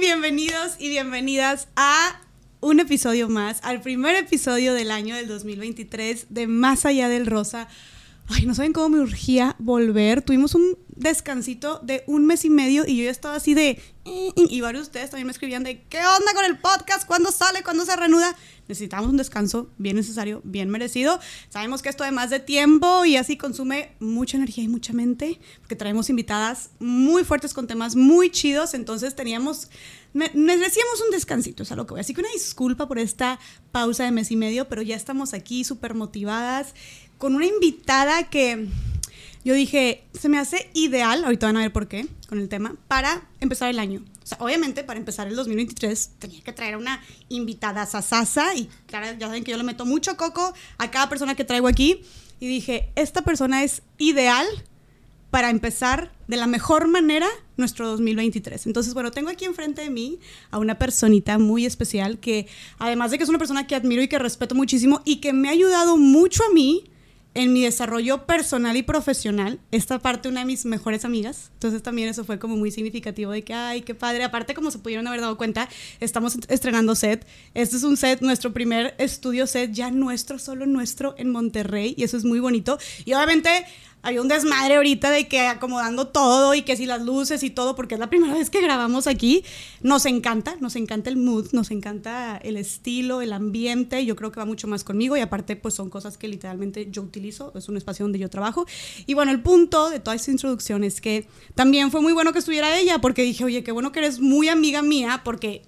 Bienvenidos y bienvenidas a un episodio más, al primer episodio del año del 2023 de Más Allá del Rosa. Ay, no saben cómo me urgía volver. Tuvimos un descansito de un mes y medio y yo ya estaba así de... Y varios de ustedes también me escribían de, ¿qué onda con el podcast? ¿Cuándo sale? ¿Cuándo se reanuda? Necesitamos un descanso bien necesario, bien merecido. Sabemos que esto además de tiempo y así consume mucha energía y mucha mente, porque traemos invitadas muy fuertes con temas muy chidos, entonces teníamos, merecíamos un descansito, es a lo que voy. Así que una disculpa por esta pausa de mes y medio, pero ya estamos aquí súper motivadas con una invitada que yo dije, se me hace ideal, ahorita van a ver por qué, con el tema, para empezar el año. O sea, obviamente para empezar el 2023 tenía que traer una invitada sasasa y claro, ya saben que yo le meto mucho coco a cada persona que traigo aquí y dije, esta persona es ideal para empezar de la mejor manera nuestro 2023. Entonces, bueno, tengo aquí enfrente de mí a una personita muy especial que, además de que es una persona que admiro y que respeto muchísimo y que me ha ayudado mucho a mí en mi desarrollo personal y profesional, esta parte una de mis mejores amigas. Entonces también eso fue como muy significativo de que, ay, qué padre. Aparte, como se pudieron haber dado cuenta, estamos estrenando set. Este es un set, nuestro primer estudio set, ya nuestro, solo nuestro en Monterrey. Y eso es muy bonito. Y obviamente había un desmadre ahorita de que acomodando todo y que si las luces y todo, porque es la primera vez que grabamos aquí. Nos encanta, nos encanta el mood, nos encanta el estilo, el ambiente. Yo creo que va mucho más conmigo y aparte, pues son cosas que literalmente yo utilizo. Es un espacio donde yo trabajo. Y bueno, el punto de toda esta introducción es que también fue muy bueno que estuviera ella, porque dije, oye, qué bueno que eres muy amiga mía, porque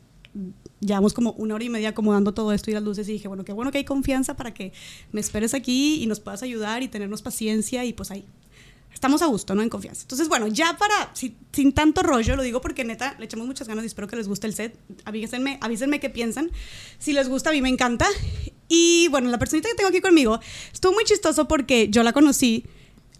llevamos como una hora y media acomodando todo esto y las luces y dije, bueno, qué bueno que hay confianza para que me esperes aquí y nos puedas ayudar y tenernos paciencia y pues ahí estamos a gusto, ¿no? En confianza. Entonces, bueno, ya para, sin tanto rollo, lo digo porque neta, le echamos muchas ganas y espero que les guste el set. Avísenme, avísenme qué piensan. Si les gusta, a mí me encanta. Y bueno, la personita que tengo aquí conmigo estuvo muy chistoso porque yo la conocí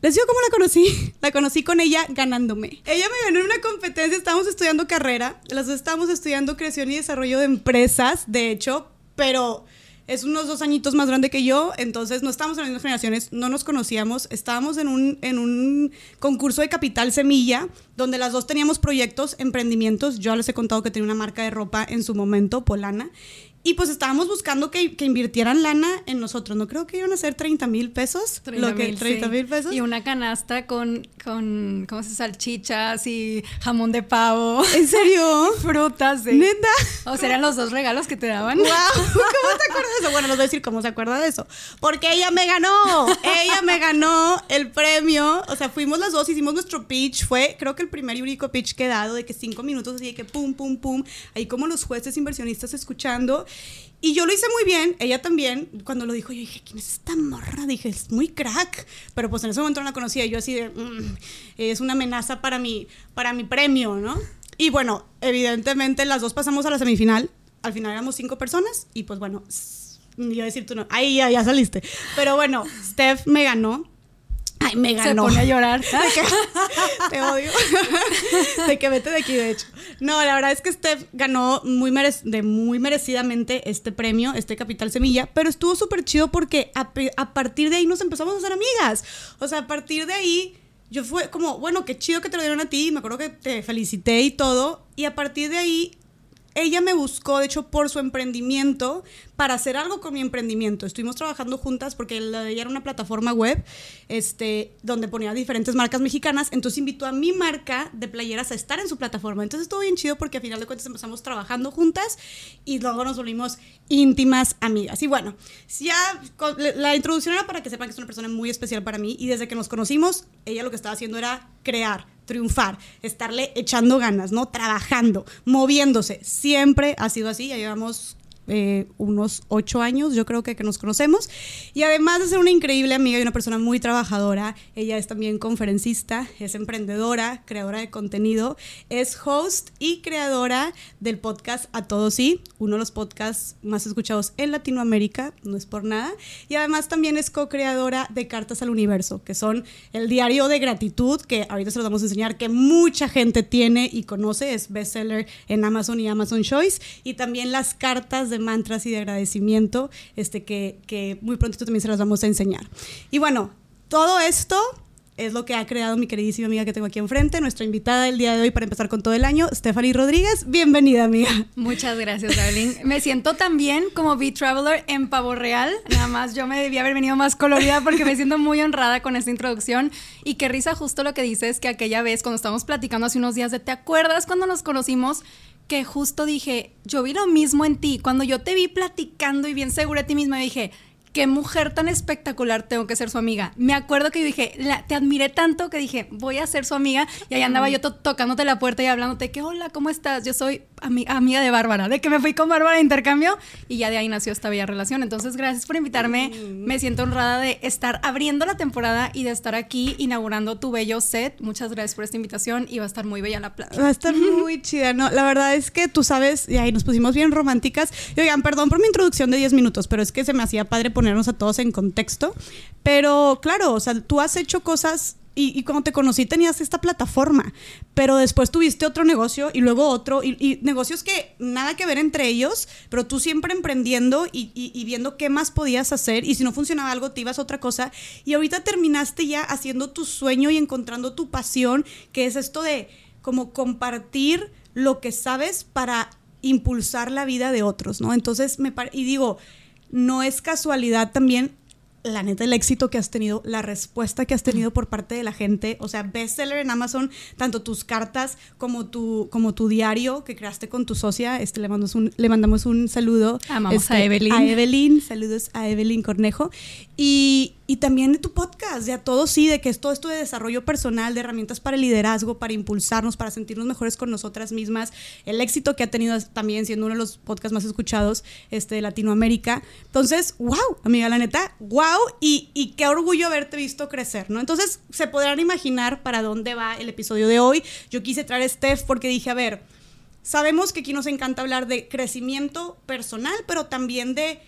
les digo cómo la conocí. La conocí con ella ganándome. Ella me ganó en una competencia, estábamos estudiando carrera, las dos estábamos estudiando creación y desarrollo de empresas, de hecho, pero es unos dos añitos más grande que yo, entonces no estábamos en las mismas generaciones, no nos conocíamos, estábamos en un, en un concurso de capital semilla, donde las dos teníamos proyectos, emprendimientos, yo les he contado que tenía una marca de ropa en su momento, Polana, y pues estábamos buscando que, que, invirtieran lana en nosotros. No creo que iban a ser 30 mil pesos. 30 mil pesos. Y una canasta con, con, ¿cómo se salchichas y jamón de pavo. ¿En serio? Frutas. de ¿Neta? O sea, eran los dos regalos que te daban. ¡Wow! ¿Cómo te acuerdas de eso? Bueno, les voy a decir cómo se acuerda de eso. Porque ella me ganó. Ella me ganó el premio. O sea, fuimos las dos, hicimos nuestro pitch. Fue, creo que el primer y único pitch que he dado, de que cinco minutos, así de que pum, pum, pum. Ahí como los jueces inversionistas escuchando. Y yo lo hice muy bien, ella también. Cuando lo dijo, yo dije, ¿quién es esta morra? Dije, es muy crack. Pero pues en ese momento no la conocía. Yo así de, mm, es una amenaza para mi, para mi premio, ¿no? Y bueno, evidentemente las dos pasamos a la semifinal. Al final éramos cinco personas y pues bueno, iba a decir tú no. Ahí ya, ya saliste. Pero bueno, Steph me ganó Ay, me ganó. Se pone a llorar. te odio. de que vete de aquí, de hecho. No, la verdad es que Steph ganó muy, de muy merecidamente este premio, este Capital Semilla, pero estuvo súper chido porque a, a, partir de ahí nos empezamos a hacer amigas. O sea, a partir de ahí yo fue como, bueno, qué chido que te lo dieron a ti, me acuerdo que te felicité y todo, y a partir de ahí ella me buscó, de hecho, por su emprendimiento, para hacer algo con mi emprendimiento. Estuvimos trabajando juntas porque ella era una plataforma web este, donde ponía diferentes marcas mexicanas. Entonces invitó a mi marca de playeras a estar en su plataforma. Entonces estuvo bien chido porque a final de cuentas empezamos trabajando juntas y luego nos volvimos íntimas amigas. Y bueno, ya la introducción era para que sepan que es una persona muy especial para mí y desde que nos conocimos, ella lo que estaba haciendo era crear triunfar, estarle echando ganas, ¿no? Trabajando, moviéndose. Siempre ha sido así, ya llevamos eh, unos ocho años, yo creo que, que nos conocemos. Y además de ser una increíble amiga y una persona muy trabajadora, ella es también conferencista, es emprendedora, creadora de contenido, es host y creadora del podcast A Todos Sí, uno de los podcasts más escuchados en Latinoamérica, no es por nada. Y además también es co-creadora de Cartas al Universo, que son el diario de gratitud, que ahorita se los vamos a enseñar, que mucha gente tiene y conoce, es bestseller en Amazon y Amazon Choice, y también las cartas de mantras y de agradecimiento este, que, que muy pronto también se las vamos a enseñar. Y bueno, todo esto es lo que ha creado mi queridísima amiga que tengo aquí enfrente, nuestra invitada del día de hoy para empezar con todo el año, Stephanie Rodríguez. Bienvenida, amiga. Muchas gracias, Darling. Me siento también como Beat Traveler en Pavo Real. Nada más yo me debía haber venido más colorida porque me siento muy honrada con esta introducción. Y qué risa justo lo que dices que aquella vez cuando estábamos platicando hace unos días de, ¿te acuerdas cuando nos conocimos? Que justo dije, yo vi lo mismo en ti. Cuando yo te vi platicando y bien segura de ti misma, dije, qué mujer tan espectacular tengo que ser su amiga. Me acuerdo que yo dije, te admiré tanto que dije, voy a ser su amiga. Y ahí andaba yo tocándote la puerta y hablándote que, hola, ¿cómo estás? Yo soy amiga de Bárbara, de que me fui con Bárbara de intercambio y ya de ahí nació esta bella relación. Entonces, gracias por invitarme. Me siento honrada de estar abriendo la temporada y de estar aquí inaugurando tu bello set. Muchas gracias por esta invitación y va a estar muy bella la playa. Va a estar muy chida, ¿no? La verdad es que tú sabes, y ahí nos pusimos bien románticas. Y oigan, perdón por mi introducción de 10 minutos, pero es que se me hacía padre ponernos a todos en contexto. Pero claro, o sea, tú has hecho cosas y, cuando te conocí tenías esta plataforma, pero después tuviste otro negocio y luego otro, y, negocios que nada que ver entre ellos, pero tú siempre emprendiendo y, y, viendo qué más podías hacer, y si no funcionaba algo, te ibas a otra cosa, y ahorita terminaste ya haciendo tu sueño y encontrando tu pasión, que es esto de como compartir lo que sabes para impulsar la vida de otros, ¿no? Entonces, me y digo, no es casualidad también la neta, el éxito que has tenido, la respuesta que has tenido por parte de la gente, o sea, bestseller en Amazon, tanto tus cartas como tu, como tu diario que creaste con tu socia, este, le, mandamos un, le mandamos un saludo. Amamos este, a Evelyn. A Evelyn, saludos a Evelyn Cornejo. Y, y también de tu podcast, ya todo sí, de que es todo esto de desarrollo personal, de herramientas para el liderazgo, para impulsarnos, para sentirnos mejores con nosotras mismas, el éxito que ha tenido también siendo uno de los podcasts más escuchados este, de Latinoamérica. Entonces, wow, amiga, la neta, wow, y, y qué orgullo haberte visto crecer, ¿no? Entonces, se podrán imaginar para dónde va el episodio de hoy. Yo quise traer a Steph porque dije, a ver, sabemos que aquí nos encanta hablar de crecimiento personal, pero también de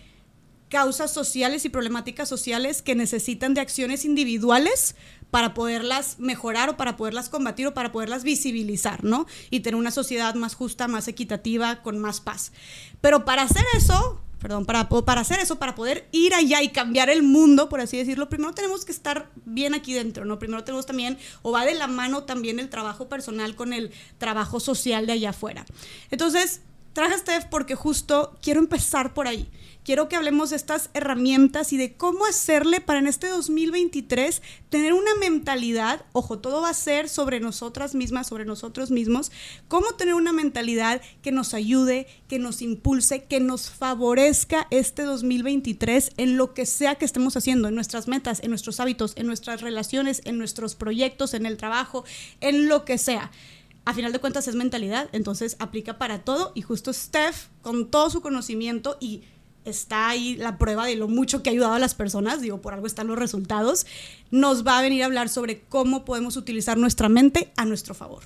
causas sociales y problemáticas sociales que necesitan de acciones individuales para poderlas mejorar o para poderlas combatir o para poderlas visibilizar, ¿no? Y tener una sociedad más justa, más equitativa, con más paz. Pero para hacer eso, perdón, para, para hacer eso, para poder ir allá y cambiar el mundo, por así decirlo, primero tenemos que estar bien aquí dentro, ¿no? Primero tenemos también, o va de la mano también el trabajo personal con el trabajo social de allá afuera. Entonces, traje a Steph porque justo quiero empezar por ahí quiero que hablemos de estas herramientas y de cómo hacerle para en este 2023 tener una mentalidad, ojo, todo va a ser sobre nosotras mismas, sobre nosotros mismos, cómo tener una mentalidad que nos ayude, que nos impulse, que nos favorezca este 2023 en lo que sea que estemos haciendo, en nuestras metas, en nuestros hábitos, en nuestras relaciones, en nuestros proyectos, en el trabajo, en lo que sea. A final de cuentas es mentalidad, entonces aplica para todo y justo Steph, con todo su conocimiento y está ahí la prueba de lo mucho que ha ayudado a las personas, digo, por algo están los resultados, nos va a venir a hablar sobre cómo podemos utilizar nuestra mente a nuestro favor.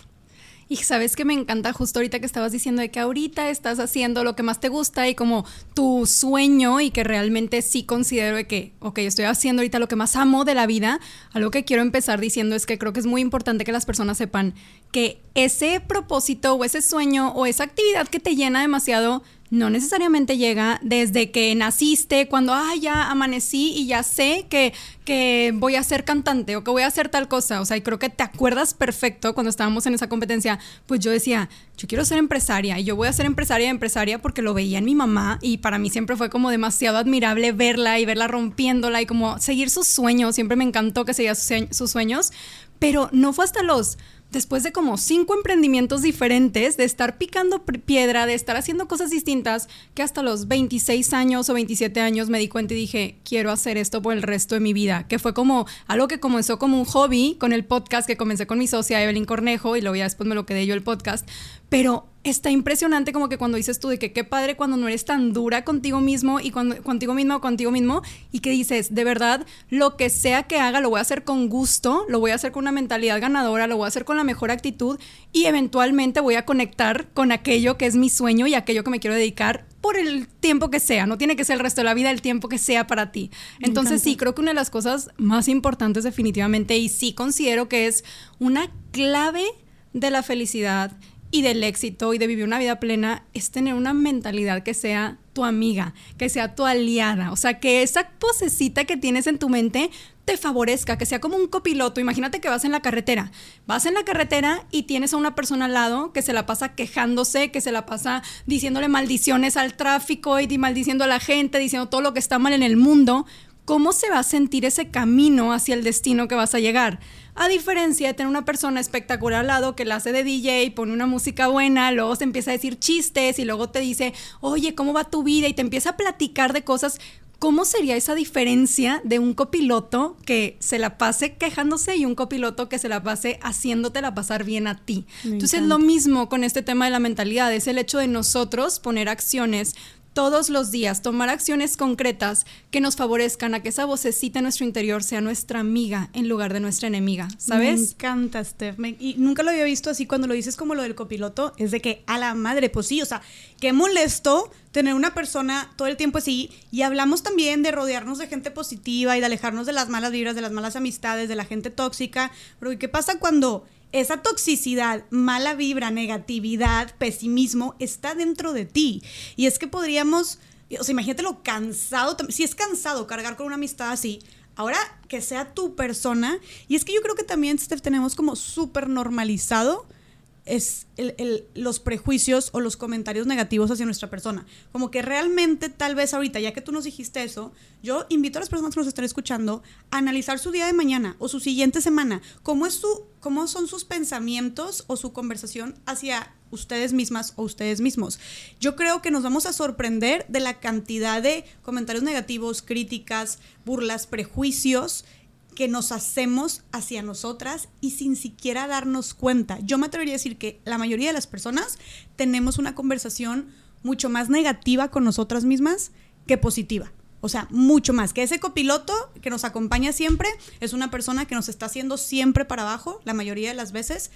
Y sabes que me encanta justo ahorita que estabas diciendo de que ahorita estás haciendo lo que más te gusta y como tu sueño y que realmente sí considero de que, ok, estoy haciendo ahorita lo que más amo de la vida. Algo que quiero empezar diciendo es que creo que es muy importante que las personas sepan que ese propósito o ese sueño o esa actividad que te llena demasiado no necesariamente llega desde que naciste, cuando, ah, ya amanecí y ya sé que, que voy a ser cantante o que voy a hacer tal cosa. O sea, y creo que te acuerdas perfecto cuando estábamos en esa competencia, pues yo decía, yo quiero ser empresaria y yo voy a ser empresaria empresaria porque lo veía en mi mamá y para mí siempre fue como demasiado admirable verla y verla rompiéndola y como seguir sus sueños. Siempre me encantó que seguía sus sueños, pero no fue hasta los después de como cinco emprendimientos diferentes, de estar picando piedra, de estar haciendo cosas distintas, que hasta los 26 años o 27 años me di cuenta y dije, quiero hacer esto por el resto de mi vida, que fue como algo que comenzó como un hobby con el podcast que comencé con mi socia Evelyn Cornejo y luego ya después me lo quedé yo el podcast, pero está impresionante como que cuando dices tú de que qué padre cuando no eres tan dura contigo mismo y cuando, contigo mismo o contigo mismo y que dices, de verdad, lo que sea que haga lo voy a hacer con gusto, lo voy a hacer con una mentalidad ganadora, lo voy a hacer con la mejor actitud y eventualmente voy a conectar con aquello que es mi sueño y aquello que me quiero dedicar por el tiempo que sea, no tiene que ser el resto de la vida, el tiempo que sea para ti. Entonces sí, creo que una de las cosas más importantes definitivamente y sí considero que es una clave de la felicidad y del éxito y de vivir una vida plena es tener una mentalidad que sea tu amiga, que sea tu aliada. O sea, que esa posecita que tienes en tu mente te favorezca, que sea como un copiloto. Imagínate que vas en la carretera. Vas en la carretera y tienes a una persona al lado que se la pasa quejándose, que se la pasa diciéndole maldiciones al tráfico y maldiciendo a la gente, diciendo todo lo que está mal en el mundo. ¿Cómo se va a sentir ese camino hacia el destino que vas a llegar? A diferencia de tener una persona espectacular al lado que la hace de DJ, pone una música buena, luego se empieza a decir chistes y luego te dice, oye, ¿cómo va tu vida? Y te empieza a platicar de cosas. ¿Cómo sería esa diferencia de un copiloto que se la pase quejándose y un copiloto que se la pase haciéndotela pasar bien a ti? Entonces es lo mismo con este tema de la mentalidad, es el hecho de nosotros poner acciones todos los días, tomar acciones concretas que nos favorezcan a que esa vocecita en nuestro interior sea nuestra amiga en lugar de nuestra enemiga, ¿sabes? Me encanta, Steph. y nunca lo había visto así cuando lo dices como lo del copiloto, es de que a la madre, pues sí, o sea, qué molesto tener una persona todo el tiempo así. Y hablamos también de rodearnos de gente positiva y de alejarnos de las malas vibras, de las malas amistades, de la gente tóxica. Pero ¿qué pasa cuando esa toxicidad, mala vibra, negatividad, pesimismo está dentro de ti. Y es que podríamos, o sea, imagínate lo cansado, si es cansado cargar con una amistad así, ahora que sea tu persona, y es que yo creo que también, tenemos como súper normalizado es los prejuicios o los comentarios negativos hacia nuestra persona. Como que realmente tal vez ahorita, ya que tú nos dijiste eso, yo invito a las personas que nos están escuchando a analizar su día de mañana o su siguiente semana, cómo, es su, cómo son sus pensamientos o su conversación hacia ustedes mismas o ustedes mismos. Yo creo que nos vamos a sorprender de la cantidad de comentarios negativos, críticas, burlas, prejuicios que nos hacemos hacia nosotras y sin siquiera darnos cuenta. Yo me atrevería a decir que la mayoría de las personas tenemos una conversación mucho más negativa con nosotras mismas que positiva. O sea, mucho más. Que ese copiloto que nos acompaña siempre es una persona que nos está haciendo siempre para abajo, la mayoría de las veces,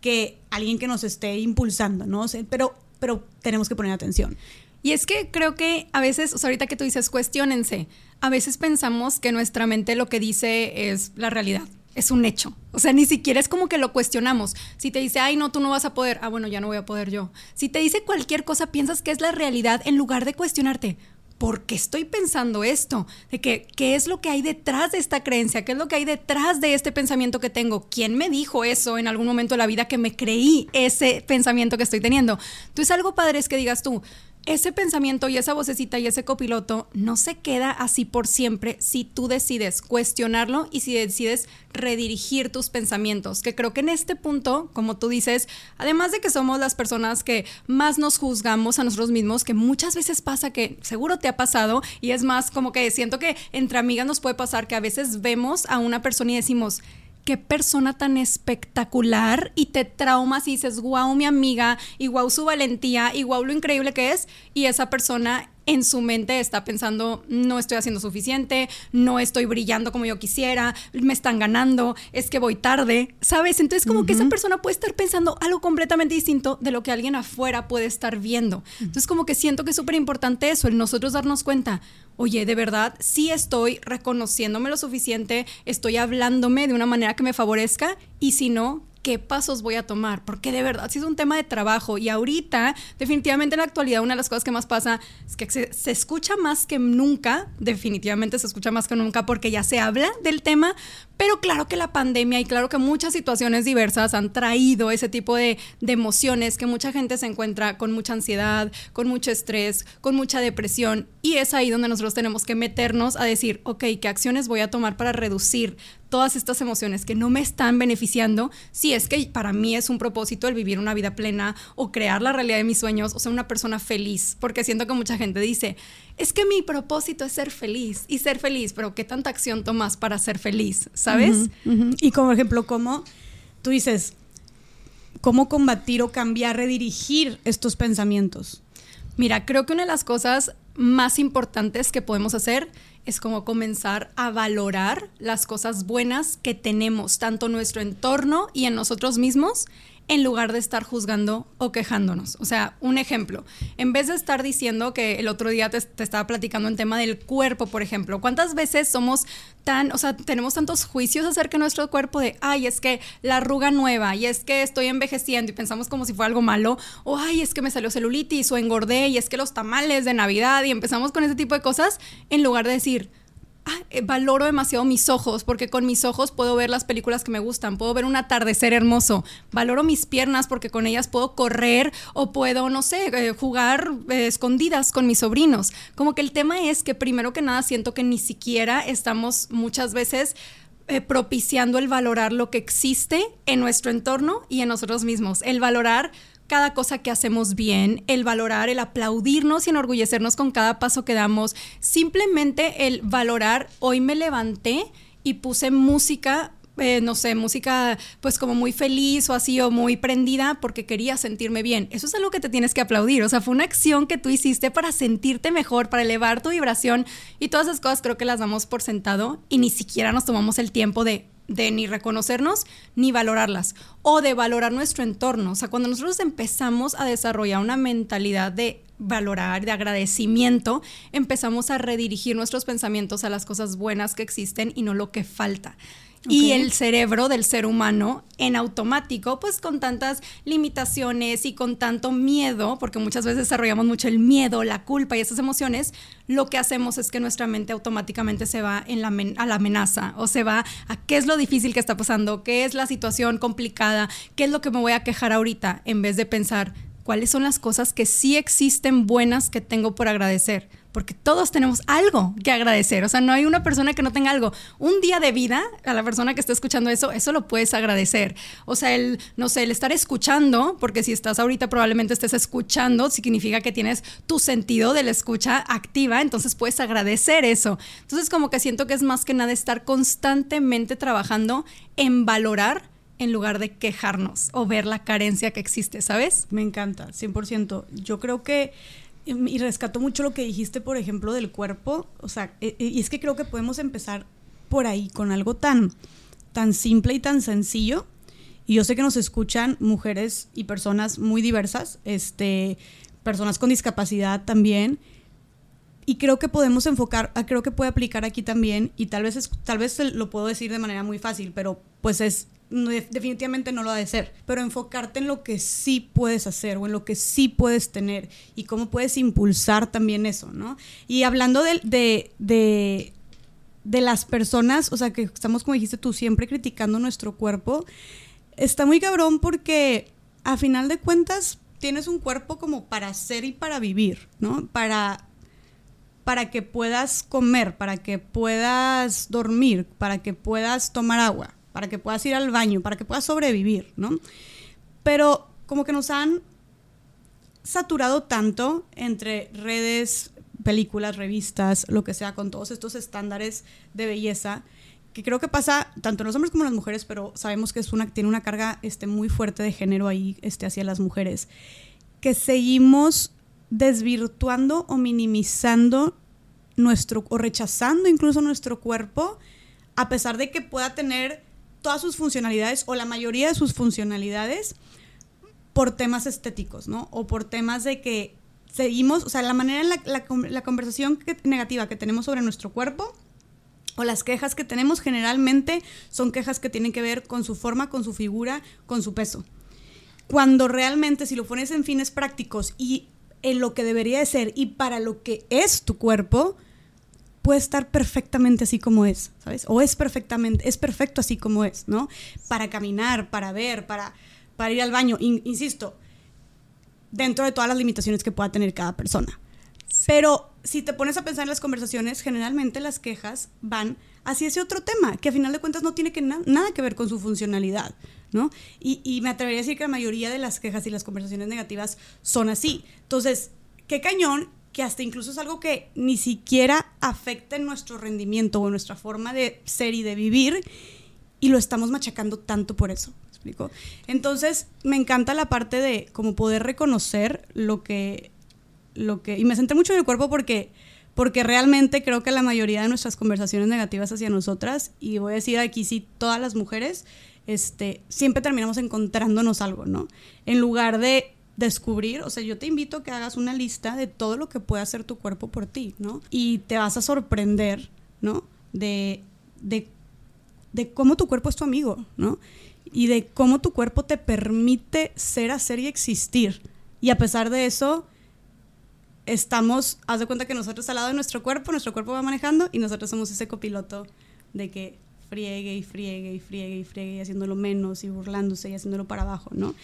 que alguien que nos esté impulsando, ¿no? pero, pero tenemos que poner atención. Y es que creo que a veces, o sea, ahorita que tú dices, cuestionense, a veces pensamos que nuestra mente lo que dice es la realidad, es un hecho. O sea, ni siquiera es como que lo cuestionamos. Si te dice, ay, no, tú no vas a poder, ah, bueno, ya no voy a poder yo. Si te dice cualquier cosa, piensas que es la realidad en lugar de cuestionarte. ¿Por qué estoy pensando esto? De que, ¿qué es lo que hay detrás de esta creencia? ¿Qué es lo que hay detrás de este pensamiento que tengo? ¿Quién me dijo eso en algún momento de la vida que me creí ese pensamiento que estoy teniendo? Entonces, algo padre es que digas tú, ese pensamiento y esa vocecita y ese copiloto no se queda así por siempre si tú decides cuestionarlo y si decides redirigir tus pensamientos. Que creo que en este punto, como tú dices, además de que somos las personas que más nos juzgamos a nosotros mismos, que muchas veces pasa que seguro te ha pasado y es más como que siento que entre amigas nos puede pasar que a veces vemos a una persona y decimos, qué persona tan espectacular y te traumas y dices, wow, mi amiga, y wow, su valentía, y wow, lo increíble que es, y esa persona en su mente está pensando, no estoy haciendo suficiente, no estoy brillando como yo quisiera, me están ganando, es que voy tarde, ¿sabes? Entonces como que esa persona puede estar pensando algo completamente distinto de lo que alguien afuera puede estar viendo. Entonces como que siento que es súper importante eso, el nosotros darnos cuenta, oye, de verdad, sí estoy reconociéndome lo suficiente, estoy hablándome de una manera que me favorezca y si no, qué pasos voy a tomar, porque de verdad sí es un tema de trabajo y ahorita, definitivamente en la actualidad, una de las cosas que más pasa es que se, escucha más que nunca, definitivamente se escucha más que nunca porque ya se habla del tema, pero claro que la pandemia y claro que muchas situaciones diversas han traído ese tipo de, de emociones que mucha gente se encuentra con mucha ansiedad, con mucho estrés, con mucha depresión. Y es ahí donde nosotros tenemos que meternos a decir, ok, ¿qué acciones voy a tomar para reducir todas estas emociones que no me están beneficiando, si es que para mí es un propósito el vivir una vida plena o crear la realidad de mis sueños o ser una persona feliz, porque siento que mucha gente dice, es que mi propósito es ser feliz y ser feliz, pero ¿qué tanta acción tomas para ser feliz? ¿Sabes? Y como ejemplo, ¿cómo tú dices, cómo combatir o cambiar, redirigir estos pensamientos? Mira, creo que una de las cosas más importantes que podemos hacer es como comenzar a valorar las cosas buenas que tenemos, tanto en nuestro entorno y en nosotros mismos, en lugar de estar juzgando o quejándonos. O sea, un ejemplo, en vez de estar diciendo que el otro día te, estaba platicando en tema del cuerpo, por ejemplo, ¿cuántas veces somos tan, o sea, tenemos tantos juicios acerca de nuestro cuerpo de, ay, es que la arruga nueva, y es que estoy envejeciendo y pensamos como si fuera algo malo, o ay, es que me salió celulitis o engordé, y es que los tamales de Navidad, y empezamos con ese tipo de cosas, en lugar de decir, Ah, eh, valoro demasiado mis ojos, porque con mis ojos puedo ver las películas que me gustan, puedo ver un atardecer hermoso. Valoro mis piernas porque con ellas puedo correr o puedo, no sé, eh, jugar eh, escondidas con mis sobrinos. Como que el tema es que primero que nada siento que ni siquiera estamos muchas veces propiciando el valorar lo que existe en nuestro entorno y en nosotros mismos. El valorar cada cosa que hacemos bien, el valorar, el aplaudirnos y enorgullecernos con cada paso que damos, simplemente el valorar, hoy me levanté y puse música eh, no sé, música pues como muy feliz o así o muy prendida porque quería sentirme bien. Eso es algo que te tienes que aplaudir. O sea, fue una acción que tú hiciste para sentirte mejor, para elevar tu vibración y todas esas cosas creo que las damos por sentado y ni siquiera nos tomamos el tiempo de de ni reconocernos ni valorarlas o de valorar nuestro entorno. O sea, cuando nosotros empezamos a desarrollar una mentalidad de valorar, de agradecimiento, empezamos a redirigir nuestros pensamientos a las cosas buenas que existen y no lo que falta. Y el cerebro del ser humano en automático, pues con tantas limitaciones y con tanto miedo, porque muchas veces desarrollamos mucho el miedo, la culpa y esas emociones, lo que hacemos es que nuestra mente automáticamente se va en la a la amenaza o se va a qué es lo difícil que está pasando, qué es la situación complicada, qué es lo que me voy a quejar ahorita, en vez de pensar cuáles son las cosas que sí existen buenas que tengo por agradecer porque todos tenemos algo que agradecer. O sea, no hay una persona que no tenga algo. Un día de vida, a la persona que está escuchando eso, eso lo puedes agradecer. O sea, el, no sé, el estar escuchando, porque si estás ahorita probablemente estés escuchando, significa que tienes tu sentido de la escucha activa, entonces puedes agradecer eso. Entonces, como que siento que es más que nada estar constantemente trabajando en valorar en lugar de quejarnos o ver la carencia que existe, ¿sabes? Me encanta, 100%. Yo creo que y rescato mucho lo que dijiste, por ejemplo, del cuerpo. O sea, e, e, y es que creo que podemos empezar por ahí, con algo tan, tan simple y tan sencillo. Y yo sé que nos escuchan mujeres y personas muy diversas, este, personas con discapacidad también. Y creo que podemos enfocar, ah, creo que puede aplicar aquí también, y tal vez, tal vez lo puedo decir de manera muy fácil, pero pues es definitivamente no lo ha de ser, pero enfocarte en lo que sí puedes hacer o en lo que sí puedes tener y cómo puedes impulsar también eso, ¿no? Y hablando de, de, de, de las personas, o sea, que estamos, como dijiste tú, siempre criticando nuestro cuerpo, está muy cabrón porque a final de cuentas tienes un cuerpo como para ser y para vivir, ¿no? Para para que puedas comer, para que puedas dormir, para que puedas tomar agua para que puedas ir al baño, para que puedas sobrevivir, ¿no? Pero como que nos han saturado tanto entre redes, películas, revistas, lo que sea, con todos estos estándares de belleza, que creo que pasa tanto en los hombres como en las mujeres, pero sabemos que es una, tiene una carga este, muy fuerte de género ahí este, hacia las mujeres, que seguimos desvirtuando o minimizando nuestro, o rechazando incluso nuestro cuerpo, a pesar de que pueda tener todas sus funcionalidades o la mayoría de sus funcionalidades por temas estéticos, ¿no? O por temas de que seguimos, o sea, la manera en la, la, conversación negativa que tenemos sobre nuestro cuerpo o las quejas que tenemos generalmente son quejas que tienen que ver con su forma, con su figura, con su peso. Cuando realmente si lo pones en fines prácticos y en lo que debería de ser y para lo que es tu cuerpo, puede estar perfectamente así como es, ¿sabes? O es perfectamente, es perfecto así como es, ¿no? Para caminar, para ver, para, para ir al baño, insisto, dentro de todas las limitaciones que pueda tener cada persona. Pero si te pones a pensar en las conversaciones, generalmente las quejas van hacia ese otro tema, que a final de cuentas no tiene que nada que ver con su funcionalidad, ¿no? Y, y me atrevería a decir que la mayoría de las quejas y las conversaciones negativas son así. Entonces, qué cañón que hasta incluso es algo que ni siquiera afecta en nuestro rendimiento o nuestra forma de ser y de vivir y lo estamos machacando tanto por eso. explico? Entonces, me encanta la parte de como poder reconocer lo que lo que y me senté mucho en el cuerpo porque porque realmente creo que la mayoría de nuestras conversaciones negativas hacia nosotras y voy a decir aquí sí todas las mujeres este, siempre terminamos encontrándonos algo, ¿no? En lugar de descubrir, o sea, yo te invito a que hagas una lista de todo lo que puede hacer tu cuerpo por ti, ¿no? Y te vas a sorprender, ¿no? De, de, de cómo tu cuerpo es tu amigo, ¿no? Y de cómo tu cuerpo te permite ser, hacer y existir. Y a pesar de eso, estamos, haz de cuenta que nosotros al lado de nuestro cuerpo, nuestro cuerpo va manejando y nosotros somos ese copiloto de que friegue y friegue y friegue y friegue y haciéndolo menos y burlándose y haciéndolo para abajo, ¿no?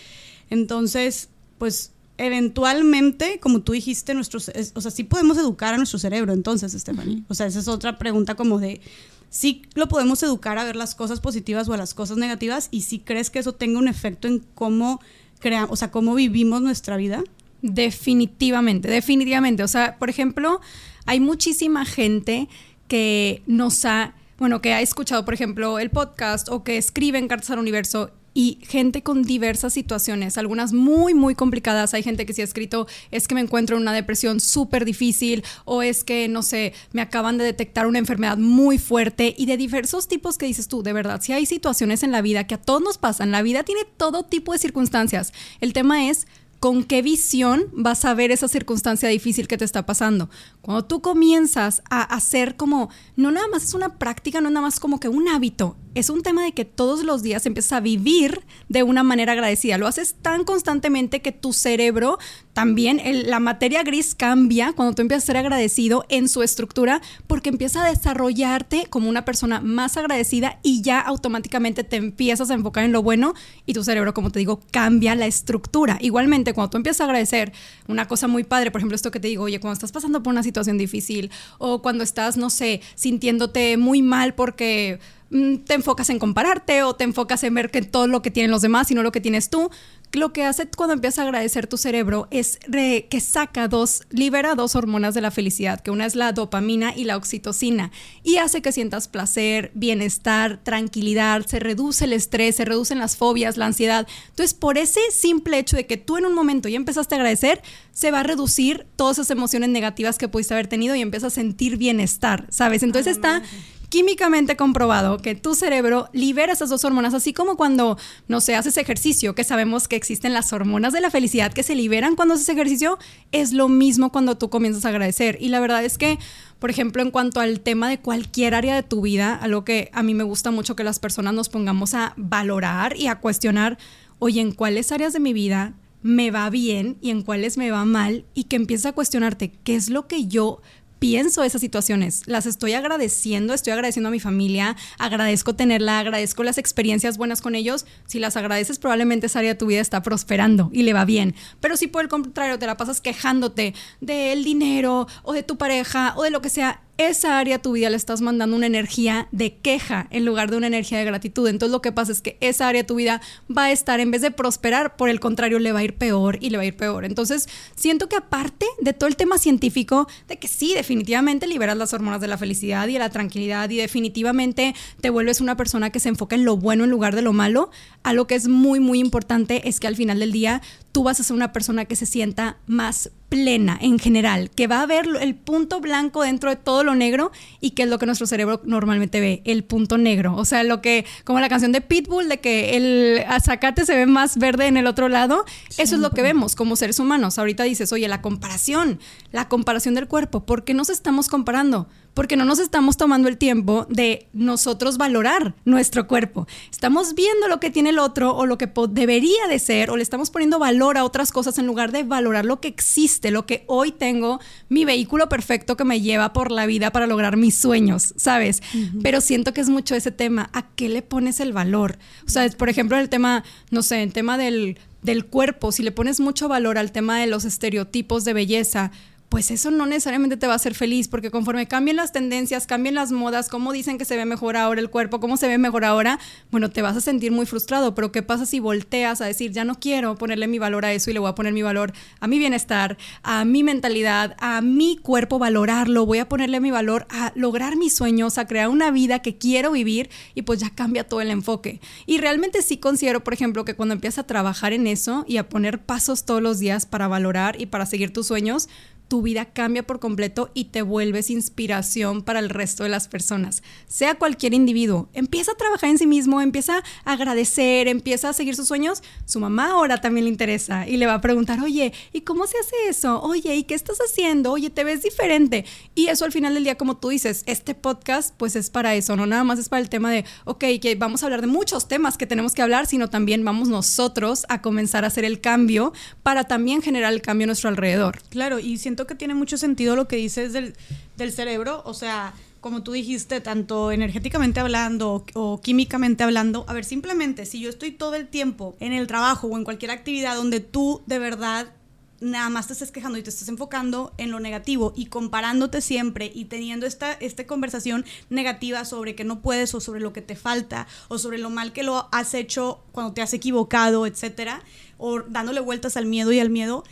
Entonces, pues eventualmente, como tú dijiste, nuestros, o sea, sí podemos educar a nuestro cerebro, entonces, Stephanie. O sea, esa es otra pregunta como de, sí lo podemos educar a ver las cosas positivas o a las cosas negativas y si crees que eso tenga un efecto en cómo creamos, o sea, cómo vivimos nuestra vida. Definitivamente, definitivamente. O sea, por ejemplo, hay muchísima gente que nos ha, bueno, que ha escuchado, por ejemplo, el podcast o que escriben cartas al universo y gente con diversas situaciones, algunas muy, muy complicadas. Hay gente que se ha escrito, es que me encuentro en una depresión súper difícil o es que, no sé, me acaban de detectar una enfermedad muy fuerte y de diversos tipos que dices tú, de verdad, si hay situaciones en la vida que a todos nos pasan, la vida tiene todo tipo de circunstancias. El tema es con qué visión vas a ver esa circunstancia difícil que te está pasando. Cuando tú comienzas a hacer como, no nada más es una práctica, no nada más como que un hábito, es un tema de que todos los días empiezas a vivir de una manera agradecida. Lo haces tan constantemente que tu cerebro también, la materia gris cambia cuando tú empiezas a ser agradecido en su estructura porque empieza a desarrollarte como una persona más agradecida y ya automáticamente te empiezas a enfocar en lo bueno y tu cerebro, como te digo, cambia la estructura. Igualmente, cuando tú empiezas a agradecer una cosa muy padre, por ejemplo, esto que te digo, oye, cuando estás pasando por una situación difícil o cuando estás, no sé, sintiéndote muy mal porque Mm, te enfocas en compararte o te enfocas en ver que todo lo que tienen los demás y no lo que tienes tú. Lo que hace cuando empiezas a agradecer tu cerebro es que saca dos, libera dos hormonas de la felicidad, que una es la dopamina y la oxitocina, y hace que sientas placer, bienestar, tranquilidad, se reduce el estrés, se reducen las fobias, la ansiedad. Entonces, por ese simple hecho de que tú en un momento ya empezaste a agradecer, se va a reducir todas esas emociones negativas que pudiste haber tenido y empiezas a sentir bienestar, ¿sabes? Entonces está químicamente comprobado que tu cerebro libera esas dos hormonas, así como cuando, no sé, haces ejercicio, que sabemos que existen las hormonas de la felicidad que se liberan cuando haces ejercicio, es lo mismo cuando tú comienzas a agradecer. Y la verdad es que, por ejemplo, en cuanto al tema de cualquier área de tu vida, algo que a mí me gusta mucho que las personas nos pongamos a valorar y a cuestionar, oye, ¿en cuáles áreas de mi vida me va bien y en cuáles me va mal? Y que empieces a cuestionarte, ¿qué es lo que yo pienso esas situaciones, las estoy agradeciendo, estoy agradeciendo a mi familia, agradezco tenerla, agradezco las experiencias buenas con ellos. Si las agradeces, probablemente esa área de tu vida está prosperando y le va bien. Pero si por el contrario te la pasas quejándote del dinero o de tu pareja o de lo que sea, esa área de tu vida le estás mandando una energía de queja en lugar de una energía de gratitud. Entonces lo que pasa es que esa área de tu vida va a estar, en vez de prosperar, por el contrario, le va a ir peor y le va a ir peor. Entonces siento que aparte de todo el tema científico, de que sí, definitivamente liberas las hormonas de la felicidad y de la tranquilidad y definitivamente te vuelves una persona que se enfoca en lo bueno en lugar de lo malo, algo que es muy, muy importante es que al final del día tú vas a ser una persona que se sienta más plena en general, que va a ver el punto blanco dentro de todo lo negro y que es lo que nuestro cerebro normalmente ve, el punto negro. O sea, lo que, como la canción de Pitbull, de que el azacate se ve más verde en el otro lado, eso es lo que vemos como seres humanos. Ahorita dices, oye, la comparación, la comparación del cuerpo, ¿por qué nos estamos comparando? Porque no nos estamos tomando el tiempo de nosotros valorar nuestro cuerpo. Estamos viendo lo que tiene el otro o lo que debería de ser o le estamos poniendo valor a otras cosas en lugar de valorar lo que existe, lo que hoy tengo, mi vehículo perfecto que me lleva por la vida para lograr mis sueños, ¿sabes? Pero siento que es mucho ese tema, ¿a qué le pones el valor? O sea, por ejemplo, el tema, no sé, el tema del del cuerpo, si le pones mucho valor al tema de los estereotipos de belleza, pues eso no necesariamente te va a hacer feliz, porque conforme cambien las tendencias, cambien las modas, cómo dicen que se ve mejor ahora el cuerpo, cómo se ve mejor ahora, bueno, te vas a sentir muy frustrado, pero ¿qué pasa si volteas a decir, ya no quiero ponerle mi valor a eso y le voy a poner mi valor a mi bienestar, a mi mentalidad, a mi cuerpo, valorarlo, voy a ponerle mi valor a lograr mis sueños, a crear una vida que quiero vivir y pues ya cambia todo el enfoque. Y realmente sí considero, por ejemplo, que cuando empiezas a trabajar en eso y a poner pasos todos los días para valorar y para seguir tus sueños, tu vida cambia por completo y te vuelves inspiración para el resto de las personas. Sea cualquier individuo, empieza a trabajar en sí mismo, empieza a agradecer, empieza a seguir sus sueños. Su mamá ahora también le interesa y le va a preguntar, oye, ¿y cómo se hace eso? Oye, ¿y qué estás haciendo? Oye, te ves diferente. Y eso al final del día, como tú dices, este podcast pues es para eso, no nada más es para el tema de, ok, que vamos a hablar de muchos temas que tenemos que hablar, sino también vamos nosotros a comenzar a hacer el cambio para también generar el cambio a nuestro alrededor. Claro, y siento que tiene mucho sentido lo que dices del, del cerebro, o sea, como tú dijiste, tanto energéticamente hablando o, o, químicamente hablando, a ver, simplemente si yo estoy todo el tiempo en el trabajo o en cualquier actividad donde tú de verdad nada más te estés quejando y te estás enfocando en lo negativo y comparándote siempre y teniendo esta, esta conversación negativa sobre que no puedes o sobre lo que te falta o sobre lo mal que lo has hecho cuando te has equivocado, etcétera, o dándole vueltas al miedo y al miedo,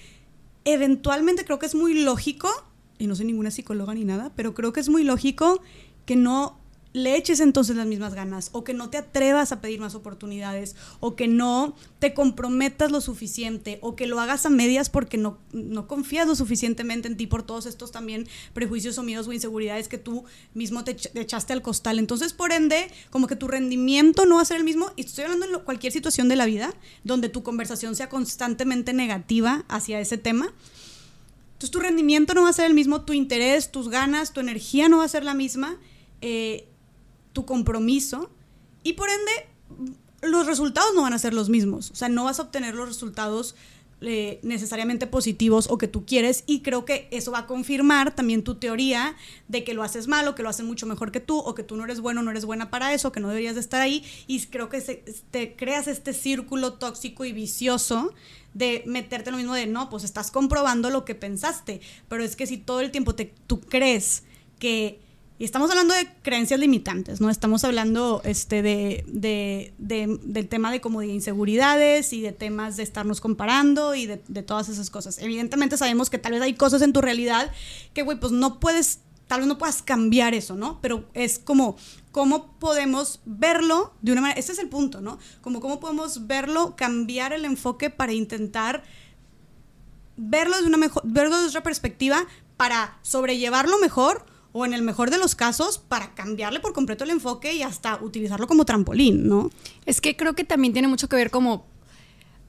eventualmente creo que es muy lógico, y no soy ninguna psicóloga ni nada, pero creo que es muy lógico que no le eches entonces las mismas ganas o que no te atrevas a pedir más oportunidades o que no te comprometas lo suficiente o que lo hagas a medias porque no, no confías lo suficientemente en ti por todos estos también prejuicios o miedos o inseguridades que tú mismo te, te echaste al costal. Entonces, por ende, como que tu rendimiento no va a ser el mismo y estoy hablando en cualquier situación de la vida donde tu conversación sea constantemente negativa hacia ese tema. Entonces tu rendimiento no va a ser el mismo, tu interés, tus ganas, tu energía no va a ser la misma. Eh, tu compromiso y por ende los resultados no van a ser los mismos. O sea, no vas a obtener los resultados eh, necesariamente positivos o que tú quieres y creo que eso va a confirmar también tu teoría de que lo haces mal o que lo hacen mucho mejor que tú o que tú no eres bueno, no eres buena para eso, que no deberías de estar ahí y creo que se, te creas este círculo tóxico y vicioso de meterte lo mismo de no, pues estás comprobando lo que pensaste, pero es que si todo el tiempo te, tú crees que estamos hablando de creencias limitantes, ¿no? Estamos hablando este, de, de, de, del tema de como de inseguridades y de temas de estarnos comparando y de, de, todas esas cosas. Evidentemente sabemos que tal vez hay cosas en tu realidad que, güey, pues no puedes, tal vez no puedas cambiar eso, ¿no? Pero es como, ¿cómo podemos verlo de una manera? Ese es el punto, ¿no? Como cómo podemos verlo, cambiar el enfoque para intentar verlo de una, mejor, verlo de otra perspectiva para sobrellevarlo mejor o en el mejor de los casos, para cambiarle por completo el enfoque y hasta utilizarlo como trampolín, ¿no? Es que creo que también tiene mucho que ver como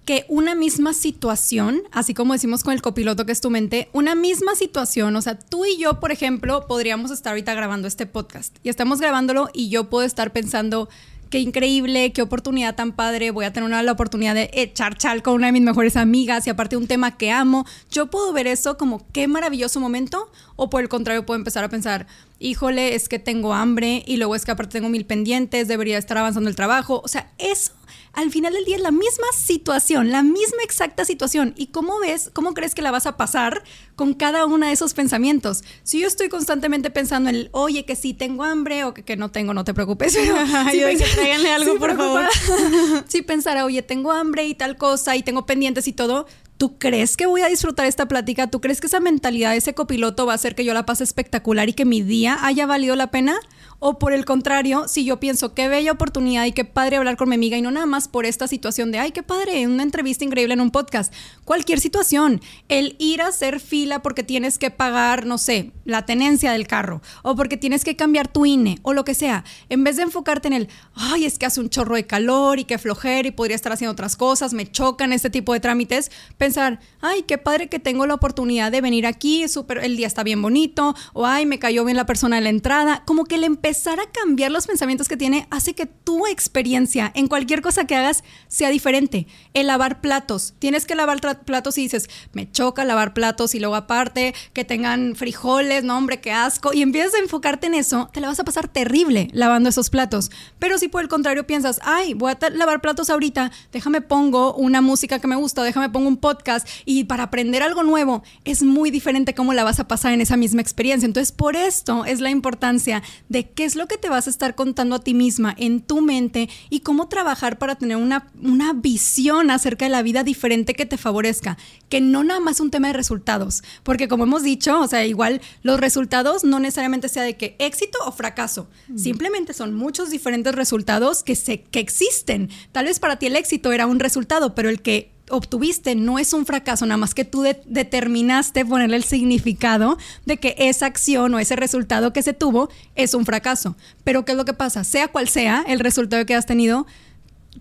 que una misma situación, así como decimos con el copiloto que es tu mente, una misma situación, o sea, tú y yo, por ejemplo, podríamos estar ahorita grabando este podcast y estamos grabándolo y yo puedo estar pensando, qué increíble, qué oportunidad tan padre, voy a tener una, la oportunidad de echar chal con una de mis mejores amigas y aparte un tema que amo. Yo puedo ver eso como qué maravilloso momento o por el contrario puedo empezar a pensar, híjole, es que tengo hambre y luego es que aparte tengo mil pendientes, debería estar avanzando el trabajo. O sea, eso al final del día es la misma situación, la misma exacta situación. ¿Y cómo ves, cómo crees que la vas a pasar con cada uno de esos pensamientos? Si yo estoy constantemente pensando en, oye, que sí tengo hambre o que, que no tengo, no te preocupes. Pero si yo pensara, tráiganle algo, si por favor. si pensara, oye, tengo hambre y tal cosa y tengo pendientes y todo, ¿Tú crees que voy a disfrutar esta plática? ¿Tú crees que esa mentalidad de ese copiloto va a hacer que yo la pase espectacular y que mi día haya valido la pena? O por el contrario, si yo pienso qué bella oportunidad y qué padre hablar con mi amiga y no nada más por esta situación de, ay, qué padre, una entrevista increíble en un podcast. Cualquier situación, el ir a hacer fila porque tienes que pagar, no sé, la tenencia del carro o porque tienes que cambiar tu INE o lo que sea, en vez de enfocarte en el, ay, es que hace un chorro de calor y que flojera y podría estar haciendo otras cosas, me chocan este tipo de trámites, pensar, ay, qué padre que tengo la oportunidad de venir aquí, super, el día está bien bonito, o ay, me cayó bien la persona en la entrada, como que el empezar a cambiar los pensamientos que tiene hace que tu experiencia en cualquier cosa que hagas sea diferente. El lavar platos, tienes que lavar platos y dices, me choca lavar platos y luego aparte que tengan frijoles, no hombre, qué asco, y empiezas a enfocarte en eso, te la vas a pasar terrible lavando esos platos. Pero si por el contrario piensas, ay, voy a lavar platos ahorita, déjame pongo una música que me gusta, déjame pongo un podcast y para aprender algo nuevo es muy diferente cómo la vas a pasar en esa misma experiencia. Entonces, por esto es la importancia de qué es lo que te vas a estar contando a ti misma en tu mente y cómo trabajar para tener una, una visión acerca de la vida diferente que te favorezca, que no nada más un tema de resultados, porque como hemos dicho, o sea, igual los resultados no necesariamente sea de que éxito o fracaso, mm. simplemente son muchos diferentes resultados que, se, que existen. Tal vez para ti el éxito era un resultado, pero el que obtuviste no es un fracaso, nada más que tú determinaste ponerle el significado de que esa acción o ese resultado que se tuvo es un fracaso. Pero ¿qué es lo que pasa? Sea cual sea el resultado que has tenido,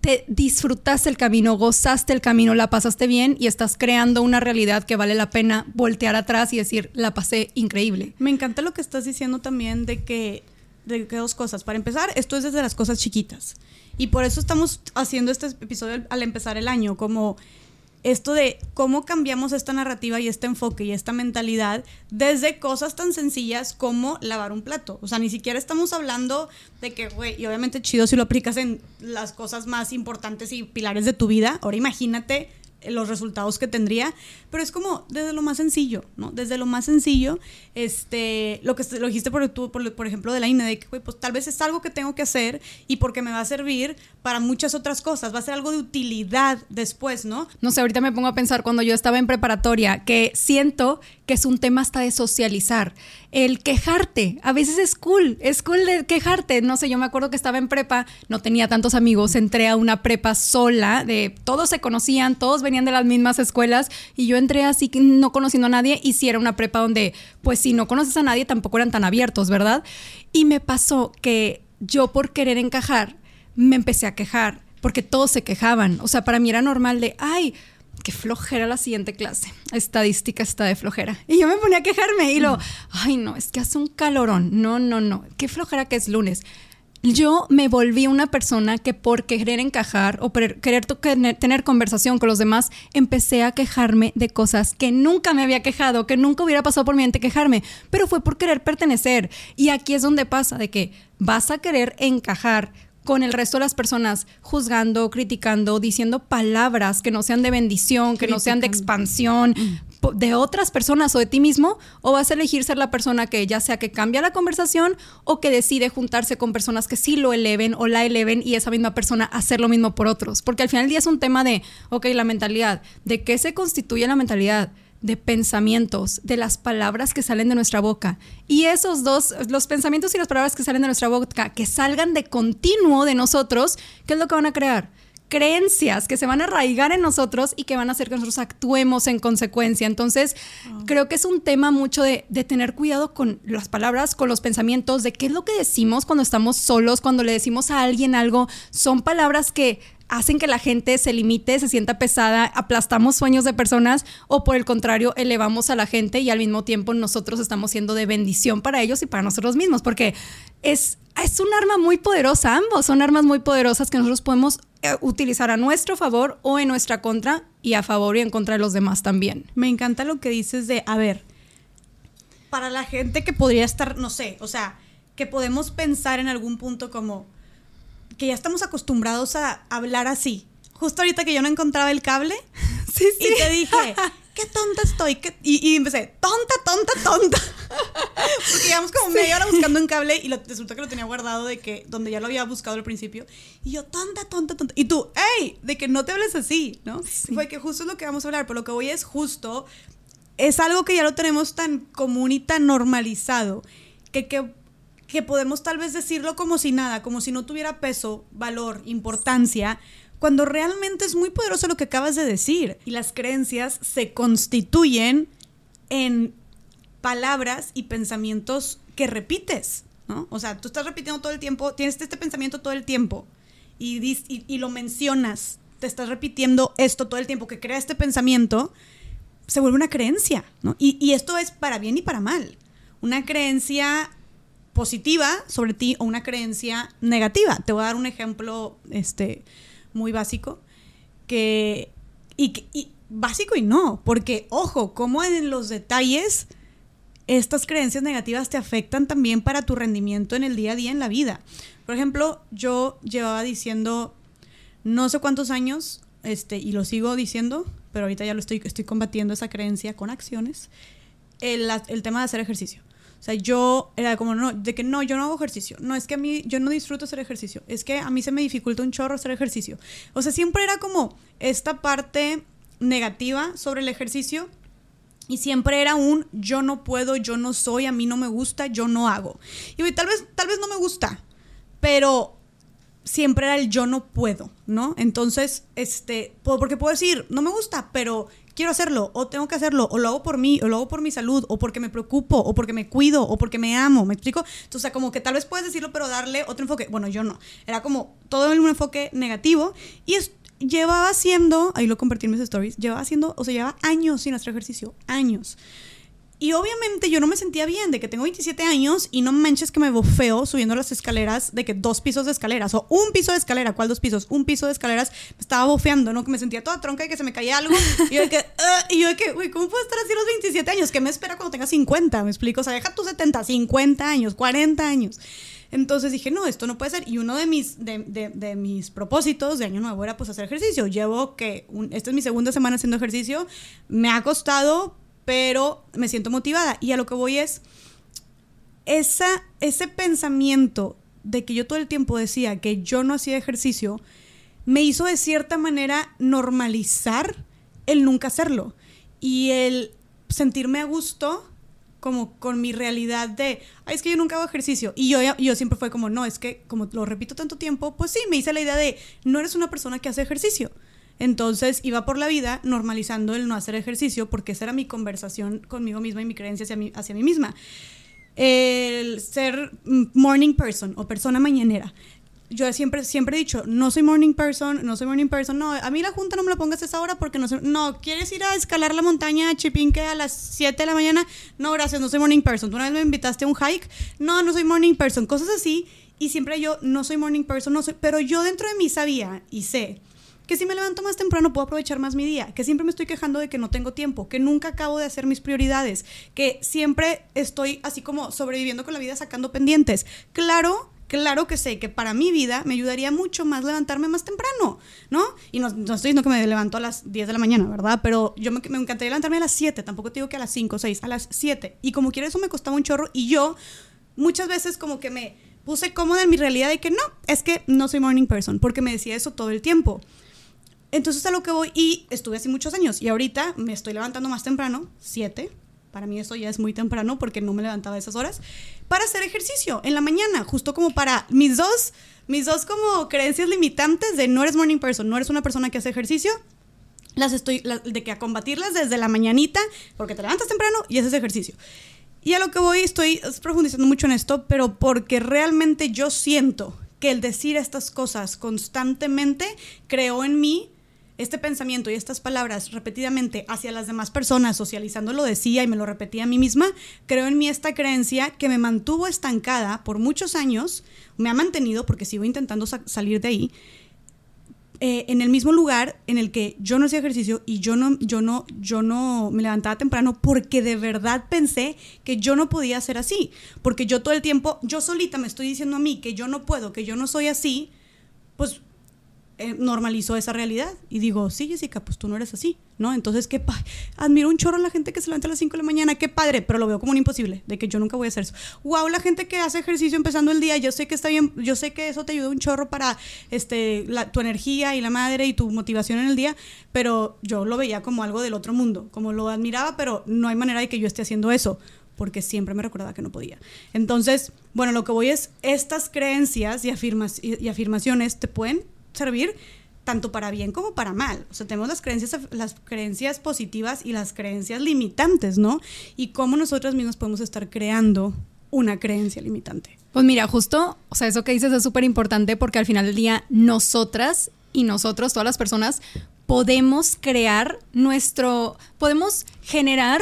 te disfrutaste el camino, gozaste el camino, la pasaste bien y estás creando una realidad que vale la pena voltear atrás y decir, la pasé increíble. Me encanta lo que estás diciendo también de que, de que dos cosas. Para empezar, esto es desde las cosas chiquitas. Y por eso estamos haciendo este episodio al empezar el año, como esto de cómo cambiamos esta narrativa y este enfoque y esta mentalidad desde cosas tan sencillas como lavar un plato. O sea, ni siquiera estamos hablando de que, güey, y obviamente chido si lo aplicas en las cosas más importantes y pilares de tu vida. Ahora imagínate los resultados que tendría, pero es como desde lo más sencillo, ¿no? Desde lo más sencillo, este, lo que lo dijiste por, por, por ejemplo de la INE, de que, pues tal vez es algo que tengo que hacer y porque me va a servir para muchas otras cosas, va a ser algo de utilidad después, ¿no? No sé, ahorita me pongo a pensar cuando yo estaba en preparatoria, que siento que es un tema hasta de socializar. El quejarte, a veces es cool, es cool de quejarte. No sé, yo me acuerdo que estaba en prepa, no tenía tantos amigos, entré a una prepa sola, de todos se conocían, todos venían de las mismas escuelas y yo entré así no conociendo a nadie y si era una prepa donde, pues si no conoces a nadie, tampoco eran tan abiertos, ¿verdad? Y me pasó que yo por querer encajar, me empecé a quejar, porque todos se quejaban. O sea, para mí era normal de, ay, qué flojera la siguiente clase. Estadística está de flojera. Y yo me ponía a quejarme y lo, ay, no, es que hace un calorón. No, no, no. Qué flojera que es lunes. Yo me volví una persona que por querer encajar o por querer tener conversación con los demás, empecé a quejarme de cosas que nunca me había quejado, que nunca hubiera pasado por mi mente quejarme, pero fue por querer pertenecer. Y aquí es donde pasa, de que vas a querer encajar con el resto de las personas juzgando, criticando, diciendo palabras que no sean de bendición, que no sean de expansión mm. de otras personas o de ti mismo, o vas a elegir ser la persona que ya sea que cambia la conversación o que decide juntarse con personas que sí lo eleven o la eleven y esa misma persona hacer lo mismo por otros. Porque al final del día es un tema de, ok, la mentalidad, ¿de qué se constituye la mentalidad? De pensamientos, de las palabras que salen de nuestra boca. Y esos dos, los pensamientos y las palabras que salen de nuestra boca, que salgan de continuo de nosotros, ¿qué es lo que van a crear? creencias que se van a arraigar en nosotros y que van a hacer que nosotros actuemos en consecuencia. Entonces, creo que es un tema mucho de, de, tener cuidado con las palabras, con los pensamientos, de qué es lo que decimos cuando estamos solos, cuando le decimos a alguien algo. Son palabras que hacen que la gente se limite, se sienta pesada, aplastamos sueños de personas o por el contrario elevamos a la gente y al mismo tiempo nosotros estamos siendo de bendición para ellos y para nosotros mismos, porque es, es un arma muy poderosa, ambos son armas muy poderosas que nosotros podemos eh, utilizar a nuestro favor o en nuestra contra y a favor y en contra de los demás también. Me encanta lo que dices de, a ver, para la gente que podría estar, no sé, o sea, que podemos pensar en algún punto como que ya estamos acostumbrados a hablar así. Justo ahorita que yo no encontraba el cable sí, sí. y te dije, qué tonta estoy. Y, empecé, tonta, tonta, tonta. Porque llevamos como media hora buscando un cable y resulta que lo tenía guardado de que donde ya lo había buscado al principio. Y yo, tonta, tonta, tonta. Y tú, hey, de que no te hables así, ¿no? Fue que justo es lo que vamos a hablar, pero lo que voy es justo, es algo que ya lo tenemos tan común y tan normalizado, que, que que podemos tal vez decirlo como si nada, como si no tuviera peso, valor, importancia, cuando realmente es muy poderoso lo que acabas de decir. Y las creencias se constituyen en palabras y pensamientos que repites, ¿no? O sea, tú estás repitiendo todo el tiempo, tienes este pensamiento todo el tiempo y, lo mencionas, te estás repitiendo esto todo el tiempo, que crea este pensamiento, se vuelve una creencia, ¿no? Y esto es para bien y para mal. Una creencia positiva sobre ti o una creencia negativa. Te voy a dar un ejemplo este, muy básico que y, básico y no, porque ojo, como en los detalles estas creencias negativas te afectan también para tu rendimiento en el día a día en la vida. Por ejemplo, yo llevaba diciendo no sé cuántos años, este, y lo sigo diciendo, pero ahorita ya lo estoy, estoy combatiendo esa creencia con acciones, el, el tema de hacer ejercicio. O sea, yo era como, no, de que no, yo no hago ejercicio. No, es que a mí, yo no disfruto hacer ejercicio. Es que a mí se me dificulta un chorro hacer ejercicio. O sea, siempre era como esta parte negativa sobre el ejercicio y siempre era un yo no puedo, yo no soy, a mí no me gusta, yo no hago. Y tal vez, tal vez no me gusta, pero siempre era el yo no puedo, ¿no? Entonces, este, porque puedo decir, no me gusta, pero quiero hacerlo, o tengo que hacerlo, o lo hago por mí, o lo hago por mi salud, o porque me preocupo, o porque me cuido, o porque me amo, ¿me explico? Entonces, o sea, como que tal vez puedes decirlo, pero darle otro enfoque. Bueno, yo no. Era como todo en un enfoque negativo y es, llevaba haciendo, ahí lo convertí en mis stories, llevaba haciendo, o sea, llevaba años sin hacer ejercicio, años. Y obviamente yo no me sentía bien de que tengo 27 años y no manches que me bofeo subiendo las escaleras de que dos pisos de escaleras o un piso de escalera, ¿cuál dos pisos? Un piso de escaleras, me estaba bofeando, ¿no? Que me sentía toda tronca y que se me caía algo. Y yo de que, uh, ¿cómo puedo estar así los 27 años? ¿Qué me espera cuando tenga 50? ¿Me explico? O sea, deja tus 70, 50 años, 40 años. Entonces dije, no, esto no puede ser. Y uno de mis, de, de, mis propósitos de año nuevo era pues hacer ejercicio. Llevo que, esta es mi segunda semana haciendo ejercicio. Me ha costado, pero me siento motivada. Y a lo que voy es, esa, ese pensamiento de que yo todo el tiempo decía que yo no hacía ejercicio, me hizo de cierta manera normalizar el nunca hacerlo y el sentirme a gusto como con mi realidad de, ay, es que yo nunca hago ejercicio. Y yo, yo siempre fue como, no, es que como lo repito tanto tiempo, pues sí, me hice la idea de, no eres una persona que hace ejercicio. Entonces iba por la vida normalizando el no hacer ejercicio porque esa era mi conversación conmigo misma y mi creencia hacia mí, hacia mí misma. El ser morning person o persona mañanera. Yo siempre, siempre he dicho, no soy morning person, no soy morning person, no, a mí la junta no me la pongas a esa hora porque no sé, no, ¿quieres ir a escalar la montaña Chipinque a las 7 de la mañana? No, gracias, no soy morning person. ¿Tú una vez me invitaste a un hike? No, no soy morning person, cosas así. Y siempre yo, no soy morning person, no soy, pero yo dentro de mí sabía y sé que si me levanto más temprano puedo aprovechar más mi día, que siempre me estoy quejando de que no tengo tiempo, que nunca acabo de hacer mis prioridades, que siempre estoy así como sobreviviendo con la vida sacando pendientes. Claro claro que sé que para mi vida me ayudaría mucho más levantarme más temprano, ¿no? Y no, estoy diciendo que me levanto a las 10 de la mañana, ¿verdad? Pero yo me, encantaría levantarme a las 7, tampoco te digo que a las 5 o 6, a las 7. Y como quiera eso me costaba un chorro y yo muchas veces como que me puse cómoda en mi realidad de que no, es que no soy morning person, porque me decía eso todo el tiempo. Entonces a lo que voy, y estuve así muchos años, y ahorita me estoy levantando más temprano, 7, para mí eso ya es muy temprano porque no me levantaba a esas horas, para hacer ejercicio en la mañana, justo como para mis dos, mis dos como creencias limitantes de no eres morning person, no eres una persona que hace ejercicio, las estoy, de que a combatirlas desde la mañanita, porque te levantas temprano y haces ejercicio. Y a lo que voy, estoy profundizando mucho en esto, pero porque realmente yo siento que el decir estas cosas constantemente creó en mí este pensamiento y estas palabras repetidamente hacia las demás personas, socializando lo decía y me lo repetía a mí misma, creo en mí esta creencia que me mantuvo estancada por muchos años, me ha mantenido porque sigo intentando salir de ahí, eh, en el mismo lugar en el que yo no hacía ejercicio y yo no, yo no, yo no me levantaba temprano porque de verdad pensé que yo no podía ser así, porque yo todo el tiempo, yo solita me estoy diciendo a mí que yo no puedo, que yo no soy así, pues eh, normalizó esa realidad. Y digo, sí, Jessica, pues tú no eres así, ¿no? Entonces, qué padre. Admiro un chorro a la gente que se levanta a las 5 de la mañana, qué padre, pero lo veo como un imposible, de que yo nunca voy a hacer eso. Wow, la gente que hace ejercicio empezando el día, yo sé que está bien, yo sé que eso te ayuda un chorro para este, tu energía y la madre y tu motivación en el día, pero yo lo veía como algo del otro mundo, como lo admiraba, pero no hay manera de que yo esté haciendo eso porque siempre me recordaba que no podía. Entonces, bueno, lo que voy es, estas creencias y, afirmas, y afirmaciones te pueden servir tanto para bien como para mal. O sea, tenemos las creencias, las creencias positivas y las creencias limitantes, ¿no? Y cómo nosotros mismos podemos estar creando una creencia limitante. Pues mira, justo, o sea, eso que dices es súper importante porque al final del día nosotras y nosotros, todas las personas, podemos crear nuestro, podemos generar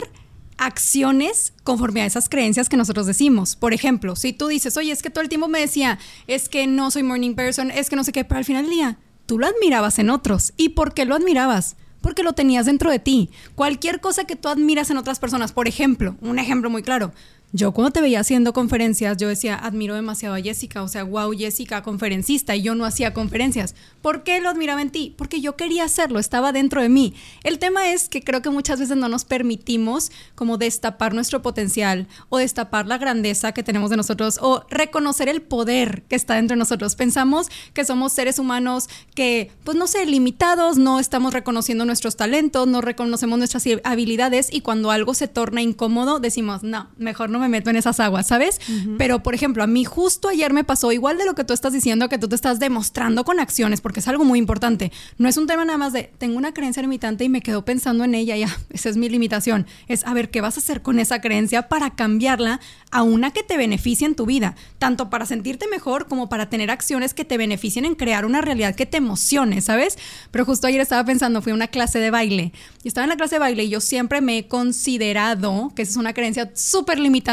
acciones conforme a esas creencias que nosotros decimos. Por ejemplo, si tú dices, oye, es que todo el tiempo me decía, es que no soy morning person, es que no sé qué, pero al final del día, tú lo admirabas en otros. ¿Y por qué lo admirabas? Porque lo tenías dentro de ti. Cualquier cosa que tú admiras en otras personas, por ejemplo, un ejemplo muy claro, yo cuando te veía haciendo conferencias, yo decía, admiro demasiado a Jessica, o sea, wow, Jessica, conferencista, y yo no hacía conferencias. ¿Por qué lo admiraba en ti? Porque yo quería hacerlo, estaba dentro de mí. El tema es que creo que muchas veces no nos permitimos como destapar nuestro potencial o destapar la grandeza que tenemos de nosotros o reconocer el poder que está dentro de nosotros. Pensamos que somos seres humanos que, pues no sé, limitados, no estamos reconociendo nuestros talentos, no reconocemos nuestras habilidades y cuando algo se torna incómodo decimos, no, mejor no me meto en esas aguas, ¿sabes? Pero, por ejemplo, a mí justo ayer me pasó igual de lo que tú estás diciendo, que tú te estás demostrando con acciones, porque es algo muy importante. No es un tema nada más de, tengo una creencia limitante y me quedo pensando en ella, ya, esa es mi limitación. Es, a ver, ¿qué vas a hacer con esa creencia para cambiarla a una que te beneficie en tu vida? Tanto para sentirte mejor como para tener acciones que te beneficien en crear una realidad que te emocione, ¿sabes? Pero justo ayer estaba pensando, fui a una clase de baile y estaba en la clase de baile y yo siempre me he considerado, que esa es una creencia súper limitante,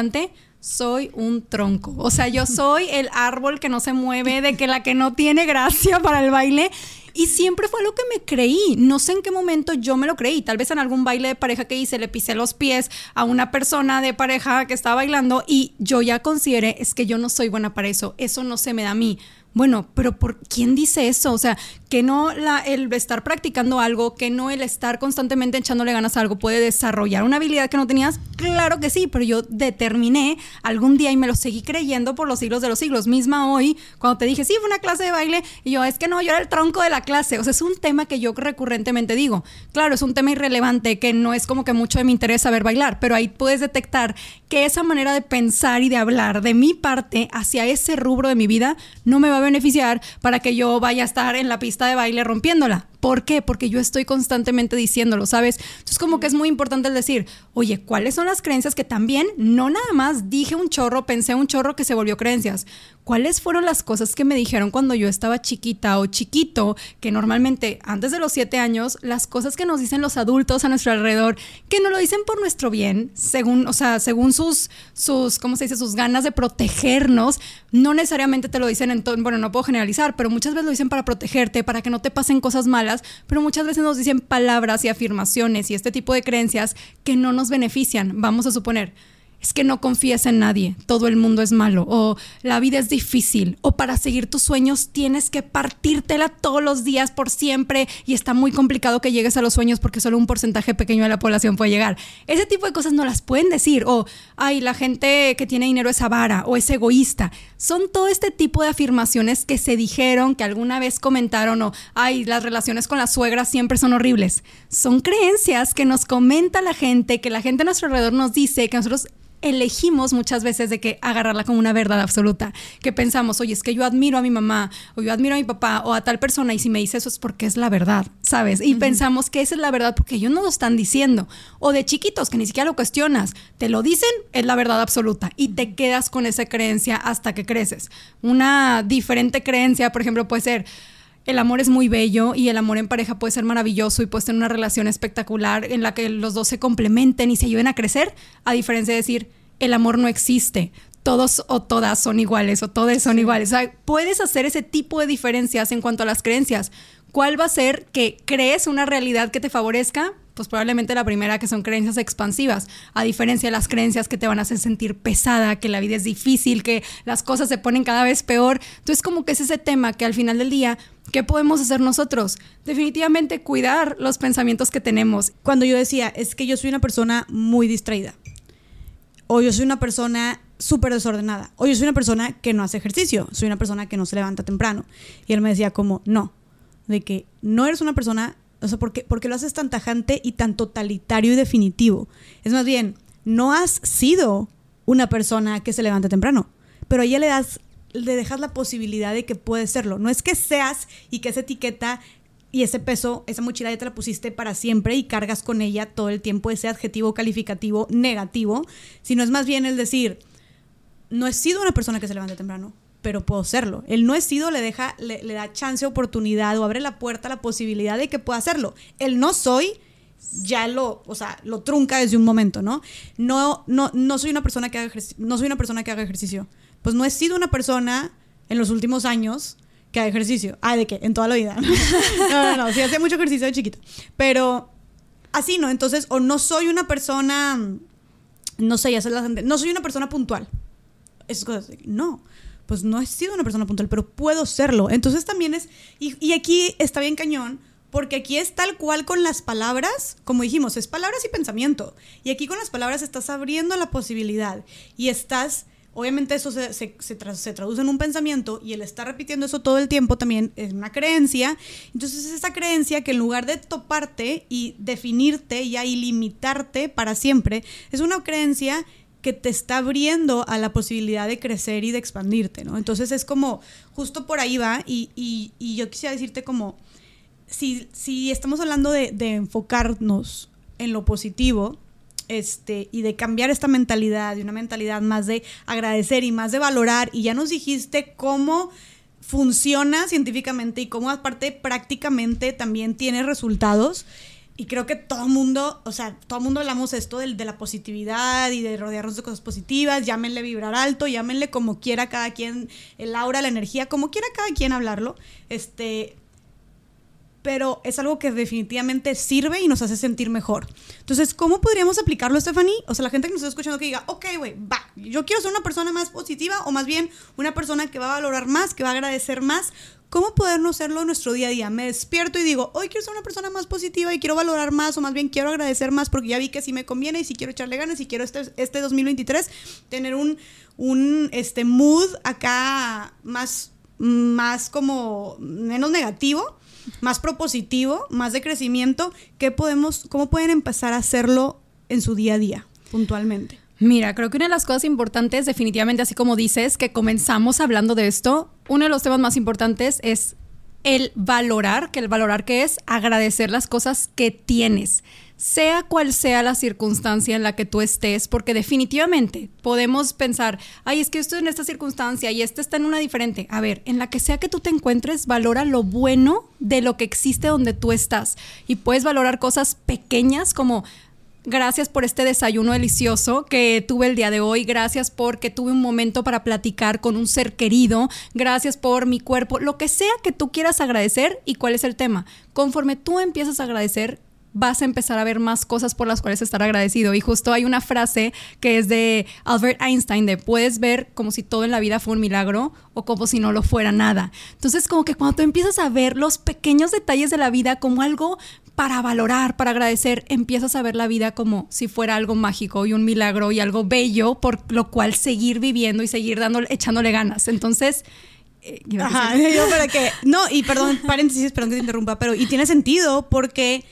soy un tronco. O sea, yo soy el árbol que no se mueve, de que la que no tiene gracia para el baile. Y siempre fue lo que me creí. No sé en qué momento yo me lo creí. Tal vez en algún baile de pareja que hice le pisé los pies a una persona de pareja que estaba bailando y yo ya consideré, es que yo no soy buena para eso. Eso no se me da a mí. Bueno, pero ¿por quién dice eso? O sea, que no el estar practicando algo, que no el estar constantemente echándole ganas a algo puede desarrollar una habilidad que no tenías. Claro que sí, pero yo determiné algún día y me lo seguí creyendo por los siglos de los siglos. Misma hoy, cuando te dije, sí, fue una clase de baile, y yo, es que no, yo era el tronco de la clase. O sea, es un tema que yo recurrentemente digo. Claro, es un tema irrelevante, que no es como que mucho de mi interés saber bailar, pero ahí puedes detectar que esa manera de pensar y de hablar de mi parte hacia ese rubro de mi vida no me va a beneficiar para que yo vaya a estar en la pista de baile rompiéndola. ¿Por qué? Porque yo estoy constantemente diciéndolo, ¿sabes? Entonces como que es muy importante el decir, oye, ¿cuáles son las creencias que también no nada más dije un chorro, pensé un chorro que se volvió creencias? ¿Cuáles fueron las cosas que me dijeron cuando yo estaba chiquita o chiquito, que normalmente antes de los siete años, las cosas que nos dicen los adultos a nuestro alrededor, que no lo dicen por nuestro bien, según, o sea, según sus, sus, ¿cómo se dice? Sus ganas de protegernos, no necesariamente te lo dicen en bueno, no puedo generalizar, pero muchas veces lo dicen para protegerte, para que no te pasen cosas malas pero muchas veces nos dicen palabras y afirmaciones y este tipo de creencias que no nos benefician. Vamos a suponer, es que no confías en nadie, todo el mundo es malo, o la vida es difícil, o para seguir tus sueños tienes que partírtela todos los días por siempre y está muy complicado que llegues a los sueños porque solo un porcentaje pequeño de la población puede llegar. Ese tipo de cosas no las pueden decir, o ay, la gente que tiene dinero es avara o es egoísta. Son todo este tipo de afirmaciones que se dijeron, que alguna vez comentaron, o ay, las relaciones con la suegra siempre son horribles. Son creencias que nos comenta la gente, que la gente a nuestro alrededor nos dice, que nosotros elegimos muchas veces de que agarrarla como una verdad absoluta, que pensamos, oye, es que yo admiro a mi mamá, o yo admiro a mi papá, o a tal persona, y si me dice eso es porque es la verdad, ¿sabes? Y pensamos que esa es la verdad porque ellos no lo están diciendo. O de chiquitos, que ni siquiera lo cuestionas, te lo dicen, es la verdad absoluta, y te quedas con esa creencia hasta que creces. Una diferente creencia, por ejemplo, puede ser, el amor es muy bello y el amor en pareja puede ser maravilloso y puedes tener una relación espectacular en la que los dos se complementen y se ayuden a crecer, a diferencia de decir, el amor no existe, todos o todas son iguales o todos son iguales. O sea, puedes hacer ese tipo de diferencias en cuanto a las creencias. ¿Cuál va a ser que crees una realidad que te favorezca? Pues probablemente la primera que son creencias expansivas, a diferencia de las creencias que te van a hacer sentir pesada, que la vida es difícil, que las cosas se ponen cada vez peor. Entonces como que es ese tema que al final del día, ¿qué podemos hacer nosotros? Definitivamente cuidar los pensamientos que tenemos. Cuando yo decía, es que yo soy una persona muy distraída, o yo soy una persona súper desordenada, o yo soy una persona que no hace ejercicio, soy una persona que no se levanta temprano. Y él me decía como, no, de que no eres una persona, o sea, ¿por qué, lo haces tan tajante y tan totalitario y definitivo? Es más bien, no has sido una persona que se levanta temprano, pero a ella le das, le dejas la posibilidad de que puede serlo. No es que seas y que esa etiqueta y ese peso, esa mochila ya te la pusiste para siempre y cargas con ella todo el tiempo ese adjetivo calificativo negativo, sino es más bien el decir, no he sido una persona que se levanta temprano, pero puedo serlo. El no he sido le deja, le, da chance, oportunidad o abre la puerta la posibilidad de que pueda hacerlo. El no soy ya lo, o sea, lo trunca desde un momento, ¿no? No, no, no soy una persona que haga no soy una persona que haga ejercicio. Pues no he sido una persona en los últimos años que haga ejercicio. Ah, ¿de qué? En toda la vida. No, no, no, sí hace mucho ejercicio de chiquito. Pero así, ¿no? Entonces, o no soy una persona, no sé, ya sé la no soy una persona puntual. Esas cosas, no pues no he sido una persona puntual, pero puedo serlo. Entonces también es, y, aquí está bien cañón, porque aquí es tal cual con las palabras, como dijimos, es palabras y pensamiento. Y aquí con las palabras estás abriendo la posibilidad y estás, obviamente eso se, se, traduce en un pensamiento y el estar repitiendo eso todo el tiempo también es una creencia. Entonces es esa creencia que en lugar de toparte y definirte ya y limitarte para siempre, es una creencia que te está abriendo a la posibilidad de crecer y de expandirte, ¿no? Entonces es como, justo por ahí va, y, y, yo quisiera decirte como, si, si estamos hablando de, de, enfocarnos en lo positivo, este, y de cambiar esta mentalidad, de una mentalidad más de agradecer y más de valorar, y ya nos dijiste cómo funciona científicamente y cómo aparte prácticamente también tiene resultados. Y creo que todo mundo, o sea, todo mundo hablamos esto de, de, la positividad y de rodearnos de cosas positivas, llámenle vibrar alto, llámenle como quiera cada quien, el aura, la energía, como quiera cada quien hablarlo, este, pero es algo que definitivamente sirve y nos hace sentir mejor. Entonces, ¿cómo podríamos aplicarlo, Stephanie? O sea, la gente que nos está escuchando que diga, ok, güey, va, yo quiero ser una persona más positiva o más bien una persona que va a valorar más, que va a agradecer más. ¿Cómo podernos hacerlo en nuestro día a día? Me despierto y digo, hoy quiero ser una persona más positiva y quiero valorar más o más bien quiero agradecer más porque ya vi que sí me conviene y si quiero echarle ganas y quiero este, este 2023 tener un, un este mood acá más, más como menos negativo más propositivo, más de crecimiento, ¿qué podemos, ¿cómo pueden empezar a hacerlo en su día a día, puntualmente? Mira, creo que una de las cosas importantes, definitivamente, así como dices, que comenzamos hablando de esto, uno de los temas más importantes es el valorar, que el valorar que es agradecer las cosas que tienes sea cual sea la circunstancia en la que tú estés, porque definitivamente podemos pensar, ay, es que estoy en esta circunstancia y esta está en una diferente. A ver, en la que sea que tú te encuentres, valora lo bueno de lo que existe donde tú estás. Y puedes valorar cosas pequeñas como, Gracias por este desayuno delicioso que tuve el día de hoy. Gracias porque tuve un momento para platicar con un ser querido. Gracias por mi cuerpo. Lo que sea que tú quieras agradecer y cuál es el tema. Conforme tú empiezas a agradecer, vas a empezar a ver más cosas por las cuales estar agradecido. Y justo hay una frase que es de Albert Einstein, de puedes ver como si todo en la vida fue un milagro o como si no lo fuera nada. Entonces como que cuando tú empiezas a ver los pequeños detalles de la vida como algo para valorar, para agradecer, empiezas a ver la vida como si fuera algo mágico y un milagro y algo bello por lo cual seguir viviendo y seguir dándole, echándole ganas. Entonces... Eh, Ajá, yo para que... No, y perdón, paréntesis, perdón que te interrumpa, pero y tiene sentido porque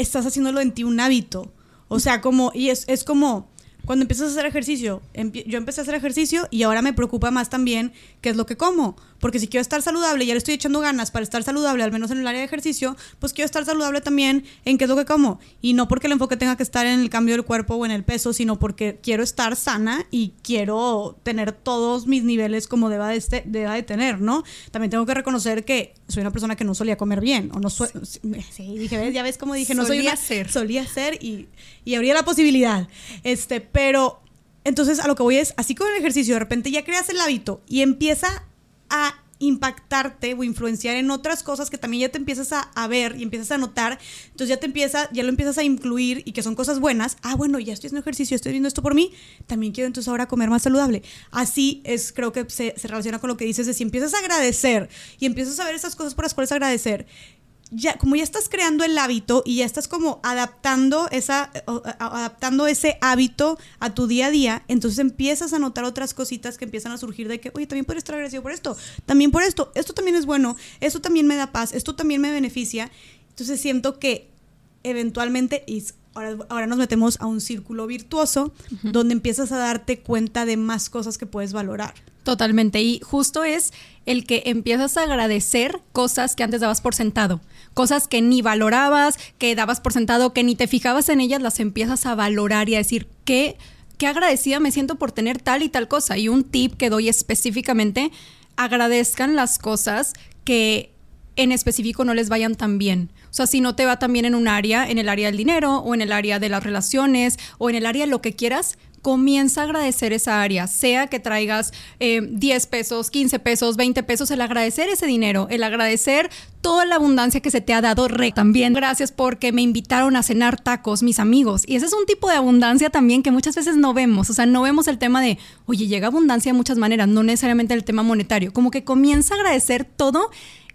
estás haciéndolo en ti un hábito. O sea, como, y es, es como, cuando empiezas a hacer ejercicio, yo empecé a hacer ejercicio y ahora me preocupa más también qué es lo que como. Porque si quiero estar saludable, ya le estoy echando ganas para estar saludable, al menos en el área de ejercicio, pues quiero estar saludable también en qué es lo que como. Y no porque el enfoque tenga que estar en el cambio del cuerpo o en el peso, sino porque quiero estar sana y quiero tener todos mis niveles como deba de, este, deba de tener, ¿no? También tengo que reconocer que soy una persona que no solía comer bien. O no sí. sí, dije, ya ves como dije, no solía ser. Solía ser y, y habría la posibilidad. Este, pero entonces a lo que voy es, así como el ejercicio, de repente ya creas el hábito y empieza a impactarte o influenciar en otras cosas que también ya te empiezas a, ver y empiezas a notar, entonces ya te empieza, ya lo empiezas a incluir y que son cosas buenas, ah, bueno, ya estoy haciendo ejercicio, estoy viendo esto por mí, también quiero entonces ahora comer más saludable. Así es, creo que se, relaciona con lo que dices de si empiezas a agradecer y empiezas a ver esas cosas por las cuales agradecer, ya, como ya estás creando el hábito y ya estás como adaptando, esa, adaptando ese hábito a tu día a día, entonces empiezas a notar otras cositas que empiezan a surgir de que, oye, también puedo estar agradecido por esto, también por esto, esto también es bueno, esto también me da paz, esto también me beneficia. Entonces siento que eventualmente, y ahora, ahora nos metemos a un círculo virtuoso, donde empiezas a darte cuenta de más cosas que puedes valorar. Totalmente. Y justo es el que empiezas a agradecer cosas que antes dabas por sentado. Cosas que ni valorabas, que dabas por sentado, que ni te fijabas en ellas, las empiezas a valorar y a decir qué, qué agradecida me siento por tener tal y tal cosa. Y un tip que doy específicamente, agradezcan las cosas que en específico no les vayan tan bien. O sea, si no te va tan bien en un área, en el área del dinero o en el área de las relaciones o en el área de lo que quieras, comienza a agradecer esa área, sea que traigas 10 eh, pesos, 15 pesos, 20 pesos, el agradecer ese dinero, el agradecer toda la abundancia que se te ha dado. También gracias porque me invitaron a cenar tacos mis amigos. Y ese es un tipo de abundancia también que muchas veces no vemos. O sea, no vemos el tema de, oye, llega abundancia de muchas maneras, no necesariamente el tema monetario. Como que comienza a agradecer todo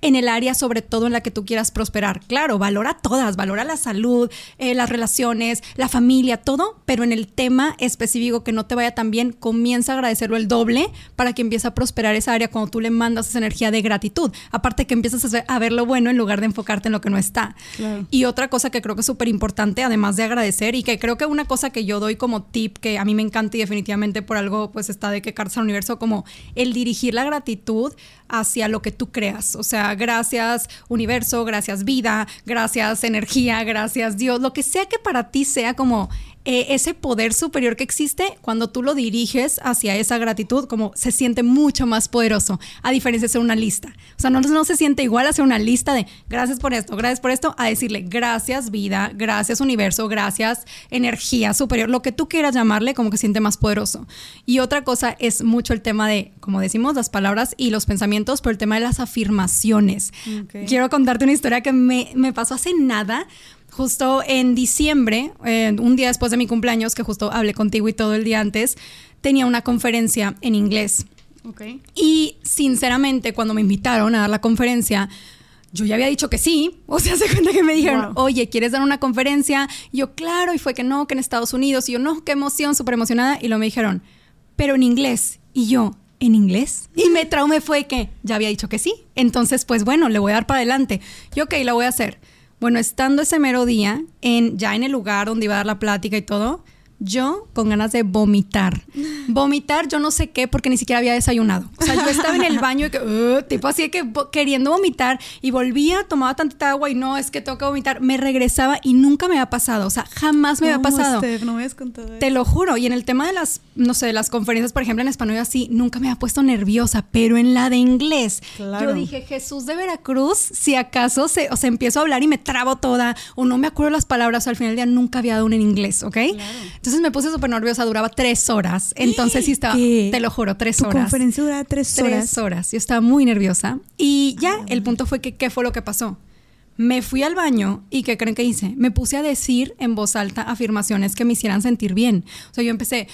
en el área sobre todo en la que tú quieras prosperar. Claro, valora todas, valora la salud, eh, las relaciones, la familia, todo, pero en el tema específico que no te vaya tan bien, comienza a agradecerlo el doble para que empiece a prosperar esa área cuando tú le mandas esa energía de gratitud. Aparte que empiezas a ver, lo bueno en lugar de enfocarte en lo que no está. Y otra cosa que creo que es súper importante, además de agradecer, y que creo que una cosa que yo doy como tip, que a mí me encanta y definitivamente por algo pues está de que cartas al universo, como el dirigir la gratitud hacia lo que tú creas. O sea, gracias universo, gracias vida, gracias energía, gracias Dios, lo que sea que para ti sea como eh, ese poder superior que existe, cuando tú lo diriges hacia esa gratitud, como se siente mucho más poderoso, a diferencia de hacer una lista. O sea, no, no se siente igual hacer una lista de gracias por esto, gracias por esto, a decirle gracias vida, gracias universo, gracias energía superior, lo que tú quieras llamarle, como que siente más poderoso. Y otra cosa es mucho el tema de, como decimos, las palabras y los pensamientos, pero el tema de las afirmaciones. Quiero contarte una historia que me, me pasó hace nada justo en diciembre, eh, un día después de mi cumpleaños, que justo hablé contigo y todo el día antes, tenía una conferencia en inglés. Y sinceramente, cuando me invitaron a dar la conferencia, yo ya había dicho que sí. O sea, se cuenta que me dijeron, oye, ¿quieres dar una conferencia? Y yo, claro, y fue que no, que en Estados Unidos. Y yo, no, qué emoción, súper emocionada. Y lo me dijeron, pero en inglés. Y yo, ¿en inglés? Y me traumé fue que ya había dicho que sí. Entonces, pues bueno, le voy a dar para adelante. Y ok, la voy a hacer. Bueno, estando ese mero día, en, ya en el lugar donde iba a dar la plática y todo, yo con ganas de vomitar. Vomitar, yo no sé qué, porque ni siquiera había desayunado. O sea, yo estaba en el baño y que, uh, tipo así que queriendo vomitar y volvía, tomaba tantita agua y no, es que tengo que vomitar. Me regresaba y nunca me había pasado. O sea, jamás me había pasado. no me Te lo juro. Y en el tema de las, no sé, las conferencias, por ejemplo, en español así, nunca me había puesto nerviosa, pero en la de inglés, yo dije, Jesús de Veracruz, si acaso se, o sea, empiezo a hablar y me trabo toda, o no me acuerdo las palabras, o al final del día nunca había dado una en inglés, ¿ok? Entonces me puse súper nerviosa, duraba tres horas. Entonces sí estaba, te lo juro, tres ¿Tu horas. conferencia duraba tres horas? Tres horas. Yo estaba muy nerviosa. Y ya, el punto fue que, ¿qué fue lo que pasó? Me fui al baño y ¿qué creen que hice? Me puse a decir en voz alta afirmaciones que me hicieran sentir bien. O sea, yo empecé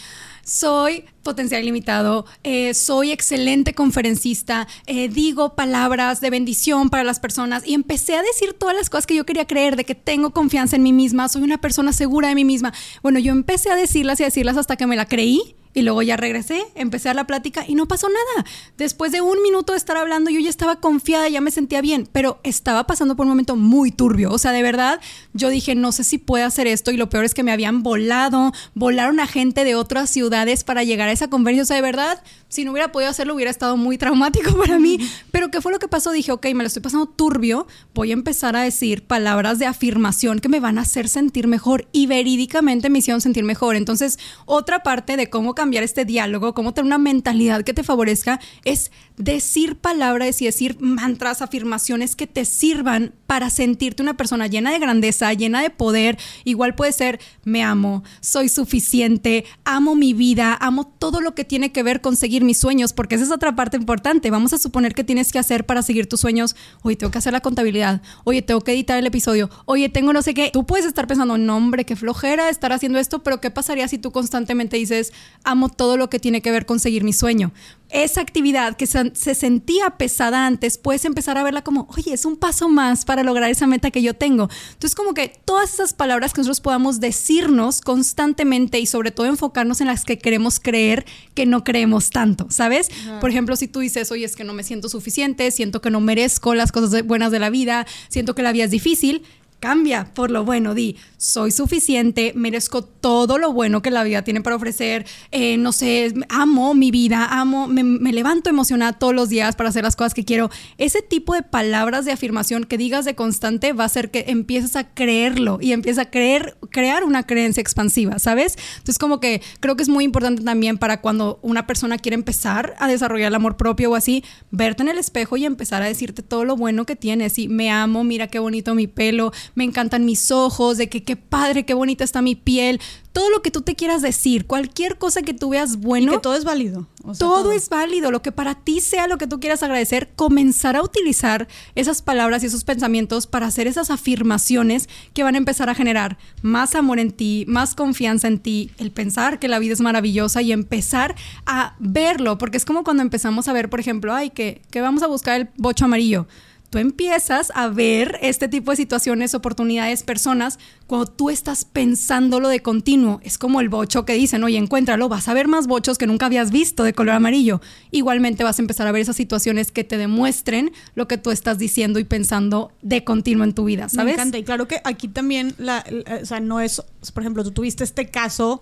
soy potencial ilimitado, eh, soy excelente conferencista, eh, digo palabras de bendición para las personas y empecé a decir todas las cosas que yo quería creer, de que tengo confianza en mí misma, soy una persona segura de mí misma. Bueno, yo empecé a decirlas y a decirlas hasta que me la creí y luego ya regresé, empecé a la plática y no pasó nada. Después de un minuto de estar hablando, yo ya estaba confiada, ya me sentía bien, pero estaba pasando por un momento muy turbio. O sea, de verdad, yo dije, no sé si puedo hacer esto y lo peor es que me habían volado, volaron a gente de otras ciudades para llegar a esa conferencia. O sea, de verdad, si no hubiera podido hacerlo, hubiera estado muy traumático para mí. Pero ¿qué fue lo que pasó? Dije, ok, me lo estoy pasando turbio, voy a empezar a decir palabras de afirmación que me van a hacer sentir mejor y verídicamente me hicieron sentir mejor. Entonces, otra parte de cómo cambiar este diálogo, cómo tener una mentalidad que te favorezca, es decir palabras y decir mantras, afirmaciones que te sirvan para sentirte una persona llena de grandeza, llena de poder. Igual puede ser, me amo, soy suficiente, amo mi vida, amo todo lo que tiene que ver con seguir mis sueños, porque esa es otra parte importante. Vamos a suponer que tienes que hacer para seguir tus sueños. Oye, tengo que hacer la contabilidad. Oye, tengo que editar el episodio. Oye, tengo no sé qué. Tú puedes estar pensando, no, hombre, qué flojera estar haciendo esto, pero ¿qué pasaría si tú constantemente dices, amo todo lo que tiene que ver con seguir mi sueño. Esa actividad que se, sentía pesada antes, puedes empezar a verla como, oye, es un paso más para lograr esa meta que yo tengo. Entonces, como que todas esas palabras que nosotros podamos decirnos constantemente y sobre todo enfocarnos en las que queremos creer que no creemos tanto, ¿sabes? Por ejemplo, si tú dices, oye, es que no me siento suficiente, siento que no merezco las cosas buenas de la vida, siento que la vida es difícil, Cambia por lo bueno, di, soy suficiente, merezco todo lo bueno que la vida tiene para ofrecer, eh, no sé, amo mi vida, amo, me, levanto emocionada todos los días para hacer las cosas que quiero. Ese tipo de palabras de afirmación que digas de constante va a hacer que empieces a creerlo y empieces a creer, crear una creencia expansiva, ¿sabes? Entonces como que creo que es muy importante también para cuando una persona quiere empezar a desarrollar el amor propio o así, verte en el espejo y empezar a decirte todo lo bueno que tienes y me amo, mira qué bonito mi pelo, me encantan mis ojos, de que qué padre, qué bonita está mi piel, todo lo que tú te quieras decir, cualquier cosa que tú veas bueno. que todo es válido. todo, es válido, lo que para ti sea lo que tú quieras agradecer, comenzar a utilizar esas palabras y esos pensamientos para hacer esas afirmaciones que van a empezar a generar más amor en ti, más confianza en ti, el pensar que la vida es maravillosa y empezar a verlo, porque es como cuando empezamos a ver, por ejemplo, ay, que, que vamos a buscar el bocho amarillo tú empiezas a ver este tipo de situaciones, oportunidades, personas, cuando tú estás pensándolo de continuo. Es como el bocho que dicen, oye, encuéntralo, vas a ver más bochos que nunca habías visto de color amarillo. Igualmente vas a empezar a ver esas situaciones que te demuestren lo que tú estás diciendo y pensando de continuo en tu vida, ¿sabes? Me encanta. Y claro que aquí también, la, o sea, no es, por ejemplo, tú tuviste este caso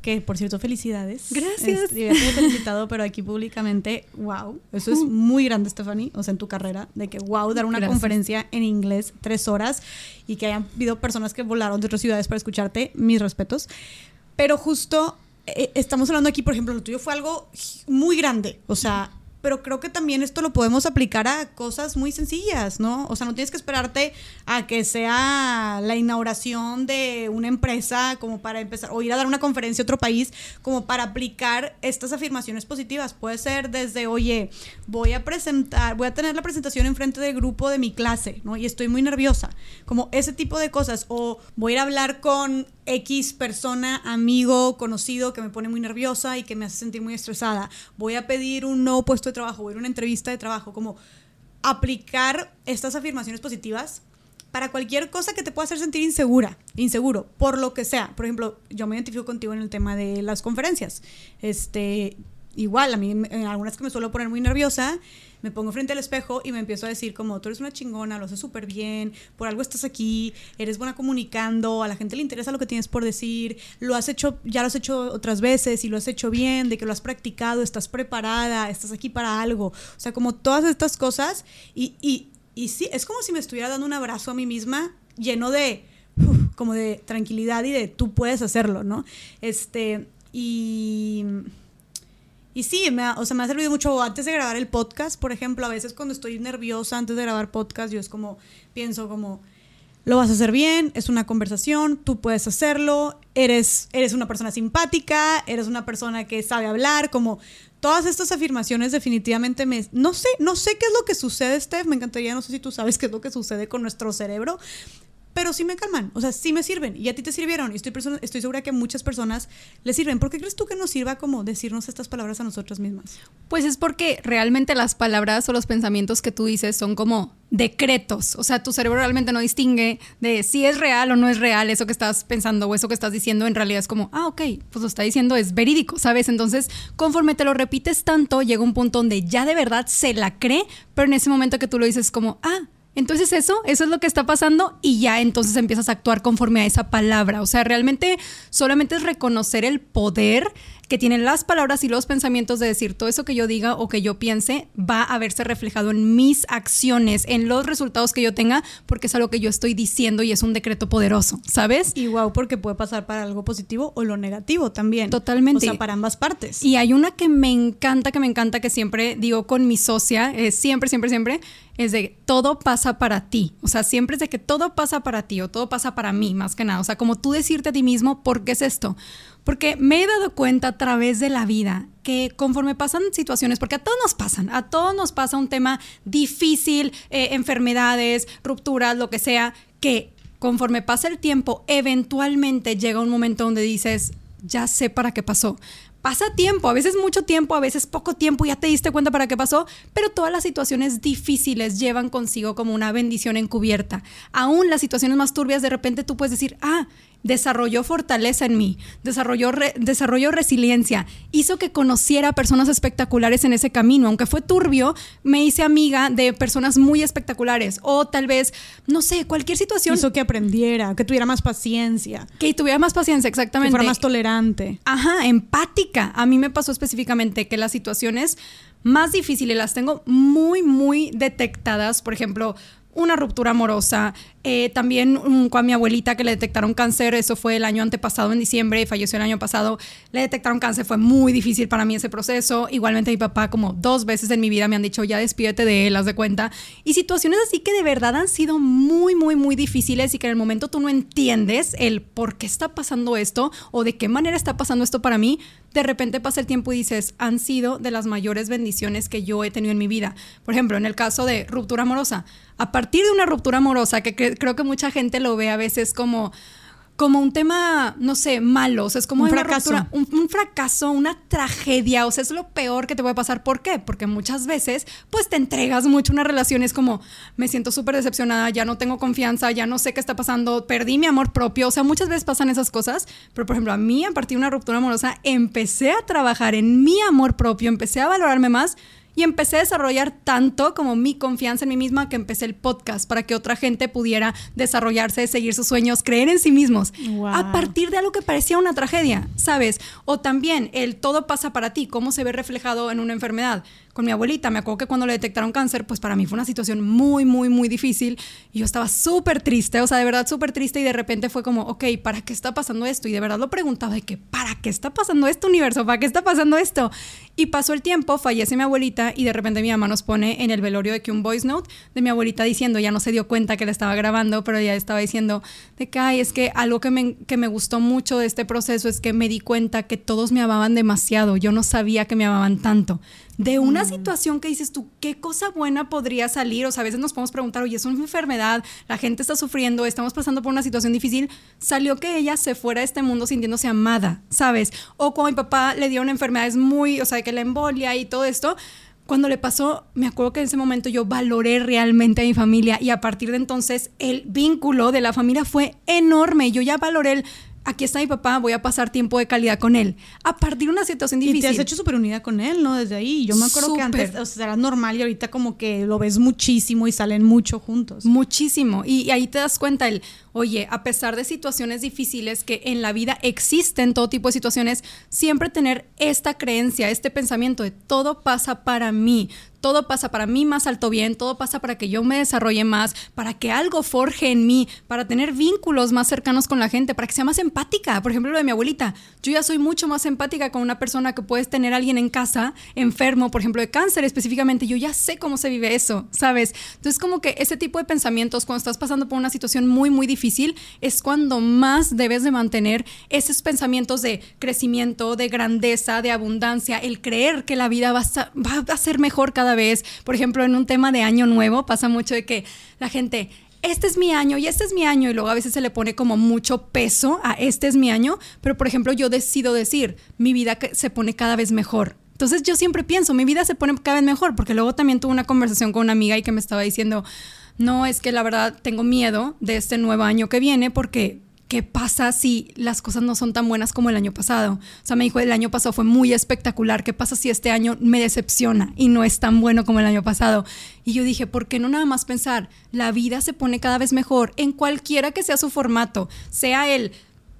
que por cierto, felicidades. Gracias. Este, felicitado, pero aquí públicamente, wow, eso es muy grande, Stephanie, o sea, en tu carrera, de que wow, dar una conferencia en inglés tres horas y que hayan habido personas que volaron de otras ciudades para escucharte, mis respetos. Pero justo eh, estamos hablando aquí, por ejemplo, lo tuyo fue algo muy grande, o sea, pero creo que también esto lo podemos aplicar a cosas muy sencillas, ¿no? O sea, no tienes que esperarte a que sea la inauguración de una empresa como para empezar, o ir a dar una conferencia a otro país, como para aplicar estas afirmaciones positivas. Puede ser desde, oye, voy a presentar, voy a tener la presentación en frente del grupo de mi clase, ¿no? Y estoy muy nerviosa. Como ese tipo de cosas. O voy a ir a hablar con X persona, amigo, conocido que me pone muy nerviosa y que me hace sentir muy estresada. Voy a pedir un nuevo puesto de trabajo, ir a una entrevista de trabajo, como aplicar estas afirmaciones positivas para cualquier cosa que te pueda hacer sentir insegura, inseguro, por lo que sea. Por ejemplo, yo me identifico contigo en el tema de las conferencias. Este, igual, a mí en algunas que me suelo poner muy nerviosa, me pongo frente al espejo y me empiezo a decir como, tú eres una chingona, lo haces súper bien, por algo estás aquí, eres buena comunicando, a la gente le interesa lo que tienes por decir, lo has hecho, ya lo has hecho otras veces y lo has hecho bien, de que lo has practicado, estás preparada, estás aquí para algo. O sea, como todas estas cosas y, y, y sí, es como si me estuviera dando un abrazo a mí misma lleno de, como de tranquilidad y de tú puedes hacerlo, ¿no? Este, y... Y sí, me ha, o sea, me ha servido mucho antes de grabar el podcast, por ejemplo, a veces cuando estoy nerviosa antes de grabar podcast, yo es como, pienso como, lo vas a hacer bien, es una conversación, tú puedes hacerlo, eres, eres una persona simpática, eres una persona que sabe hablar, como todas estas afirmaciones definitivamente me... No sé, no sé qué es lo que sucede, Steph, me encantaría, no sé si tú sabes qué es lo que sucede con nuestro cerebro, pero sí me calman, o sea, sí me sirven y a ti te sirvieron y estoy, estoy segura que muchas personas les sirven. ¿Por qué crees tú que nos sirva como decirnos estas palabras a nosotras mismas? Pues es porque realmente las palabras o los pensamientos que tú dices son como decretos, o sea, tu cerebro realmente no distingue de si es real o no es real eso que estás pensando o eso que estás diciendo, en realidad es como, ah, ok, pues lo está diciendo, es verídico, ¿sabes? Entonces, conforme te lo repites tanto, llega un punto donde ya de verdad se la cree, pero en ese momento que tú lo dices como, ah, entonces eso, eso es lo que está pasando y ya entonces empiezas a actuar conforme a esa palabra. O sea, realmente solamente es reconocer el poder que tienen las palabras y los pensamientos de decir todo eso que yo diga o que yo piense va a verse reflejado en mis acciones, en los resultados que yo tenga, porque es algo que yo estoy diciendo y es un decreto poderoso, ¿sabes? Y wow, porque puede pasar para algo positivo o lo negativo también. Totalmente. O sea, para ambas partes. Y hay una que me encanta, que me encanta, que siempre digo con mi socia, es siempre, siempre, siempre, es de todo pasa para ti. O sea, siempre es de que todo pasa para ti o todo pasa para mí, más que nada. O sea, como tú decirte a ti mismo, ¿por qué es esto? Porque me he dado cuenta a través de la vida que conforme pasan situaciones, porque a todos nos pasan, a todos nos pasa un tema difícil, eh, enfermedades, rupturas, lo que sea, que conforme pasa el tiempo, eventualmente llega un momento donde dices, ya sé para qué pasó pasa tiempo, a veces mucho tiempo, a veces poco tiempo, ya te diste cuenta para qué pasó, pero todas las situaciones difíciles llevan consigo como una bendición encubierta. Aún las situaciones más turbias, de repente tú puedes decir, ah, desarrolló fortaleza en mí, desarrolló, desarrolló resiliencia, hizo que conociera personas espectaculares en ese camino. Aunque fue turbio, me hice amiga de personas muy espectaculares. O tal vez, no sé, cualquier situación. Hizo que aprendiera, que tuviera más paciencia. Que tuviera más paciencia, exactamente. Que fuera más tolerante. Ajá, empática a mí me pasó específicamente que las situaciones más difíciles las tengo muy, muy detectadas. Por ejemplo, una ruptura amorosa, eh, también con mi abuelita que le detectaron cáncer, eso fue el año antepasado, en diciembre, falleció el año pasado, le detectaron cáncer, fue muy difícil para mí ese proceso. Igualmente mi papá como dos veces en mi vida me han dicho, ya despídete de él, haz de cuenta. Y situaciones así que de verdad han sido muy, muy, muy difíciles y que en el momento tú no entiendes el por qué está pasando esto o de qué manera está pasando esto para mí, de repente pasa el tiempo y dices, han sido de las mayores bendiciones que yo he tenido en mi vida. Por ejemplo, en el caso de ruptura amorosa, a partir de una ruptura amorosa, que creo que mucha gente lo ve a veces como como un tema, no sé, malo. O sea, es como Un una fracaso. ruptura, un, un fracaso, una tragedia. O sea, es lo peor que te puede pasar. ¿Por qué? Porque muchas veces, pues te entregas mucho una relación. Es como, me siento súper decepcionada, ya no tengo confianza, ya no sé qué está pasando, perdí mi amor propio. O sea, muchas veces pasan esas cosas. Pero, por ejemplo, a mí, a partir de una ruptura amorosa, empecé a trabajar en mi amor propio, empecé a valorarme más. Y empecé a desarrollar tanto como mi confianza en mí misma que empecé el podcast para que otra gente pudiera desarrollarse, seguir sus sueños, creer en sí mismos. Wow. A partir de algo que parecía una tragedia, ¿sabes? O también el todo pasa para ti, cómo se ve reflejado en una enfermedad. Con mi abuelita, me acuerdo que cuando le detectaron cáncer, pues para mí fue una situación muy, muy, muy difícil y yo estaba súper triste, o sea, de verdad súper triste y de repente fue como, ok, ¿para qué está pasando esto? Y de verdad lo preguntaba de que, ¿para qué está pasando esto, universo? ¿Para qué está pasando esto? Y pasó el tiempo, fallece mi abuelita y de repente mi mamá nos pone en el velorio de que un voice note de mi abuelita diciendo, ya no se dio cuenta que la estaba grabando, pero ya estaba diciendo de que, ay, es que algo que me, que me gustó mucho de este proceso es que me di cuenta que todos me amaban demasiado, yo no sabía que me amaban tanto. De una situación que dices tú, ¿qué cosa buena podría salir? O sea, a veces nos podemos preguntar, oye, es una enfermedad, la gente está sufriendo, estamos pasando por una situación difícil. Salió que ella se fuera de este mundo sintiéndose amada, ¿sabes? O cuando mi papá le dio una enfermedad, es muy, o sea, que la embolia y todo esto. Cuando le pasó, me acuerdo que en ese momento yo valoré realmente a mi familia y a partir de entonces el vínculo de la familia fue enorme. Yo ya valoré el, aquí está mi papá, voy a pasar tiempo de calidad con él. A partir de una situación difícil. Y te has hecho súper unida con él, ¿no? Desde ahí. Yo me acuerdo que antes o sea, era normal y ahorita como que lo ves muchísimo y salen mucho juntos. Muchísimo. Y, y ahí te das cuenta el, oye, a pesar de situaciones difíciles que en la vida existen, todo tipo de situaciones, siempre tener esta creencia, este pensamiento de todo pasa para mí. Todo pasa para mí más alto bien, todo pasa para que yo me desarrolle más, para que algo forje en mí, para tener vínculos más cercanos con la gente, para que sea más empática. Por ejemplo, lo de mi abuelita. Yo ya soy mucho más empática con una persona que puedes tener a alguien en casa enfermo, por ejemplo, de cáncer específicamente. Yo ya sé cómo se vive eso, ¿sabes? Entonces, como que ese tipo de pensamientos, cuando estás pasando por una situación muy, muy difícil, es cuando más debes de mantener esos pensamientos de crecimiento, de grandeza, de abundancia, el creer que la vida va a, va a ser mejor cada vez. Por ejemplo, en un tema de año nuevo pasa mucho de que la gente este es mi año y este es mi año y luego a veces se le pone como mucho peso a este es mi año, pero por ejemplo yo decido decir, mi vida se pone cada vez mejor. Entonces yo siempre pienso, mi vida se pone cada vez mejor, porque luego también tuve una conversación con una amiga y que me estaba diciendo, no, es que la verdad tengo miedo de este nuevo año que viene porque ¿qué pasa si las cosas no son tan buenas como el año pasado? O sea, me dijo, el año pasado fue muy espectacular, ¿qué pasa si este año me decepciona y no es tan bueno como el año pasado? Y yo dije, ¿por qué no nada más pensar? La vida se pone cada vez mejor en cualquiera que sea su formato, sea el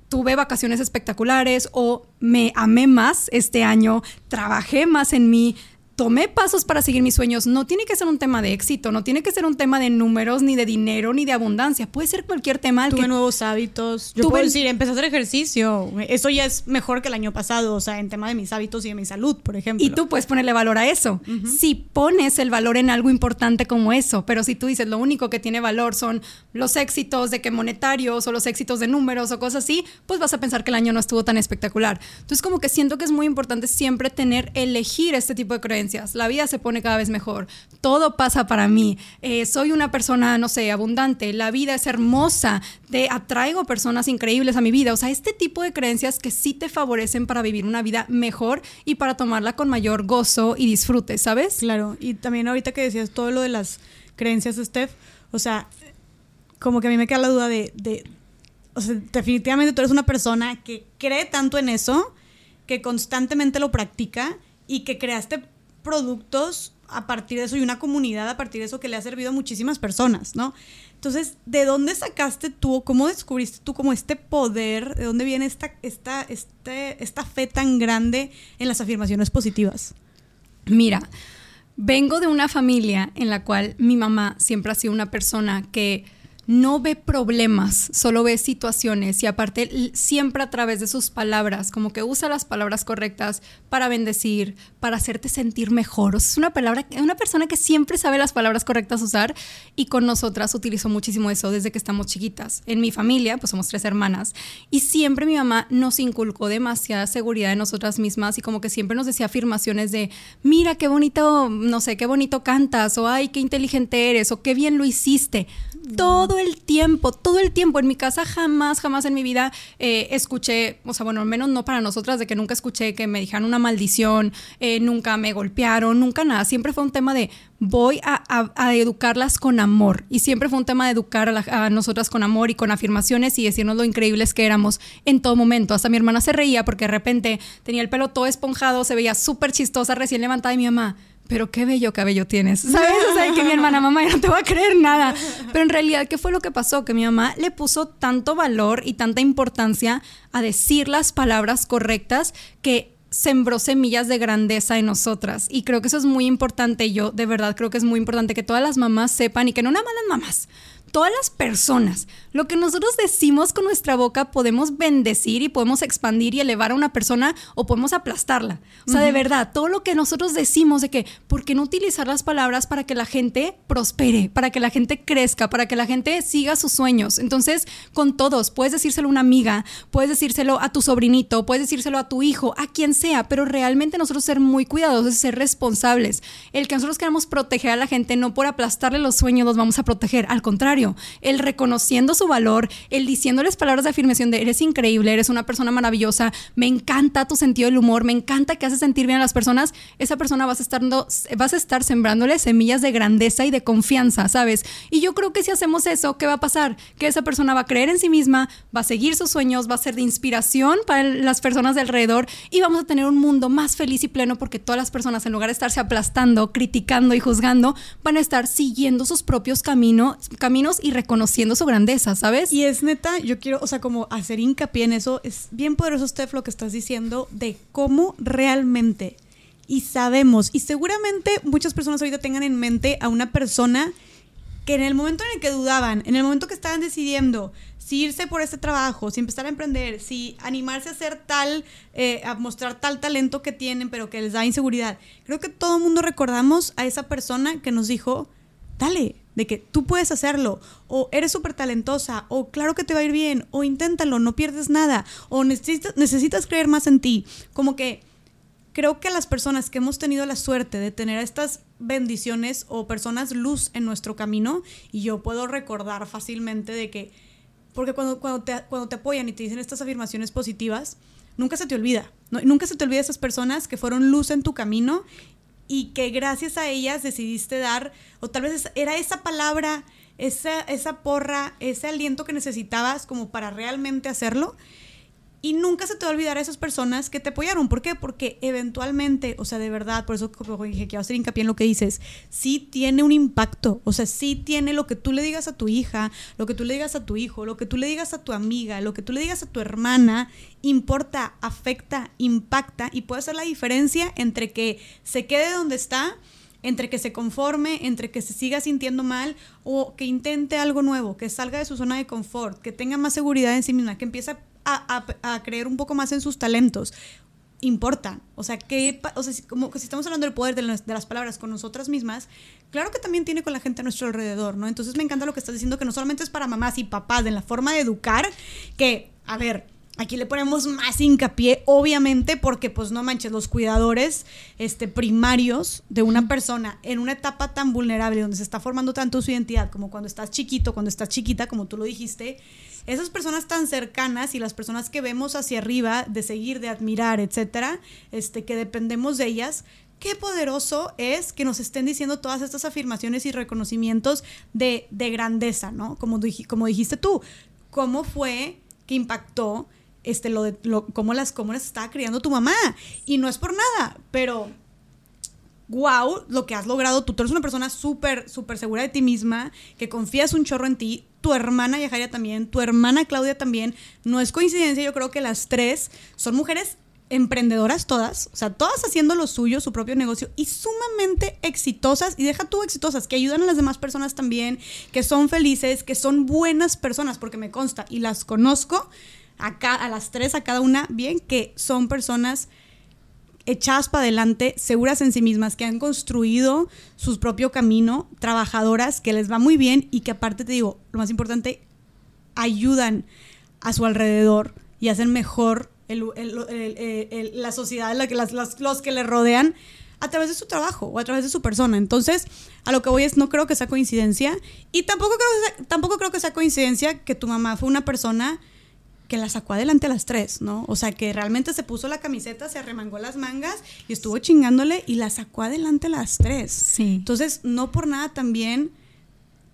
tuve vacaciones espectaculares o me amé más este año, trabajé más en mí, tomé pasos para seguir mis sueños. No tiene que ser un tema de éxito, no tiene que ser un tema de números, ni de dinero, ni de abundancia. Puede ser cualquier tema Tuve que nuevos hábitos. Yo Tuve puedo decir, empecé a hacer ejercicio. Eso ya es mejor que el año pasado, o sea, en tema de mis hábitos y de mi salud, por ejemplo. Y tú puedes ponerle valor a eso. Si pones el valor en algo importante como eso, pero si tú dices lo único que tiene valor son los éxitos de que monetarios o los éxitos de números o cosas así, pues vas a pensar que el año no estuvo tan espectacular. Entonces como que siento que es muy importante siempre tener, elegir este tipo de creencias. La vida se pone cada vez mejor. Todo pasa para mí. Eh, soy una persona, no sé, abundante. La vida es hermosa. Te atraigo personas increíbles a mi vida. O sea, este tipo de creencias que sí te favorecen para vivir una vida mejor y para tomarla con mayor gozo y disfrute, ¿sabes? Claro, y también ahorita que decías todo lo de las creencias, Steph, o sea, como que a mí me queda la duda de, de- o sea, definitivamente tú eres una persona que cree tanto en eso, que constantemente lo practica y que creaste productos a partir de eso y una comunidad a partir de eso que le ha servido a muchísimas personas, ¿no? Entonces, ¿de dónde sacaste tú, cómo descubriste tú como este poder, de dónde viene esta, esta, este, esta fe tan grande en las afirmaciones positivas? Mira, vengo de una familia en la cual mi mamá siempre ha sido una persona que no ve problemas, solo ve situaciones y aparte siempre a través de sus palabras, como que usa las palabras correctas para bendecir, para hacerte sentir mejor. Es una palabra, una persona que siempre sabe las palabras correctas usar y con nosotras utilizó muchísimo eso desde que estamos chiquitas. En mi familia, pues somos tres hermanas y siempre mi mamá nos inculcó demasiada seguridad en nosotras mismas y como que siempre nos decía afirmaciones de, mira qué bonito, no sé, qué bonito cantas o ay, qué inteligente eres o qué bien lo hiciste. Todo todo el tiempo, todo el tiempo. En mi casa jamás, jamás en mi vida eh, escuché, o sea, bueno, al menos no para nosotras, de que nunca escuché que me dijeran una maldición, eh, nunca me golpearon, nunca nada. Siempre fue un tema de voy a, educarlas con amor. Y siempre fue un tema de educar a, nosotras con amor y con afirmaciones y decirnos lo increíbles que éramos en todo momento. Hasta mi hermana se reía porque de repente tenía el pelo todo esponjado, se veía súper chistosa, recién levantada y mi mamá. Pero qué bello cabello tienes, ¿sabes? O sea, que mi hermana, mamá, ya no te va a creer nada. Pero en realidad, ¿qué fue lo que pasó? Que mi mamá le puso tanto valor y tanta importancia a decir las palabras correctas que sembró semillas de grandeza en nosotras. Y creo que eso es muy importante. Yo de verdad creo que es muy importante que todas las mamás sepan y que no nada más las mamás, todas las personas, lo que nosotros decimos con nuestra boca podemos bendecir y podemos expandir y elevar a una persona o podemos aplastarla. O sea, de verdad, todo lo que nosotros decimos de que, ¿por qué no utilizar las palabras para que la gente prospere, para que la gente crezca, para que la gente siga sus sueños? Entonces, con todos, puedes decírselo a una amiga, puedes decírselo a tu sobrinito, puedes decírselo a tu hijo, a quien sea, pero realmente nosotros ser muy cuidadosos y ser responsables. El que nosotros queramos proteger a la gente, no por aplastarle los sueños los vamos a proteger, al contrario el reconociendo su valor, el diciéndoles palabras de afirmación de eres increíble, eres una persona maravillosa, me encanta tu sentido del humor, me encanta que haces sentir bien a las personas, esa persona vas a estar, vas a estar sembrándole semillas de grandeza y de confianza, ¿sabes? Y yo creo que si hacemos eso, ¿qué va a pasar? Que esa persona va a creer en sí misma, va a seguir sus sueños, va a ser de inspiración para las personas de alrededor y vamos a tener un mundo más feliz y pleno porque todas las personas, en lugar de estarse aplastando, criticando y juzgando, van a estar siguiendo sus propios caminos, caminos y reconociendo su grandeza, ¿sabes? Y es neta, yo quiero, o sea, como hacer hincapié en eso. Es bien poderoso, Steph, lo que estás diciendo de cómo realmente, y sabemos, y seguramente muchas personas ahorita tengan en mente a una persona que en el momento en el que dudaban, en el momento que estaban decidiendo si irse por este trabajo, si empezar a emprender, si animarse a hacer tal, eh, a mostrar tal talento que tienen, pero que les da inseguridad. Creo que todo el mundo recordamos a esa persona que nos dijo, dale, de que tú puedes hacerlo, o eres súper talentosa, o claro que te va a ir bien, o inténtalo, no pierdes nada, o necesitas, necesitas creer más en ti. Como que creo que las personas que hemos tenido la suerte de tener estas bendiciones o personas luz en nuestro camino, y yo puedo recordar fácilmente de que, porque cuando, cuando, te, cuando te apoyan y te dicen estas afirmaciones positivas, nunca se te olvida, nunca se te olvida esas personas que fueron luz en tu camino y que gracias a ellas decidiste dar, o tal vez era esa palabra, esa, esa porra, ese aliento que necesitabas como para realmente hacerlo. Y nunca se te va a olvidar a esas personas que te apoyaron. ¿Por qué? Porque eventualmente, o sea, de verdad, por eso dije que a hacer hincapié en lo que dices, sí tiene un impacto. O sea, sí tiene lo que tú le digas a tu hija, lo que tú le digas a tu hijo, lo que tú le digas a tu amiga, lo que tú le digas a tu hermana, importa, afecta, impacta y puede ser la diferencia entre que se quede donde está entre que se conforme, entre que se siga sintiendo mal o que intente algo nuevo, que salga de su zona de confort, que tenga más seguridad en sí misma, que empiece a a, creer un poco más en sus talentos importan. O sea, que, o sea, como que si estamos hablando del poder de, las palabras con nosotras mismas, claro que también tiene con la gente a nuestro alrededor, ¿no? Entonces me encanta lo que estás diciendo, que no solamente es para mamás y papás, en la forma de educar, que, a ver, aquí le ponemos más hincapié, obviamente, porque pues no manches, los cuidadores este, primarios de una persona en una etapa tan vulnerable, donde se está formando tanto su identidad, como cuando estás chiquito, cuando estás chiquita, como tú lo dijiste, esas personas tan cercanas y las personas que vemos hacia arriba, de seguir, de admirar, etcétera, este, que dependemos de ellas, qué poderoso es que nos estén diciendo todas estas afirmaciones y reconocimientos de, de grandeza, ¿no? Como, dijiste tú, cómo fue que impactó este, lo de cómo las cómo las estaba criando tu mamá. Y no es por nada, pero wow, lo que has logrado. Tú, tú eres una persona súper, súper segura de ti misma, que confías un chorro en ti tu hermana Yajaria también, tu hermana Claudia también. No es coincidencia, yo creo que las tres son mujeres emprendedoras todas, o sea, todas haciendo lo suyo, su propio negocio y sumamente exitosas, y deja tú exitosas, que ayudan a las demás personas también, que son felices, que son buenas personas, porque me consta y las conozco acá a las tres, a cada una, bien, que son personas echadas para adelante, seguras en sí mismas, que han construido su propio camino, trabajadoras, que les va muy bien y que aparte te digo, lo más importante, ayudan a su alrededor y hacen mejor la sociedad, la que, los que le rodean a través de su trabajo o a través de su persona. Entonces, a lo que voy es, no creo que sea coincidencia. Y tampoco creo tampoco creo que sea coincidencia que tu mamá fue una persona que la sacó adelante a las tres, ¿no? O sea, que realmente se puso la camiseta, se arremangó las mangas y estuvo chingándole y la sacó adelante a las tres. Sí. Entonces, no por nada también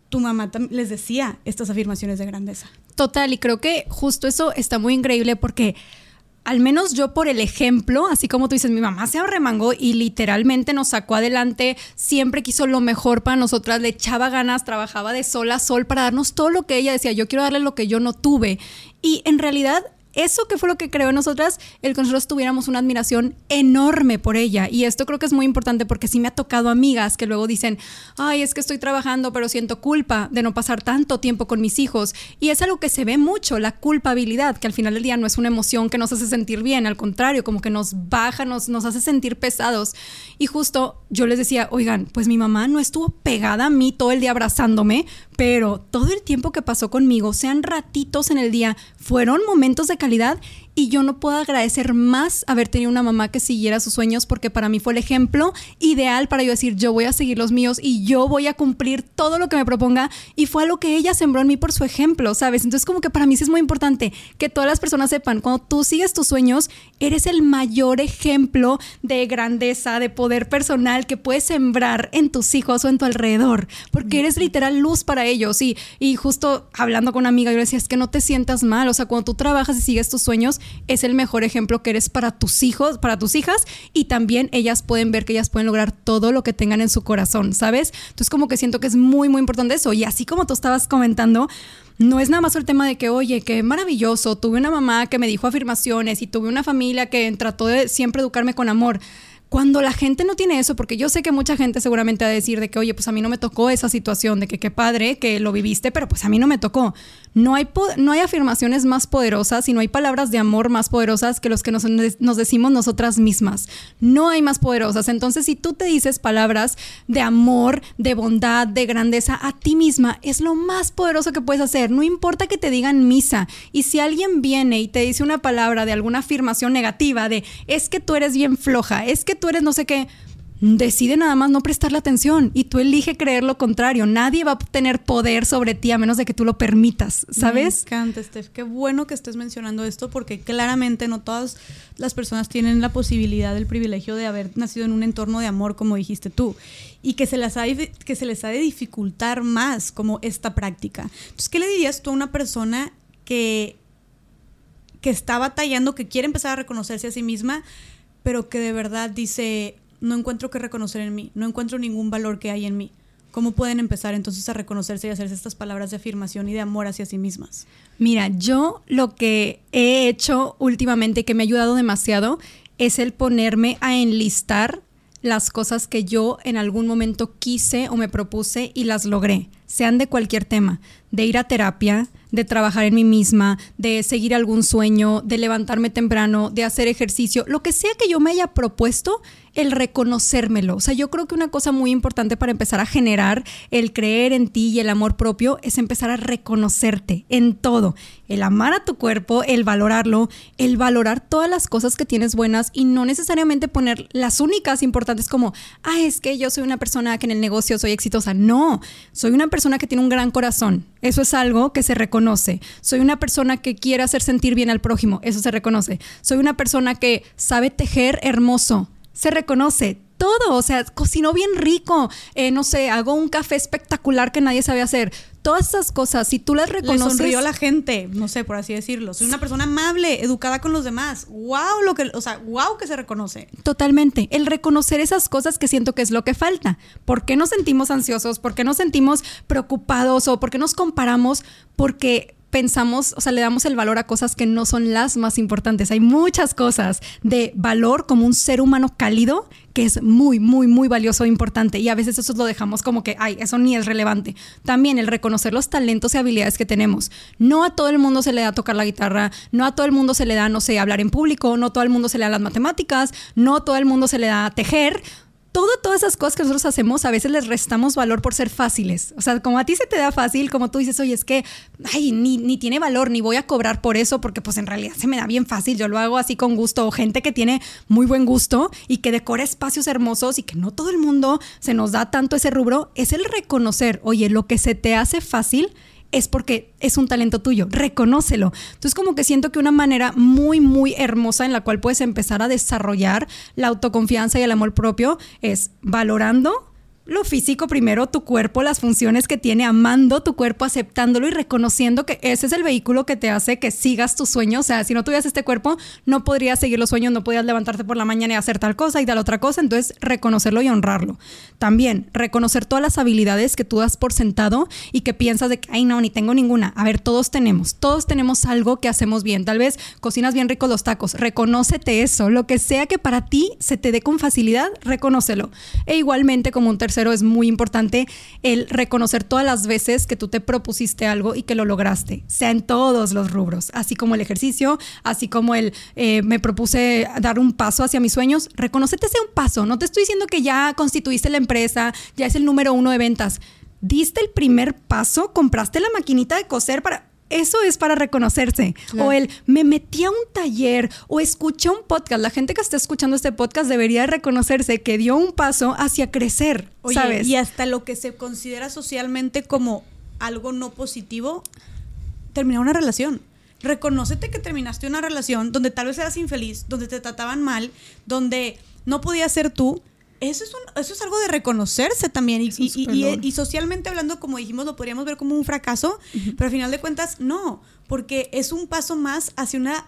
tu mamá les decía estas afirmaciones de grandeza. Total, y creo que justo eso está muy increíble porque al menos yo por el ejemplo, así como tú dices, mi mamá se arremangó y literalmente nos sacó adelante, siempre quiso lo mejor para nosotras, le echaba ganas, trabajaba de sol a sol para darnos todo lo que ella decía, yo quiero darle lo que yo no tuve. Y en realidad eso que fue lo que creó en nosotras, el que nosotros tuviéramos una admiración enorme por ella. Y esto creo que es muy importante porque sí me ha tocado amigas que luego dicen, ay, es que estoy trabajando, pero siento culpa de no pasar tanto tiempo con mis hijos. Y es algo que se ve mucho, la culpabilidad, que al final del día no es una emoción que nos hace sentir bien, al contrario, como que nos baja, nos, nos hace sentir pesados. Y justo yo les decía, oigan, pues mi mamá no estuvo pegada a mí todo el día abrazándome, pero todo el tiempo que pasó conmigo, sean ratitos en el día, fueron momentos de calidad y yo no puedo agradecer más haber tenido una mamá que siguiera sus sueños porque para mí fue el ejemplo ideal para yo decir yo voy a seguir los míos y yo voy a cumplir todo lo que me proponga y fue algo que ella sembró en mí por su ejemplo, ¿sabes? Entonces como que para mí sí es muy importante que todas las personas sepan, cuando tú sigues tus sueños, eres el mayor ejemplo de grandeza, de poder personal que puedes sembrar en tus hijos o en tu alrededor, porque eres literal luz para ellos y, y justo hablando con una amiga yo le decía, es que no te sientas mal, o sea, cuando tú trabajas y sigues tus sueños, es el mejor ejemplo que eres para tus hijos, para tus hijas y también ellas pueden ver que ellas pueden lograr todo lo que tengan en su corazón, ¿sabes? Entonces como que siento que es muy, muy importante eso. Y así como tú estabas comentando, no es nada más el tema de que, oye, qué maravilloso, tuve una mamá que me dijo afirmaciones y tuve una familia que trató de siempre educarme con amor. Cuando la gente no tiene eso, porque yo sé que mucha gente seguramente va a decir de que, oye, pues a mí no me tocó esa situación, de que qué padre que lo viviste, pero pues a mí no me tocó. No hay, no hay afirmaciones más poderosas y no hay palabras de amor más poderosas que los que nos, nos, decimos nosotras mismas. No hay más poderosas. Entonces, si tú te dices palabras de amor, de bondad, de grandeza a ti misma, es lo más poderoso que puedes hacer. No importa que te digan misa. Y si alguien viene y te dice una palabra de alguna afirmación negativa, de es que tú eres bien floja, es que tú eres no sé qué decide nada más no prestarle atención y tú elige creer lo contrario. Nadie va a tener poder sobre ti a menos de que tú lo permitas, ¿sabes? Me encanta, Steph. Qué bueno que estés mencionando esto porque claramente no todas las personas tienen la posibilidad, el privilegio de haber nacido en un entorno de amor, como dijiste tú, y que se, las ha, que se les ha de dificultar más como esta práctica. Entonces, ¿qué le dirías tú a una persona que, que está batallando, que quiere empezar a reconocerse a sí misma, pero que de verdad dice no encuentro que reconocer en mí, no encuentro ningún valor que hay en mí. ¿Cómo pueden empezar entonces a reconocerse y hacerse estas palabras de afirmación y de amor hacia sí mismas? Mira, yo lo que he hecho últimamente que me ha ayudado demasiado es el ponerme a enlistar las cosas que yo en algún momento quise o me propuse y las logré, sean de cualquier tema, de ir a terapia, de trabajar en mí misma, de seguir algún sueño, de levantarme temprano, de hacer ejercicio, lo que sea que yo me haya propuesto, el reconocérmelo. O sea, yo creo que una cosa muy importante para empezar a generar el creer en ti y el amor propio es empezar a reconocerte en todo. El amar a tu cuerpo, el valorarlo, el valorar todas las cosas que tienes buenas y no necesariamente poner las únicas importantes como, ah, es que yo soy una persona que en el negocio soy exitosa. No, soy una persona que tiene un gran corazón. Eso es algo que se reconoce. Soy una persona que quiere hacer sentir bien al prójimo. Eso se reconoce. Soy una persona que sabe tejer hermoso se reconoce todo, o sea, cocinó bien rico, eh, no sé, hago un café espectacular que nadie sabe hacer. Todas esas cosas, si tú las reconoces. Le sonrió a la gente, no sé, por así decirlo. Soy una persona amable, educada con los demás. Wow, lo que, o sea, wow que se reconoce. Totalmente. El reconocer esas cosas que siento que es lo que falta. ¿Por qué nos sentimos ansiosos? ¿Por qué nos sentimos preocupados? ¿O por qué nos comparamos? Porque pensamos, o sea, le damos el valor a cosas que no son las más importantes. Hay muchas cosas de valor como un ser humano cálido que es muy, muy, muy valioso e importante. Y a veces eso lo dejamos como que, ay, eso ni es relevante. También el reconocer los talentos y habilidades que tenemos. No a todo el mundo se le da tocar la guitarra, no a todo el mundo se le da, no sé, hablar en público, no a todo el mundo se le da las matemáticas, no a todo el mundo se le da tejer todo, todas esas cosas que nosotros hacemos, a veces les restamos valor por ser fáciles. O sea, como a ti se te da fácil, como tú dices, oye, es que, ay, ni, ni tiene valor, ni voy a cobrar por eso, porque pues en realidad se me da bien fácil, yo lo hago así con gusto. Gente que tiene muy buen gusto y que decora espacios hermosos y que no todo el mundo se nos da tanto ese rubro, es el reconocer, oye, lo que se te hace fácil es porque es un talento tuyo, reconócelo. Entonces como que siento que una manera muy, muy hermosa en la cual puedes empezar a desarrollar la autoconfianza y el amor propio es valorando lo físico primero, tu cuerpo, las funciones que tiene, amando tu cuerpo, aceptándolo y reconociendo que ese es el vehículo que te hace que sigas tus sueños. O sea, si no tuvieras este cuerpo, no podrías seguir los sueños, no podrías levantarte por la mañana y hacer tal cosa y tal otra cosa. Entonces, reconocerlo y honrarlo. También, reconocer todas las habilidades que tú das por sentado y que piensas de que, ay, no, ni tengo ninguna. A ver, todos tenemos, todos tenemos algo que hacemos bien. Tal vez cocinas bien ricos los tacos. Reconócete eso. Lo que sea que para ti se te dé con facilidad, reconócelo. E igualmente, como un es muy importante el reconocer todas las veces que tú te propusiste algo y que lo lograste, sea en todos los rubros, así como el ejercicio, así como el eh, me propuse dar un paso hacia mis sueños, reconocete ese un paso, no te estoy diciendo que ya constituiste la empresa, ya es el número uno de ventas, diste el primer paso, compraste la maquinita de coser para eso es para reconocerse. O el me metí a un taller o escuché un podcast. La gente que está escuchando este podcast debería reconocerse que dio un paso hacia crecer, ¿sabes? Y hasta lo que se considera socialmente como algo no positivo, terminar una relación. Reconócete que terminaste una relación donde tal vez eras infeliz, donde te trataban mal, donde no podías ser tú eso es, eso es algo de reconocerse también. Y, y, socialmente hablando, como dijimos, lo podríamos ver como un fracaso, pero al final de cuentas, no, porque es un paso más hacia una,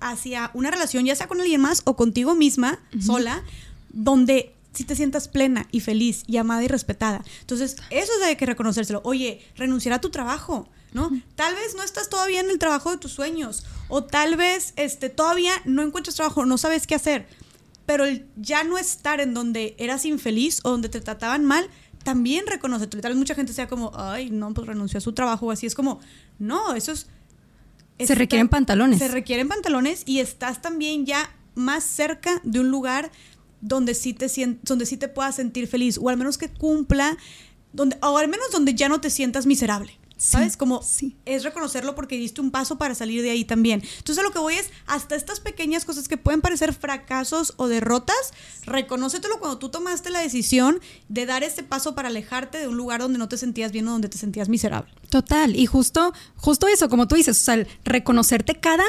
hacia una relación, ya sea con alguien más o contigo misma, sola, donde si te sientas plena y feliz y amada y respetada. Entonces, eso es de que reconocérselo. Oye, renunciar a tu trabajo. ¿no? Tal vez no estás todavía en el trabajo de tus sueños o tal vez este, todavía no encuentras trabajo, no sabes qué hacer pero el ya no estar en donde eras infeliz o donde te trataban mal, también reconoce. Tal vez mucha gente sea como, ay, no, pues renunció a su trabajo o así. Es como, no, eso es... se requieren pantalones. Se requieren pantalones y estás también ya más cerca de un lugar donde sí te, donde sí te puedas sentir feliz o al menos que cumpla, donde, o al menos donde ya no te sientas miserable. ¿Sabes? Como sí. es reconocerlo porque diste un paso para salir de ahí también. Entonces lo que voy es, hasta estas pequeñas cosas que pueden parecer fracasos o derrotas, reconócetelo cuando tú tomaste la decisión de dar ese paso para alejarte de un lugar donde no te sentías bien o donde te sentías miserable. Total, y justo, justo eso, como tú dices, o sea, reconocerte cada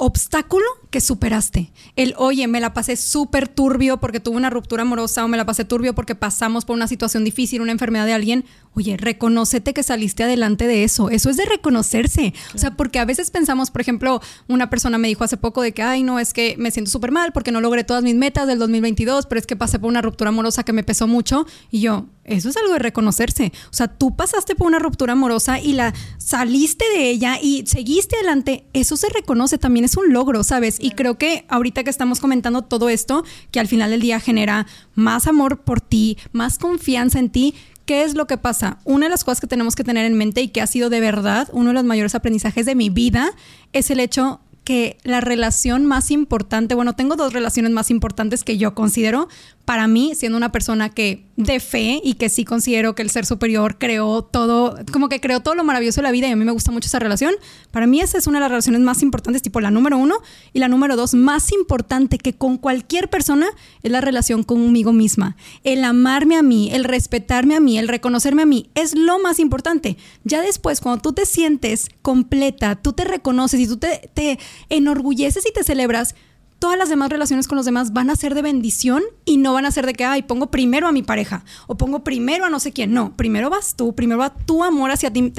obstáculo que superaste. El, oye, me la pasé súper turbio porque tuve una ruptura amorosa o me la pasé turbio porque pasamos por una situación difícil, una enfermedad de alguien. Oye, reconócete que saliste adelante de eso. Eso es de reconocerse. O sea, porque a veces pensamos, por ejemplo, una persona me dijo hace poco de que, ay, no, es que me siento súper mal porque no logré todas mis metas del 2022, pero es que pasé por una ruptura amorosa que me pesó mucho. Y yo, eso es algo de reconocerse. O sea, tú pasaste por una ruptura amorosa y la saliste de ella y seguiste adelante. Eso se reconoce, también es un logro, ¿sabes? Y creo que ahorita que estamos comentando todo esto, que al final del día genera más amor por ti, más confianza en ti, ¿qué es lo que pasa? Una de las cosas que tenemos que tener en mente y que ha sido de verdad uno de los mayores aprendizajes de mi vida es el hecho que la relación más importante, bueno, tengo dos relaciones más importantes que yo considero para mí, siendo una persona que de fe y que sí considero que el ser superior creó todo, como que creó todo lo maravilloso de la vida y a mí me gusta mucho esa relación, para mí esa es una de las relaciones más importantes, tipo la número uno y la número dos, más importante que con cualquier persona es la relación conmigo misma. El amarme a mí, el respetarme a mí, el reconocerme a mí, es lo más importante. Ya después, cuando tú te sientes completa, tú te reconoces y tú te, te enorgulleces y te celebras, todas las demás relaciones con los demás van a ser de bendición y no van a ser de que, ay, pongo primero a mi pareja o pongo primero a no sé quién. No, primero vas tú, primero va tu amor hacia ti,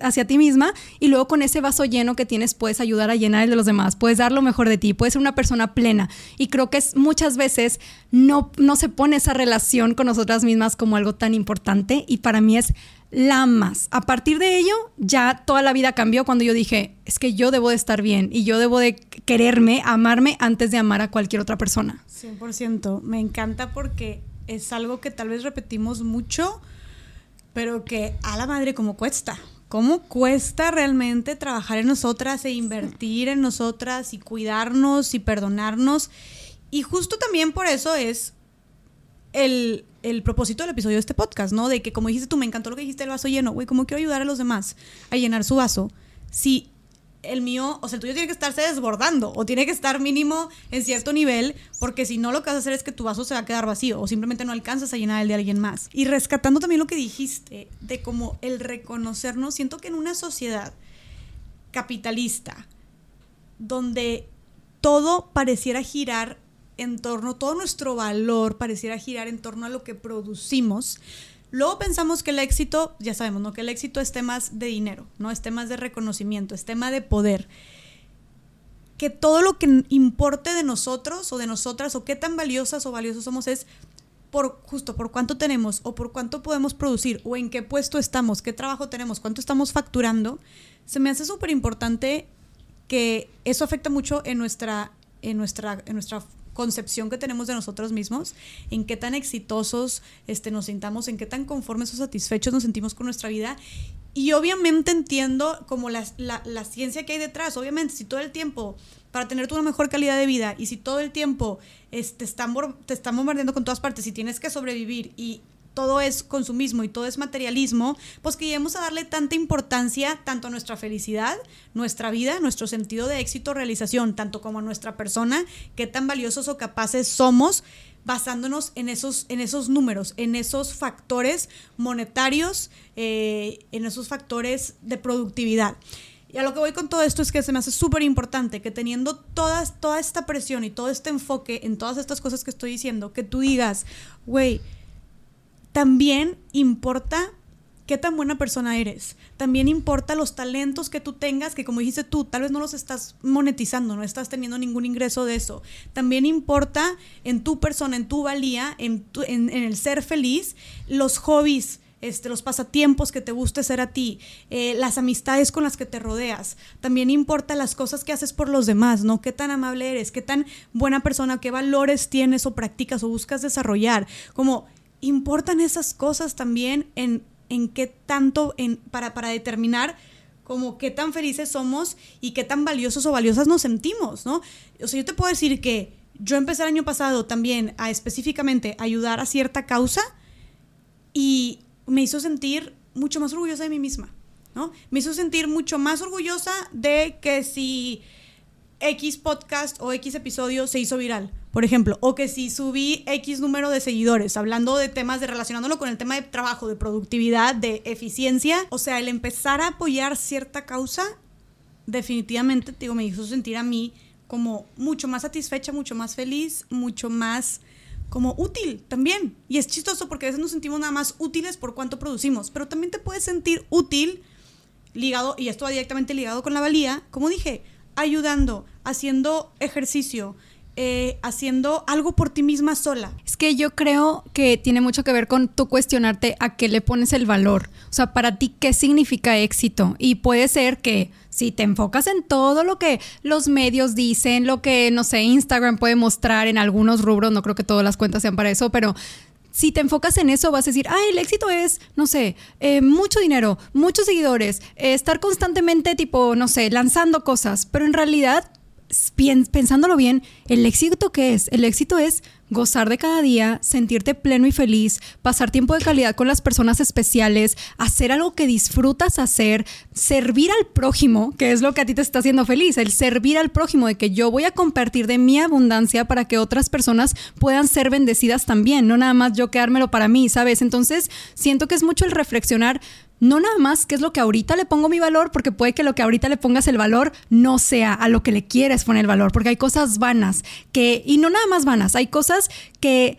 hacia ti misma y luego con ese vaso lleno que tienes puedes ayudar a llenar el de los demás, puedes dar lo mejor de ti, puedes ser una persona plena. Y creo que es, muchas veces no, no se pone esa relación con nosotras mismas como algo tan importante y para mí es la más. A partir de ello, ya toda la vida cambió cuando yo dije, es que yo debo de estar bien y yo debo de quererme, amarme antes de amar a cualquier otra persona. 100%. Me encanta porque es algo que tal vez repetimos mucho, pero que a la madre como cuesta. ¿Cómo cuesta realmente trabajar en nosotras e invertir en nosotras y cuidarnos y perdonarnos? Y justo también por eso es el, propósito del episodio de este podcast, ¿no? De que como dijiste tú, me encantó lo que dijiste el vaso lleno, güey, ¿cómo quiero ayudar a los demás a llenar su vaso? Si el mío, o sea, el tuyo tiene que estarse desbordando o tiene que estar mínimo en cierto nivel, porque si no lo que vas a hacer es que tu vaso se va a quedar vacío o simplemente no alcanzas a llenar el de alguien más. Y rescatando también lo que dijiste de como el reconocernos, siento que en una sociedad capitalista donde todo pareciera girar en torno, todo nuestro valor pareciera girar en torno a lo que producimos, Luego pensamos que el éxito, ya sabemos, ¿no? Que el éxito es temas de dinero, ¿no? Es temas de reconocimiento, es tema de poder. Que todo lo que importe de nosotros o de nosotras o qué tan valiosas o valiosos somos es por justo por cuánto tenemos o por cuánto podemos producir o en qué puesto estamos, qué trabajo tenemos, cuánto estamos facturando, se me hace súper importante que eso afecta mucho en nuestra, en nuestra, en nuestra concepción que tenemos de nosotros mismos, en qué tan exitosos este, nos sintamos, en qué tan conformes o satisfechos nos sentimos con nuestra vida. Y obviamente entiendo como la, la, ciencia que hay detrás. Obviamente, si todo el tiempo, para tener una mejor calidad de vida, y si todo el tiempo este, están, te están bombardeando con todas partes y tienes que sobrevivir y todo es consumismo y todo es materialismo, pues que lleguemos a darle tanta importancia tanto a nuestra felicidad, nuestra vida, nuestro sentido de éxito, realización, tanto como a nuestra persona, qué tan valiosos o capaces somos basándonos en esos, en esos números, en esos factores monetarios, eh, en esos factores de productividad. Y a lo que voy con todo esto es que se me hace súper importante que teniendo todas, toda esta presión y todo este enfoque en todas estas cosas que estoy diciendo, que tú digas, güey, también importa qué tan buena persona eres. También importa los talentos que tú tengas, que como dijiste tú, tal vez no los estás monetizando, no estás teniendo ningún ingreso de eso. También importa en tu persona, en tu valía, en, en, el ser feliz, los hobbies. Este, los pasatiempos que te guste ser a ti, eh, las amistades con las que te rodeas. También importa las cosas que haces por los demás, ¿no? Qué tan amable eres, qué tan buena persona, qué valores tienes o practicas o buscas desarrollar. Como importan esas cosas también en, en qué tanto, en, para, para determinar como qué tan felices somos y qué tan valiosos o valiosas nos sentimos, ¿no? O sea, yo te puedo decir que yo empecé el año pasado también a específicamente ayudar a cierta causa y me hizo sentir mucho más orgullosa de mí misma, ¿no? Me hizo sentir mucho más orgullosa de que si X podcast o X episodio se hizo viral por ejemplo, o que si subí X número de seguidores, hablando de temas de relacionándolo con el tema de trabajo, de productividad, de eficiencia, o sea, el empezar a apoyar cierta causa, definitivamente, digo, me hizo sentir a mí como mucho más satisfecha, mucho más feliz, mucho más como útil también. Y es chistoso porque a veces nos sentimos nada más útiles por cuánto producimos, pero también te puedes sentir útil ligado, y esto va directamente ligado con la valía, como dije, ayudando, haciendo ejercicio, eh, haciendo algo por ti misma sola. Es que yo creo que tiene mucho que ver con tú cuestionarte a qué le pones el valor. O sea, para ti, ¿qué significa éxito? Y puede ser que si te enfocas en todo lo que los medios dicen, lo que, no sé, Instagram puede mostrar en algunos rubros, no creo que todas las cuentas sean para eso, pero si te enfocas en eso, vas a decir, ah, el éxito es, no sé, eh, mucho dinero, muchos seguidores, estar constantemente, tipo, no sé, lanzando cosas, pero en realidad pensándolo bien, el éxito que es, el éxito es gozar de cada día, sentirte pleno y feliz, pasar tiempo de calidad con las personas especiales, hacer algo que disfrutas hacer, servir al prójimo, que es lo que a ti te está haciendo feliz, el servir al prójimo, de que yo voy a compartir de mi abundancia para que otras personas puedan ser bendecidas también, no nada más yo quedármelo para mí, ¿sabes? Entonces, siento que es mucho el reflexionar no nada más qué es lo que ahorita le pongo mi valor, porque puede que lo que ahorita le pongas el valor no sea a lo que le quieres poner el valor, porque hay cosas vanas que, y no nada más vanas, hay cosas que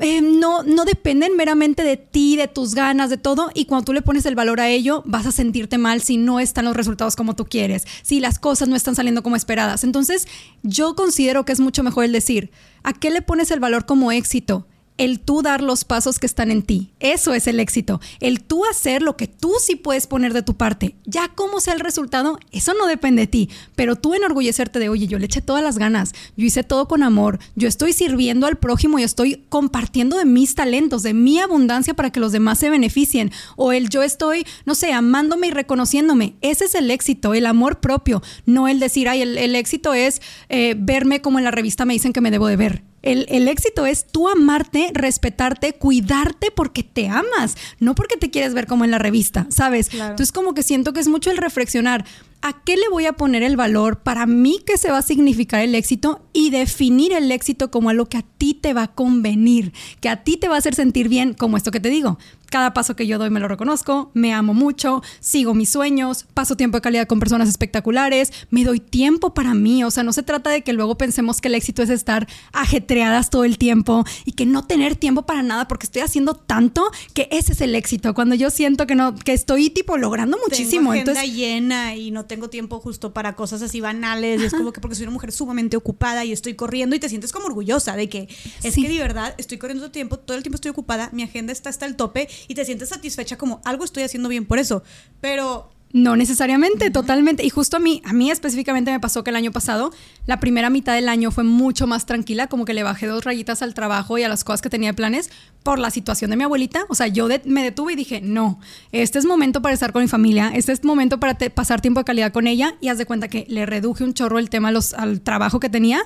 eh, no, no dependen meramente de ti, de tus ganas, de todo, y cuando tú le pones el valor a ello, vas a sentirte mal si no están los resultados como tú quieres, si las cosas no están saliendo como esperadas. Entonces, yo considero que es mucho mejor el decir, ¿a qué le pones el valor como éxito? El tú dar los pasos que están en ti. Eso es el éxito. El tú hacer lo que tú sí puedes poner de tu parte. Ya cómo sea el resultado, eso no depende de ti. Pero tú enorgullecerte de, oye, yo le eché todas las ganas, yo hice todo con amor, yo estoy sirviendo al prójimo y estoy compartiendo de mis talentos, de mi abundancia para que los demás se beneficien. O el yo estoy, no sé, amándome y reconociéndome. Ese es el éxito, el amor propio. No el decir, ay, el, éxito es eh, verme como en la revista me dicen que me debo de ver El, el, éxito es tú amarte, respetarte, cuidarte porque te amas, no porque te quieres ver como en la revista, ¿sabes? Claro. Entonces como que siento que es mucho el reflexionar. ¿A qué le voy a poner el valor? Para mí, ¿qué se va a significar el éxito? Y definir el éxito como algo que a ti te va a convenir, que a ti te va a hacer sentir bien, como esto que te digo. Cada paso que yo doy me lo reconozco, me amo mucho, sigo mis sueños, paso tiempo de calidad con personas espectaculares, me doy tiempo para mí. O sea, no se trata de que luego pensemos que el éxito es estar ajetreadas todo el tiempo y que no tener tiempo para nada porque estoy haciendo tanto que ese es el éxito. Cuando yo siento que no, que estoy tipo logrando muchísimo. Tengo agenda Entonces, llena y no tengo tiempo justo para cosas así banales. Y es como que porque soy una mujer sumamente ocupada y estoy corriendo y te sientes como orgullosa de que es Sí. que de verdad estoy corriendo todo el tiempo, todo el tiempo estoy ocupada, mi agenda está hasta el tope y te sientes satisfecha como algo estoy haciendo bien por eso. Pero No necesariamente, totalmente. Y justo a mí, a mí específicamente me pasó que el año pasado, la primera mitad del año fue mucho más tranquila, como que le bajé dos rayitas al trabajo y a las cosas que tenía de planes por la situación de mi abuelita. O sea, yo de- me detuve y dije, no, este es momento para estar con mi familia, este es momento para pasar tiempo de calidad con ella y haz de cuenta que le reduje un chorro el tema a los- al trabajo que tenía.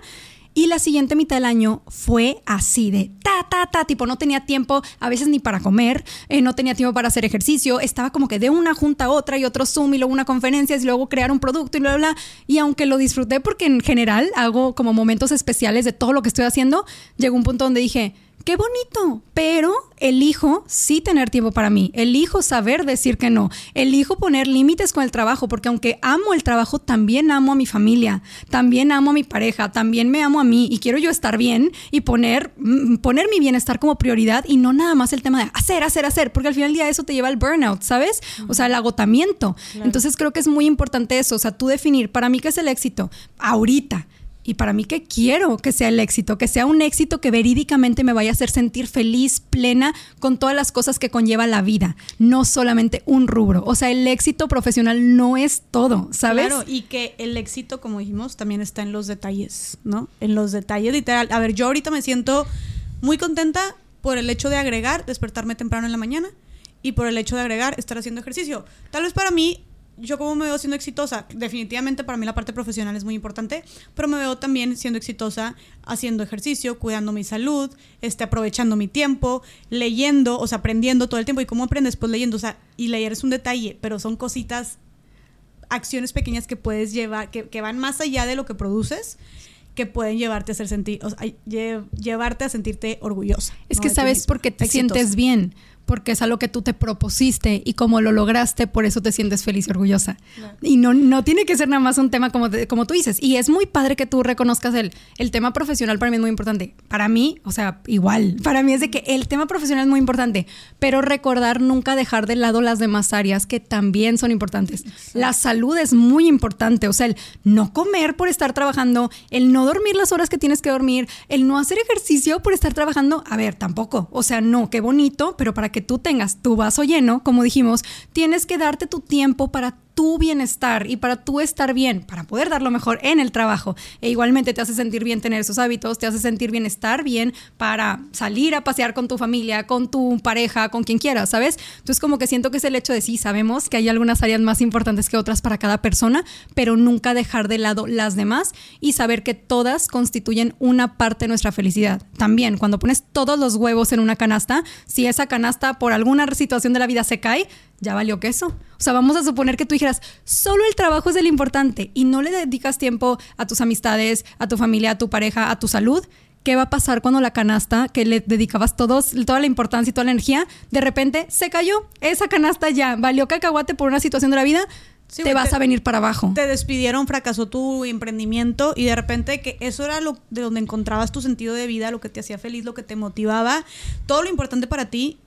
Y la siguiente mitad del año fue así de ta, ta, ta, tipo no tenía tiempo a veces ni para comer, eh, no tenía tiempo para hacer ejercicio, estaba como que de una junta a otra y otro Zoom y luego una conferencia y luego crear un producto y bla, bla, bla. Y aunque lo disfruté porque en general hago como momentos especiales de todo lo que estoy haciendo, llegó un punto donde dije, qué bonito, pero elijo sí tener tiempo para mí, elijo saber decir que no, elijo poner límites con el trabajo, porque aunque amo el trabajo, también amo a mi familia, también amo a mi pareja, también me amo a mí y quiero yo estar bien y poner, mm, poner mi bienestar como prioridad y no nada más el tema de hacer, hacer, hacer, porque al final del día eso te lleva al burnout, ¿sabes? O sea, el agotamiento. Entonces creo que es muy importante eso, o sea, tú definir para mí qué es el éxito ahorita. Y para mí que quiero que sea el éxito, que sea un éxito que verídicamente me vaya a hacer sentir feliz, plena con todas las cosas que conlleva la vida, no solamente un rubro. O sea, el éxito profesional no es todo, ¿sabes? Claro, y que el éxito, como dijimos, también está en los detalles, ¿no? En los detalles, literal. A ver, yo ahorita me siento muy contenta por el hecho de agregar, despertarme temprano en la mañana y por el hecho de agregar, estar haciendo ejercicio. Tal vez para mí, yo como me veo siendo exitosa, definitivamente para mí la parte profesional es muy importante, pero me veo también siendo exitosa haciendo ejercicio, cuidando mi salud, este, aprovechando mi tiempo, leyendo, o sea, aprendiendo todo el tiempo. ¿Y cómo aprendes? Pues leyendo, o sea, y leer es un detalle, pero son cositas acciones pequeñas que puedes llevar, que, que, van más allá de lo que produces, que pueden llevarte a hacer sentir, o sea, lle, llevarte a sentirte orgullosa. Es ¿no? que sabes por qué te exitosa. sientes bien, porque es algo que tú te propusiste y como lo lograste, por eso te sientes feliz y orgullosa. Y no, no tiene que ser nada más un tema como, como tú dices. Y es muy padre que tú reconozcas el, el tema profesional, para mí es muy importante. Para mí, o sea, igual, para mí es de que el tema profesional es muy importante, pero recordar nunca dejar de lado las demás áreas que también son importantes. La salud es muy importante, o sea, el no comer por estar trabajando, el no dormir las horas que tienes que dormir, el no hacer ejercicio por estar trabajando, a ver, tampoco. O sea, no, qué bonito, pero para que tú tengas tu vaso lleno, como dijimos, tienes que darte tu tiempo para tu bienestar y para tú estar bien, para poder dar lo mejor en el trabajo. E igualmente te hace sentir bien tener esos hábitos, te hace sentir bien estar bien para salir a pasear con tu familia, con tu pareja, con quien quieras, ¿sabes? Entonces como que siento que es el hecho de sí, sabemos que hay algunas áreas más importantes que otras para cada persona, pero nunca dejar de lado las demás y saber que todas constituyen una parte de nuestra felicidad. También cuando pones todos los huevos en una canasta, si esa canasta por alguna situación de la vida se cae, ya valió queso. O sea, vamos a suponer que tú dijeras, solo el trabajo es el importante y no le dedicas tiempo a tus amistades, a tu familia, a tu pareja, a tu salud. ¿Qué va a pasar cuando la canasta que le dedicabas todos, toda la importancia y toda la energía, de repente se cayó? Esa canasta ya valió cacahuate por una situación de la vida, Sí, te vas te- a venir para abajo. Te despidieron, fracasó tu emprendimiento y de repente que eso era lo de donde encontrabas tu sentido de vida, lo que te hacía feliz, lo que te motivaba, todo lo importante para ti,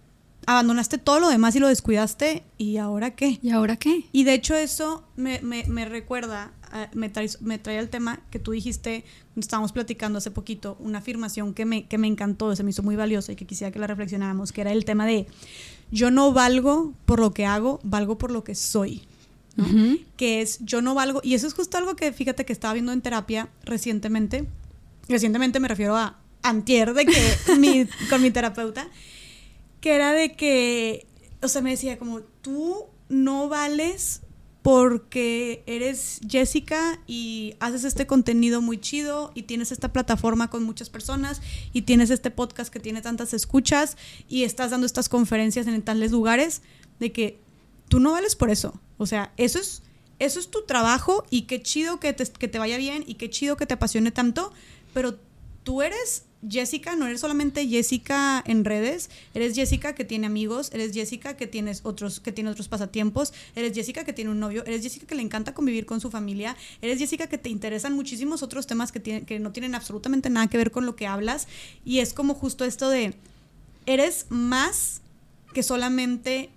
abandonaste todo lo demás y lo descuidaste y ahora qué? ¿Y ahora qué? Y de hecho eso me, me- me recuerda, a- me, trae, me trae al tema que tú dijiste, estábamos platicando hace poquito, una afirmación que me, que me encantó, se me hizo muy valiosa y que quisiera que la reflexionáramos, que era el tema de yo no valgo por lo que hago, valgo por lo que soy. Que es yo no valgo, y eso es justo algo que fíjate que estaba viendo en terapia recientemente. Recientemente me refiero a antier de que mi, con mi terapeuta, que era de que, o sea, me decía como, tú no vales porque eres Jessica y haces este contenido muy chido y tienes esta plataforma con muchas personas y tienes este podcast que tiene tantas escuchas y estás dando estas conferencias en tales lugares de que tú no vales por eso. O sea, eso es, eso es tu trabajo y qué chido que te, que te vaya bien y qué chido que te apasione tanto, pero tú eres Jessica, no eres solamente Jessica en redes, eres Jessica que tiene amigos, eres Jessica que tienes otros que tiene otros pasatiempos, eres Jessica que tiene un novio, eres Jessica que le encanta convivir con su familia, eres Jessica que te interesan muchísimos otros temas que que no tienen absolutamente nada que ver con lo que hablas y es como justo esto de eres más que solamente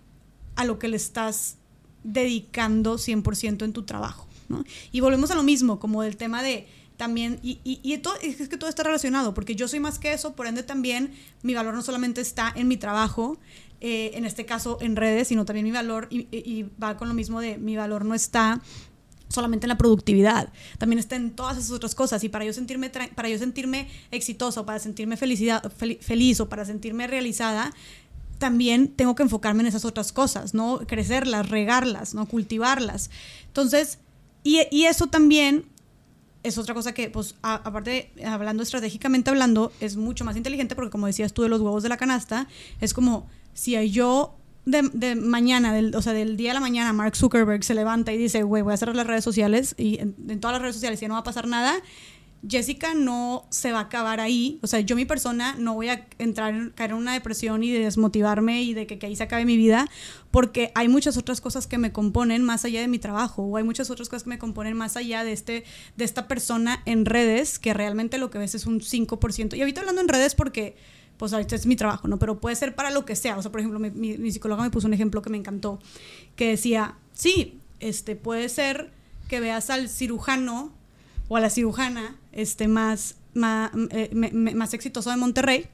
a lo que le estás dedicando 100% en tu trabajo, ¿no? Y volvemos a lo mismo, como del tema de también, y, y, todo, es que todo está relacionado, porque yo soy más que eso, por ende también mi valor no solamente está en mi trabajo, eh, en este caso en redes, sino también mi valor, y, va con lo mismo de mi valor no está solamente en la productividad, también está en todas esas otras cosas y para yo sentirme para yo sentirme exitoso, para sentirme felicidad, feliz o para sentirme realizada, también tengo que enfocarme en esas otras cosas, ¿no? Crecerlas, regarlas, ¿no? Cultivarlas. Entonces, y eso también es otra cosa que, pues, aparte, hablando estratégicamente hablando, es mucho más inteligente porque, como decías tú de los huevos de la canasta, es como si yo de, de mañana, del, o sea, del día a la mañana, Mark Zuckerberg se levanta y dice, güey, voy a cerrar las redes sociales y en, en todas las redes sociales ya no va a pasar nada, Jessica no se va a acabar ahí. O sea, yo mi persona no voy a entrar, caer en una depresión y de desmotivarme y de que, que, ahí se acabe mi vida, porque hay muchas otras cosas que me componen más allá de mi trabajo, o hay muchas otras cosas que me componen más allá de, este, de esta persona en redes, que realmente lo que ves es un 5%. Y ahorita hablando en redes porque pues ahorita es mi trabajo, ¿no? Pero puede ser para lo que sea. O sea, por ejemplo, mi, mi, psicóloga me puso un ejemplo que me encantó, que decía, sí, este, puede ser que veas al cirujano o a la cirujana este, más, más, eh, más exitoso de Monterrey,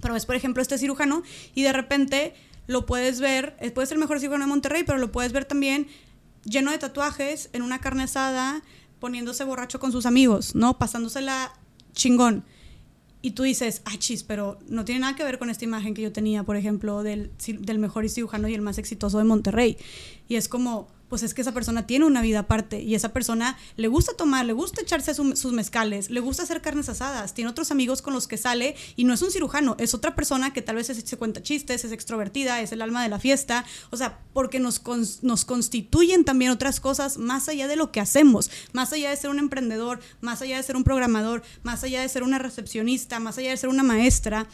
pero es, por ejemplo, este cirujano y de repente lo puedes ver, eh, puede ser el mejor cirujano de Monterrey, pero lo puedes ver también lleno de tatuajes, en una carne asada, poniéndose borracho con sus amigos, ¿no? Pasándosela chingón. Y tú dices, ah, chis, pero no tiene nada que ver con esta imagen que yo tenía, por ejemplo, del, del mejor cirujano y el más exitoso de Monterrey. Y es como, pues es que esa persona tiene una vida aparte y esa persona le gusta tomar, le gusta echarse sus mezcales, le gusta hacer carnes asadas, tiene otros amigos con los que sale y no es un cirujano, es otra persona que tal vez se cuenta chistes, es extrovertida, es el alma de la fiesta, o sea, porque nos, nos constituyen también otras cosas más allá de lo que hacemos, más allá de ser un emprendedor, más allá de ser un programador, más allá de ser una recepcionista, más allá de ser una maestra,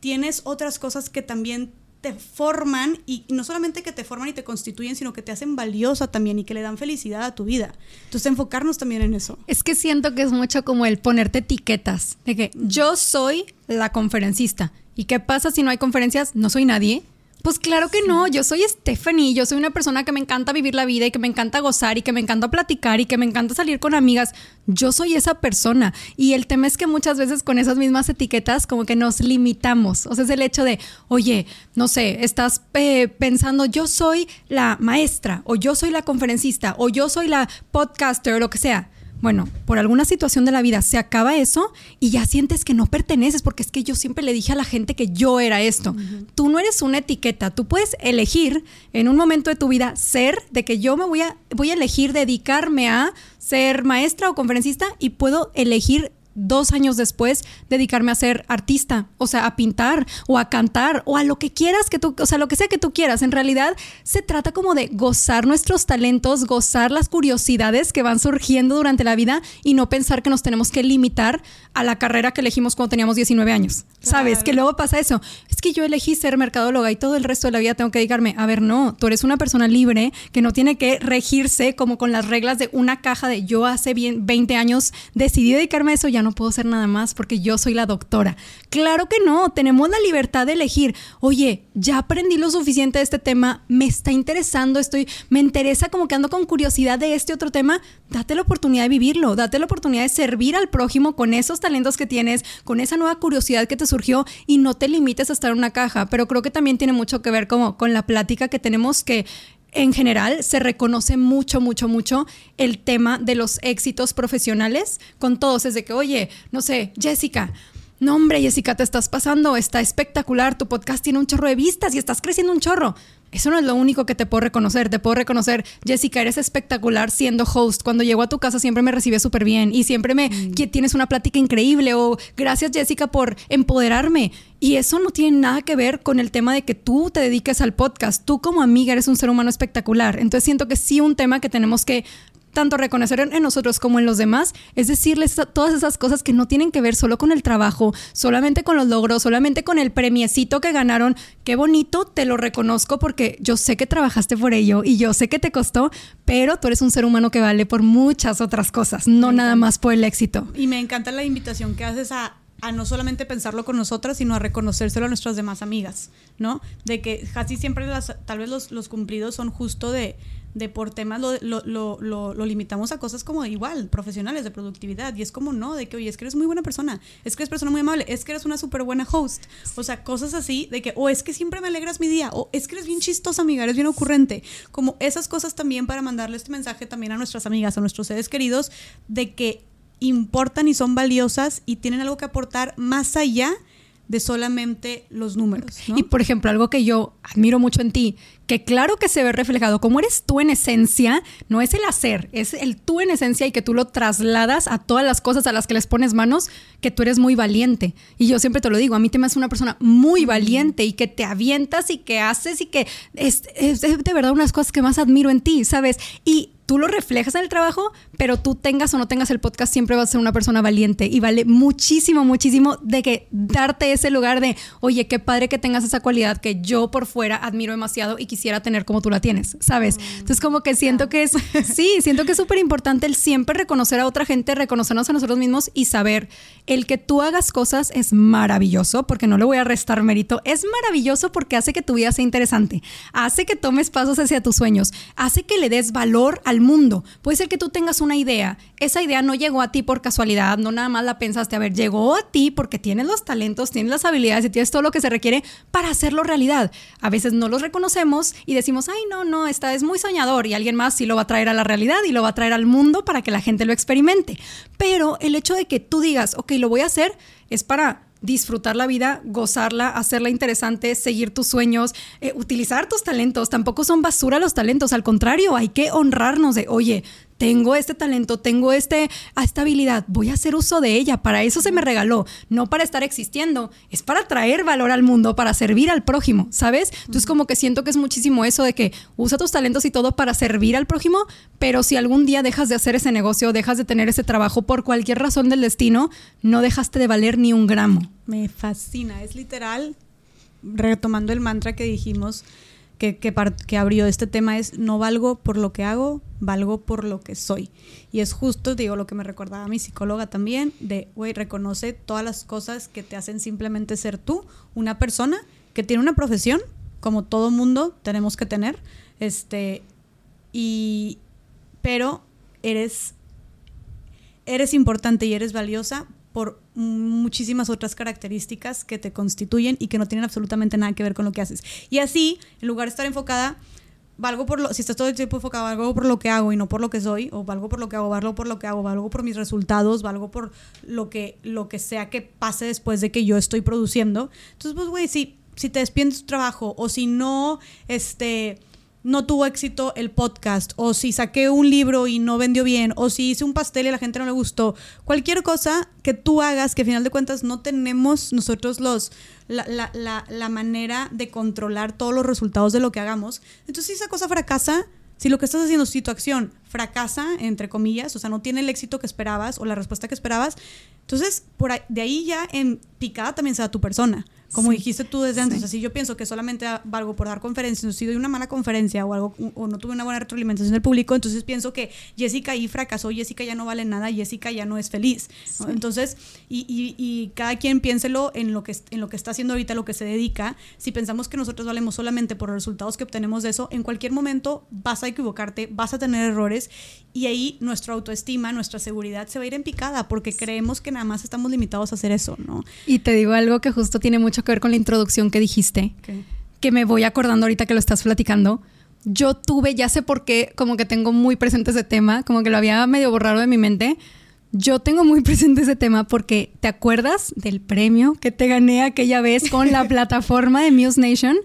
tienes otras cosas que también te forman y no solamente que te forman y te constituyen, sino que te hacen valiosa también y que le dan felicidad a tu vida. Entonces, enfocarnos también en eso. Es que siento que es mucho como el ponerte etiquetas, de que yo soy la conferencista. ¿Y qué pasa si no hay conferencias? No soy nadie. Pues claro que no, yo soy Stephanie, yo soy una persona que me encanta vivir la vida y que me encanta gozar y que me encanta platicar y que me encanta salir con amigas. Yo soy esa persona y el tema es que muchas veces con esas mismas etiquetas como que nos limitamos. O sea, es el hecho de, oye, no sé, estás eh, pensando yo soy la maestra o yo soy la conferencista o yo soy la podcaster o lo que sea bueno, por alguna situación de la vida se acaba eso y ya sientes que no perteneces, porque es que yo siempre le dije a la gente que yo era esto. Tú no eres una etiqueta, tú puedes elegir en un momento de tu vida ser, de que yo me voy a, voy a elegir dedicarme a ser maestra o conferencista y puedo elegir dos años después dedicarme a ser artista, o sea, a pintar o a cantar o a lo que quieras que tú, o sea, lo que sea que tú quieras. En realidad se trata como de gozar nuestros talentos, gozar las curiosidades que van surgiendo durante la vida y no pensar que nos tenemos que limitar a la carrera que elegimos cuando teníamos 19 años. ¿Sabes? Que luego pasa eso. Es que yo elegí ser mercadóloga y todo el resto de la vida tengo que dedicarme. A ver, no, tú eres una persona libre que no tiene que regirse como con las reglas de una caja de yo hace bien 20 años decidí dedicarme a eso, ya no puedo ser nada más porque yo soy la doctora. Claro que no, tenemos la libertad de elegir. Oye, ya aprendí lo suficiente de este tema, me está interesando, estoy, me interesa como que ando con curiosidad de este otro tema. Date la oportunidad de vivirlo, date la oportunidad de servir al prójimo con esos talentos que tienes, con esa nueva curiosidad que te surgió y no te limites a estar en una caja. Pero creo que también tiene mucho que ver como con la plática que tenemos que en general se reconoce mucho, mucho, mucho el tema de los éxitos profesionales con todos. Es de que, oye, no sé, Jessica, no hombre, Jessica, te estás pasando, está espectacular, tu podcast tiene un chorro de vistas y estás creciendo un chorro. Eso no es lo único que te puedo reconocer. Te puedo reconocer, Jessica, eres espectacular siendo host. Cuando llego a tu casa siempre me recibes súper bien y siempre me mm. tienes una plática increíble o gracias Jessica por empoderarme. Y eso no tiene nada que ver con el tema de que tú te dediques al podcast. Tú como amiga eres un ser humano espectacular. Entonces siento que sí un tema que tenemos que tanto reconocer en, nosotros como en los demás, es decirles todas esas cosas que no tienen que ver solo con el trabajo, solamente con los logros, solamente con el premiecito que ganaron. Qué bonito, te lo reconozco porque yo sé que trabajaste por ello y yo sé que te costó, pero tú eres un ser humano que vale por muchas otras cosas, no nada más por el éxito. Y me encanta la invitación que haces a, no solamente pensarlo con nosotras, sino a reconocérselo a nuestras demás amigas, ¿no? De que casi siempre las, tal vez los, los cumplidos son justo de de por temas lo, lo, lo, lo, limitamos a cosas como igual, profesionales, de productividad. Y es como no, de que, oye, es que eres muy buena persona, es que eres persona muy amable, es que eres una súper buena host. O sea, cosas así de que, o es que siempre me alegras mi día, o es que eres bien chistosa, amiga, eres bien ocurrente. Como esas cosas también para mandarle este mensaje también a nuestras amigas, a nuestros seres queridos, de que importan y son valiosas y tienen algo que aportar más allá de solamente los números. Y por ejemplo, algo que yo admiro mucho en ti, que claro que se ve reflejado, como eres tú en esencia, no es el hacer, es el tú en esencia y que tú lo trasladas a todas las cosas a las que les pones manos, que tú eres muy valiente. Y yo siempre te lo digo, a mí te me hace una persona muy valiente y que te avientas y que haces y que es, es de verdad unas cosas que más admiro en ti, ¿sabes? Y tú lo reflejas en el trabajo, pero tú tengas o no tengas el podcast, siempre vas a ser una persona valiente. Y vale muchísimo, muchísimo de que darte ese lugar de, oye, qué padre que tengas esa cualidad que yo por fuera admiro demasiado y quisiera tener como tú la tienes, ¿sabes? Mm, Entonces como que siento que es, sí, siento que es súper importante el siempre reconocer a otra gente, reconocernos a nosotros mismos y saber el que tú hagas cosas es maravilloso, porque no le voy a restar mérito, es maravilloso porque hace que tu vida sea interesante, hace que tomes pasos hacia tus sueños, hace que le des valor al mundo. Puede ser que tú tengas una idea, esa idea no llegó a ti por casualidad, no nada más la pensaste, a ver, llegó a ti porque tienes los talentos, tienes las habilidades y tienes todo lo que se requiere para hacerlo realidad. A veces no los reconocemos y decimos, ay, no, no, esta es muy soñador y alguien más sí lo va a traer a la realidad y lo va a traer al mundo para que la gente lo experimente. Pero el hecho de que tú digas, ok, lo voy a hacer, es para disfrutar la vida, gozarla, hacerla interesante, seguir tus sueños, eh, utilizar tus talentos. Tampoco son basura los talentos, al contrario, hay que honrarnos de, oye, tengo este talento, tengo este, esta habilidad, voy a hacer uso de ella, para eso se me regaló, no para estar existiendo, es para traer valor al mundo, para servir al prójimo, ¿sabes? Entonces como que siento que es muchísimo eso de que usa tus talentos y todo para servir al prójimo, pero si algún día dejas de hacer ese negocio, dejas de tener ese trabajo por cualquier razón del destino, no dejaste de valer ni un gramo. Me fascina, es literal, retomando el mantra que dijimos, que, que, abrió este tema es no valgo por lo que hago, valgo por lo que soy. Y es justo, digo, lo que me recordaba mi psicóloga también, de, güey, reconoce todas las cosas que te hacen simplemente ser tú, una persona que tiene una profesión, como todo mundo tenemos que tener, este, y, pero eres, eres importante y eres valiosa por muchísimas otras características que te constituyen y que no tienen absolutamente nada que ver con lo que haces. Y así, en lugar de estar enfocada, valgo por lo, si estás todo el tiempo enfocado, valgo por lo que hago y no por lo que soy, o valgo por lo que hago, valgo por lo que hago, valgo por mis resultados, valgo por lo que, lo que sea que pase después de que yo estoy produciendo. Entonces, pues, güey, si, si te despides tu trabajo o si no, este no tuvo éxito el podcast, o si saqué un libro y no vendió bien, o si hice un pastel y a la gente no le gustó. Cualquier cosa que tú hagas, que al final de cuentas no tenemos nosotros los, la, la, la, manera de controlar todos los resultados de lo que hagamos. Entonces, si esa cosa fracasa, si lo que estás haciendo, si tu acción fracasa, entre comillas, o sea, no tiene el éxito que esperabas o la respuesta que esperabas, entonces por de ahí ya en picada también se da tu persona. Como dijiste tú desde antes, así yo pienso que solamente valgo por dar conferencias, si doy una mala conferencia o algo o no tuve una buena retroalimentación del público, entonces pienso que Jessica ahí fracasó, Jessica ya no vale nada, Jessica ya no es feliz. Entonces, y, y, y, cada quien piénselo en lo, que, en lo que está haciendo ahorita, lo que se dedica. Si pensamos que nosotros valemos solamente por los resultados que obtenemos de eso, en cualquier momento vas a equivocarte, vas a tener errores y ahí nuestra autoestima, nuestra seguridad se va a ir en picada porque creemos que nada más estamos limitados a hacer eso, ¿no? Y te digo algo que justo tiene mucho que ver con la introducción que dijiste, que me voy acordando ahorita que lo estás platicando. Yo tuve, ya sé por qué, como que tengo muy presente ese tema, como que lo había medio borrado de mi mente, Yo tengo muy presente ese tema porque ¿te acuerdas del premio que te gané aquella vez con la plataforma de Muse Nation?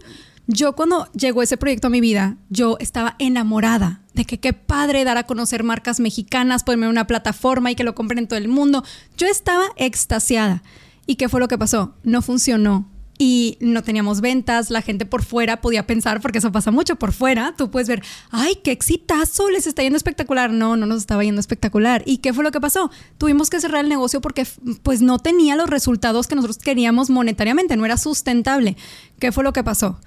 Yo cuando llegó ese proyecto a mi vida, yo estaba enamorada de que qué padre dar a conocer marcas mexicanas, ponerme una plataforma y que lo compren en todo el mundo. Yo estaba extasiada. ¿Y qué fue lo que pasó? No funcionó y no teníamos ventas, la gente por fuera podía pensar, porque eso pasa mucho por fuera, tú puedes ver, ay, qué exitazo, les está yendo espectacular. No, no nos estaba yendo espectacular. ¿Y qué fue lo que pasó? Tuvimos que cerrar el negocio porque pues no tenía los resultados que nosotros queríamos monetariamente, no era sustentable. ¿Qué fue lo que pasó?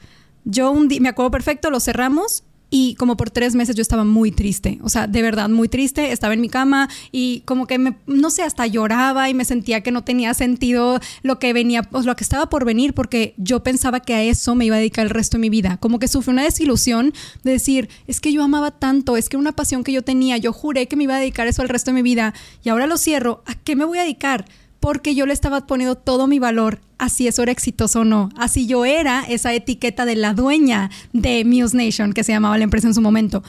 Yo un día, me acuerdo perfecto, lo cerramos y como por tres meses yo estaba muy triste, o sea, de verdad muy triste, estaba en mi cama y como que no sé, hasta lloraba y me sentía que no tenía sentido lo que venía, lo que estaba por venir, porque yo pensaba que a eso me iba a dedicar el resto de mi vida. Como que sufrí una desilusión de decir, es que yo amaba tanto, es que una pasión que yo tenía, yo juré que me iba a dedicar eso el resto de mi vida y ahora lo cierro, ¿a qué me voy a dedicar? Porque yo le estaba poniendo todo mi valor a si eso era exitoso o no. Así yo era esa etiqueta de la dueña de Muse Nation, que se llamaba la empresa en su momento.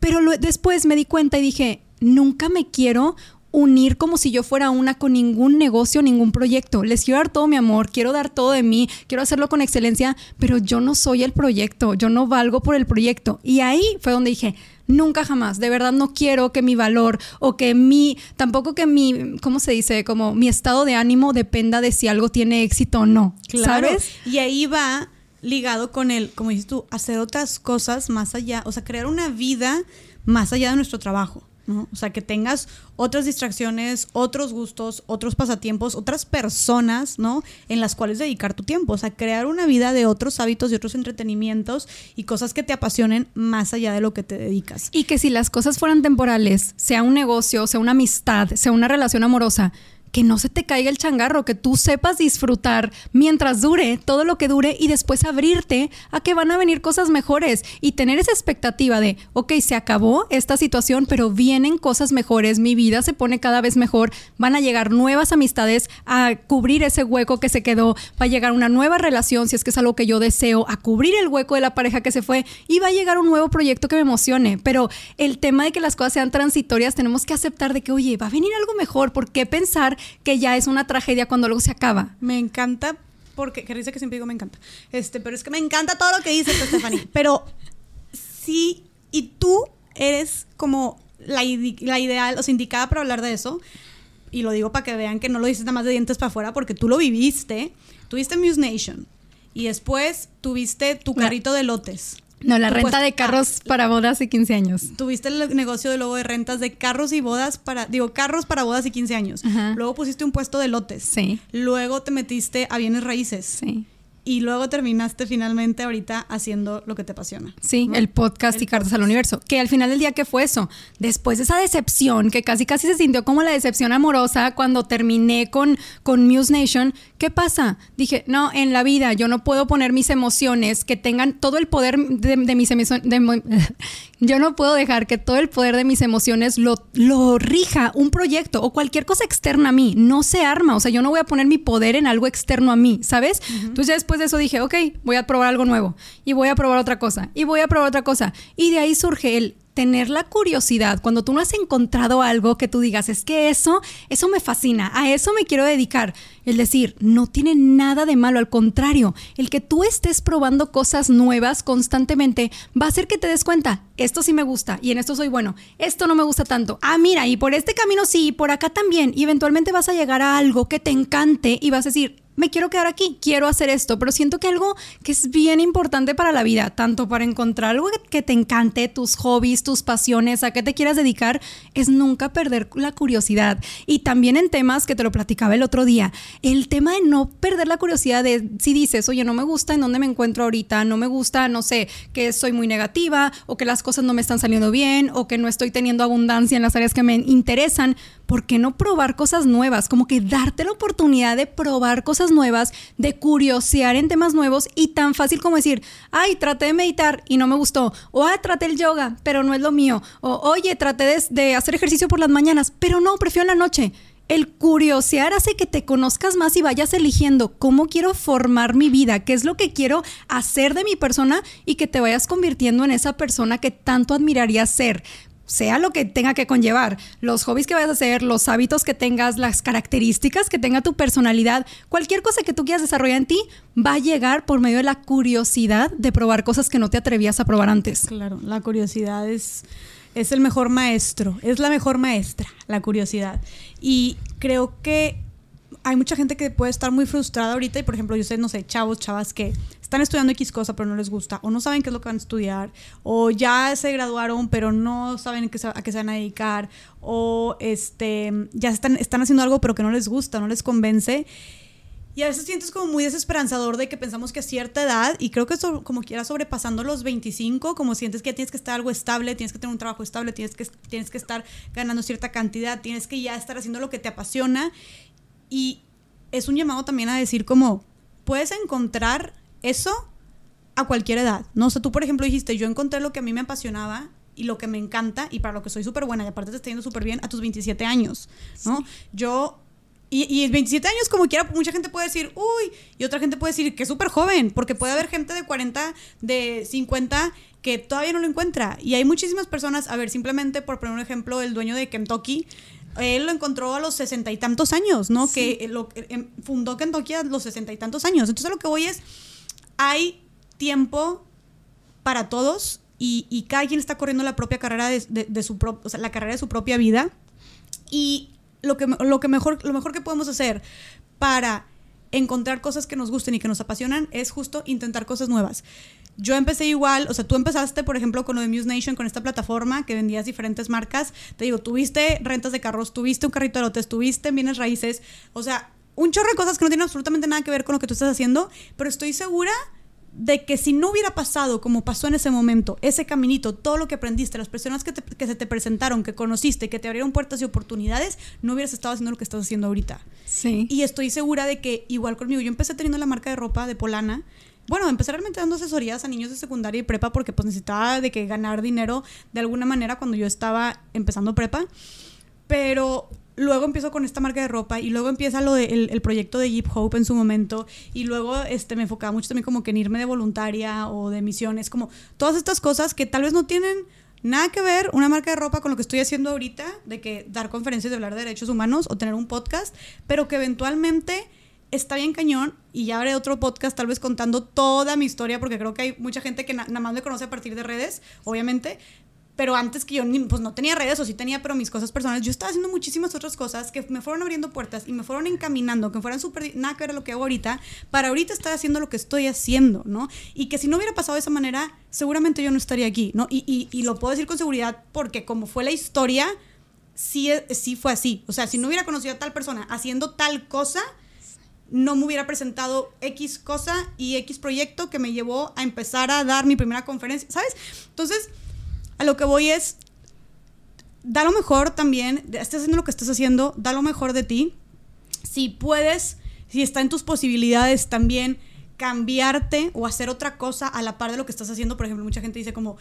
Pero después me di cuenta y dije, nunca me quiero unir como si yo fuera una con ningún negocio, ningún proyecto. Les quiero dar todo mi amor, quiero dar todo de mí, quiero hacerlo con excelencia, pero yo no soy el proyecto, yo no valgo por el proyecto. Y ahí fue donde dije, Nunca jamás. De verdad no quiero que mi valor o que mi, tampoco que mi, ¿cómo se dice? Como mi estado de ánimo dependa de si algo tiene éxito o no. ¿Sabes? Y ahí va ligado con el, como dices tú, hacer otras cosas más allá, o sea, crear una vida más allá de nuestro trabajo. O sea, que tengas otras distracciones, otros gustos, otros pasatiempos, otras personas, ¿no? En las cuales dedicar tu tiempo. O sea, crear una vida de otros hábitos, de otros entretenimientos y cosas que te apasionen más allá de lo que te dedicas. Y que si las cosas fueran temporales, sea un negocio, sea una amistad, sea una relación amorosa, que no se te caiga el changarro, que tú sepas disfrutar mientras dure todo lo que dure y después abrirte a que van a venir cosas mejores y tener esa expectativa de, ok, se acabó esta situación, pero vienen cosas mejores, mi vida se pone cada vez mejor, van a llegar nuevas amistades a cubrir ese hueco que se quedó, va a llegar una nueva relación, si es que es algo que yo deseo, a cubrir el hueco de la pareja que se fue y va a llegar un nuevo proyecto que me emocione, pero el tema de que las cosas sean transitorias, tenemos que aceptar de que, oye, va a venir algo mejor, ¿por qué pensar que ya es una tragedia cuando algo se acaba. Me encanta porque, que dice que siempre digo me encanta, este, pero es que me encanta todo lo que dices, Stephanie. pero sí, y tú eres como la, la ideal, o sea, indicada para hablar de eso. Y lo digo para que vean que no lo dices nada más de dientes para afuera, porque tú lo viviste. Tuviste Muse Nation. Y después tuviste tu carrito de lotes. No, la renta de carros para bodas y 15 años. Tuviste el negocio de luego de rentas de carros y bodas para, digo, carros para bodas y 15 años. Luego pusiste un puesto de lotes. Sí. Luego te metiste a bienes raíces. Sí y luego terminaste finalmente ahorita haciendo lo que te apasiona. Sí, el podcast y Cartas al Universo. Que al final del día, ¿qué fue eso? Después de esa decepción, que casi casi se sintió como la decepción amorosa cuando terminé con, con Muse Nation, ¿qué pasa? Dije, no, en la vida yo no puedo poner mis emociones que tengan todo el poder de, mis emociones. yo no puedo dejar que todo el poder de mis emociones lo, lo rija un proyecto o cualquier cosa externa a mí. No se arma. O sea, yo no voy a poner mi poder en algo externo a mí, ¿sabes? Entonces, después de eso dije, ok, voy a probar algo nuevo y voy a probar otra cosa y voy a probar otra cosa. Y de ahí surge el tener la curiosidad, cuando tú no has encontrado algo que tú digas, es que eso, eso me fascina, a eso me quiero dedicar. El decir, no tiene nada de malo, al contrario, el que tú estés probando cosas nuevas constantemente va a hacer que te des cuenta, esto sí me gusta y en esto soy bueno, esto no me gusta tanto. Ah, mira, y por este camino sí, por acá también, y eventualmente vas a llegar a algo que te encante y vas a decir, me quiero quedar aquí, quiero hacer esto, pero siento que algo que es bien importante para la vida, tanto para encontrar algo que te encante, tus hobbies, tus pasiones, a qué te quieras dedicar, es nunca perder la curiosidad. Y también en temas que te lo platicaba el otro día, el tema de no perder la curiosidad de si dices, oye, no me gusta en dónde me encuentro ahorita, no me gusta, no sé, que soy muy negativa o que las cosas no me están saliendo bien o que no estoy teniendo abundancia en las áreas que me interesan, ¿por qué no probar cosas nuevas? Como que darte la oportunidad de probar cosas nuevas, de curiosear en temas nuevos y tan fácil como decir, ay, traté de meditar y no me gustó, o ah, traté el yoga, pero no es lo mío, o oye, traté de, de hacer ejercicio por las mañanas, pero no, prefiero en la noche. El curiosear hace que te conozcas más y vayas eligiendo cómo quiero formar mi vida, qué es lo que quiero hacer de mi persona y que te vayas convirtiendo en esa persona que tanto admirarías ser sea lo que tenga que conllevar, los hobbies que vayas a hacer, los hábitos que tengas, las características que tenga tu personalidad, cualquier cosa que tú quieras desarrollar en ti, va a llegar por medio de la curiosidad de probar cosas que no te atrevías a probar antes. Claro, la curiosidad es, es el mejor maestro, es la mejor maestra, la curiosidad. Y creo que hay mucha gente que puede estar muy frustrada ahorita y, por ejemplo, yo sé, no sé, chavos, chavas que están estudiando X cosa pero no les gusta, o no saben qué es lo que van a estudiar, o ya se graduaron pero no saben a qué se van a dedicar, o este, ya están, están haciendo algo pero que no les gusta, no les convence. Y a veces sientes como muy desesperanzador de que pensamos que a cierta edad, y creo que eso como quiera sobrepasando los 25, como sientes que tienes que estar algo estable, tienes que tener un trabajo estable, tienes que, tienes que estar ganando cierta cantidad, tienes que ya estar haciendo lo que te apasiona. Y es un llamado también a decir como, puedes encontrar eso a cualquier edad. No o sea, tú por ejemplo dijiste, yo encontré lo que a mí me apasionaba y lo que me encanta y para lo que soy súper buena y aparte te está yendo súper bien a tus 27 años, ¿no? Yo y, y 27 años, como quiera, mucha gente puede decir, uy, y otra gente puede decir que es súper joven, porque puede haber gente de 40, de 50 que todavía no lo encuentra. Y hay muchísimas personas, a ver, simplemente por poner un ejemplo, el dueño de Kentucky, él lo encontró a los sesenta y tantos años, ¿no? Que lo, em, fundó Kentucky a los sesenta y tantos años. Entonces lo que voy es, hay tiempo para todos y, cada quien está corriendo la propia carrera de, su la carrera de su propia vida. Y lo que, lo, que mejor, lo mejor que podemos hacer para encontrar cosas que nos gusten y que nos apasionan es justo intentar cosas nuevas. Yo empecé igual, o sea, tú empezaste, por ejemplo, con lo de Muse Nation, con esta plataforma que vendías diferentes marcas. Te digo, tuviste rentas de carros, tuviste un carrito de lotes, tuviste bienes raíces. O sea, un chorro de cosas que no tienen absolutamente nada que ver con lo que tú estás haciendo, pero estoy segura de que si no hubiera pasado como pasó en ese momento, ese caminito, todo lo que aprendiste, las personas que, que, se te presentaron, que conociste, que te abrieron puertas y oportunidades, no hubieras estado haciendo lo que estás haciendo ahorita. Sí. Y estoy segura de que igual conmigo, yo empecé teniendo la marca de ropa de Polana. Bueno, empecé realmente dando asesorías a niños de secundaria y prepa porque pues necesitaba de que ganar dinero de alguna manera cuando yo estaba empezando prepa. Pero luego empiezo con esta marca de ropa y luego empieza lo del el proyecto de Jeep Hope en su momento y luego este, me enfocaba mucho también como que en irme de voluntaria o de misiones, como todas estas cosas que tal vez no tienen nada que ver una marca de ropa con lo que estoy haciendo ahorita, de que dar conferencias de hablar de derechos humanos o tener un podcast, pero que eventualmente está bien cañón y ya haré otro podcast tal vez contando toda mi historia porque creo que hay mucha gente que nada más me conoce a partir de redes, obviamente, pero antes que yo pues no tenía redes o sí tenía, pero mis cosas personales, yo estaba haciendo muchísimas otras cosas que me fueron abriendo puertas y me fueron encaminando, que fueran súper, nada que ver lo que hago ahorita, para ahorita estar haciendo lo que estoy haciendo, ¿no? Y que si no hubiera pasado de esa manera, seguramente yo no estaría aquí, ¿no? Y, y, lo puedo decir con seguridad porque como fue la historia, sí, sí fue así. O sea, si no hubiera conocido a tal persona haciendo tal cosa, no me hubiera presentado X cosa y X proyecto que me llevó a empezar a dar mi primera conferencia, ¿sabes? Entonces, a lo que voy es, da lo mejor también, estés haciendo lo que estás haciendo, da lo mejor de ti. Si puedes, si está en tus posibilidades también cambiarte o hacer otra cosa a la par de lo que estás haciendo. Por ejemplo, mucha gente dice ¿cómo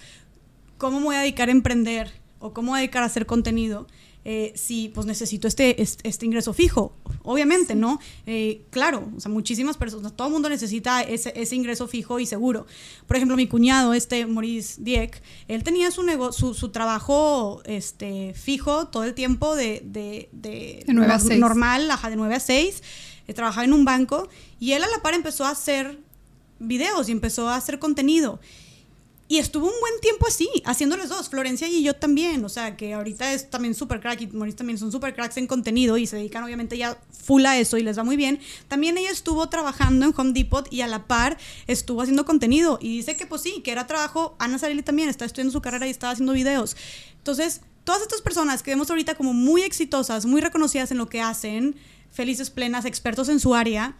me voy a dedicar a emprender? O ¿cómo me voy a dedicar a hacer contenido? Eh, si pues necesito este, este, ingreso fijo, obviamente, ¿no? Eh, claro, o sea, muchísimas personas, todo el mundo necesita ese, ese, ingreso fijo y seguro. Por ejemplo, mi cuñado, este Maurice Dieck, él tenía su, su, su, trabajo este, fijo todo el tiempo de, de, de, normal, ajá, de 9 a 6, eh, trabajaba en un banco y él a la par empezó a hacer videos y empezó a hacer contenido. Y estuvo un buen tiempo así, haciéndoles dos, Florencia y yo también, o sea, que ahorita es también súper crack y Maurice también son súper cracks en contenido y se dedican obviamente ya full a eso y les va muy bien. También ella estuvo trabajando en Home Depot y a la par estuvo haciendo contenido y dice que pues sí, que era trabajo, Ana Sarili también está estudiando su carrera y estaba haciendo videos. Entonces, todas estas personas que vemos ahorita como muy exitosas, muy reconocidas en lo que hacen, felices, plenas, expertos en su área,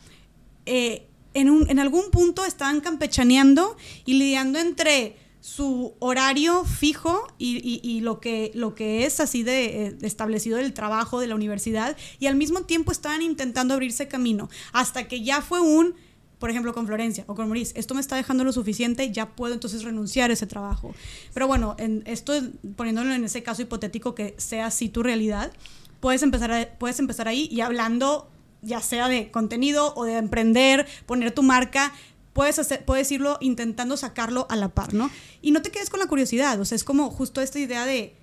eh, en, algún punto estaban campechaneando y lidiando entre su horario fijo y, lo, que, lo que es así de, eh, establecido del trabajo de la universidad y al mismo tiempo estaban intentando abrirse camino hasta que ya fue un, por ejemplo, con Florencia o con Maurice, esto me está dejando lo suficiente, ya puedo entonces renunciar a ese trabajo. Pero bueno, en esto poniéndolo en ese caso hipotético que sea así tu realidad, puedes empezar, puedes empezar ahí y hablando ya sea de contenido o de emprender, poner tu marca, puedes, hacer, puedes irlo intentando sacarlo a la par, ¿no? Y no te quedes con la curiosidad, o sea, es como justo esta idea de,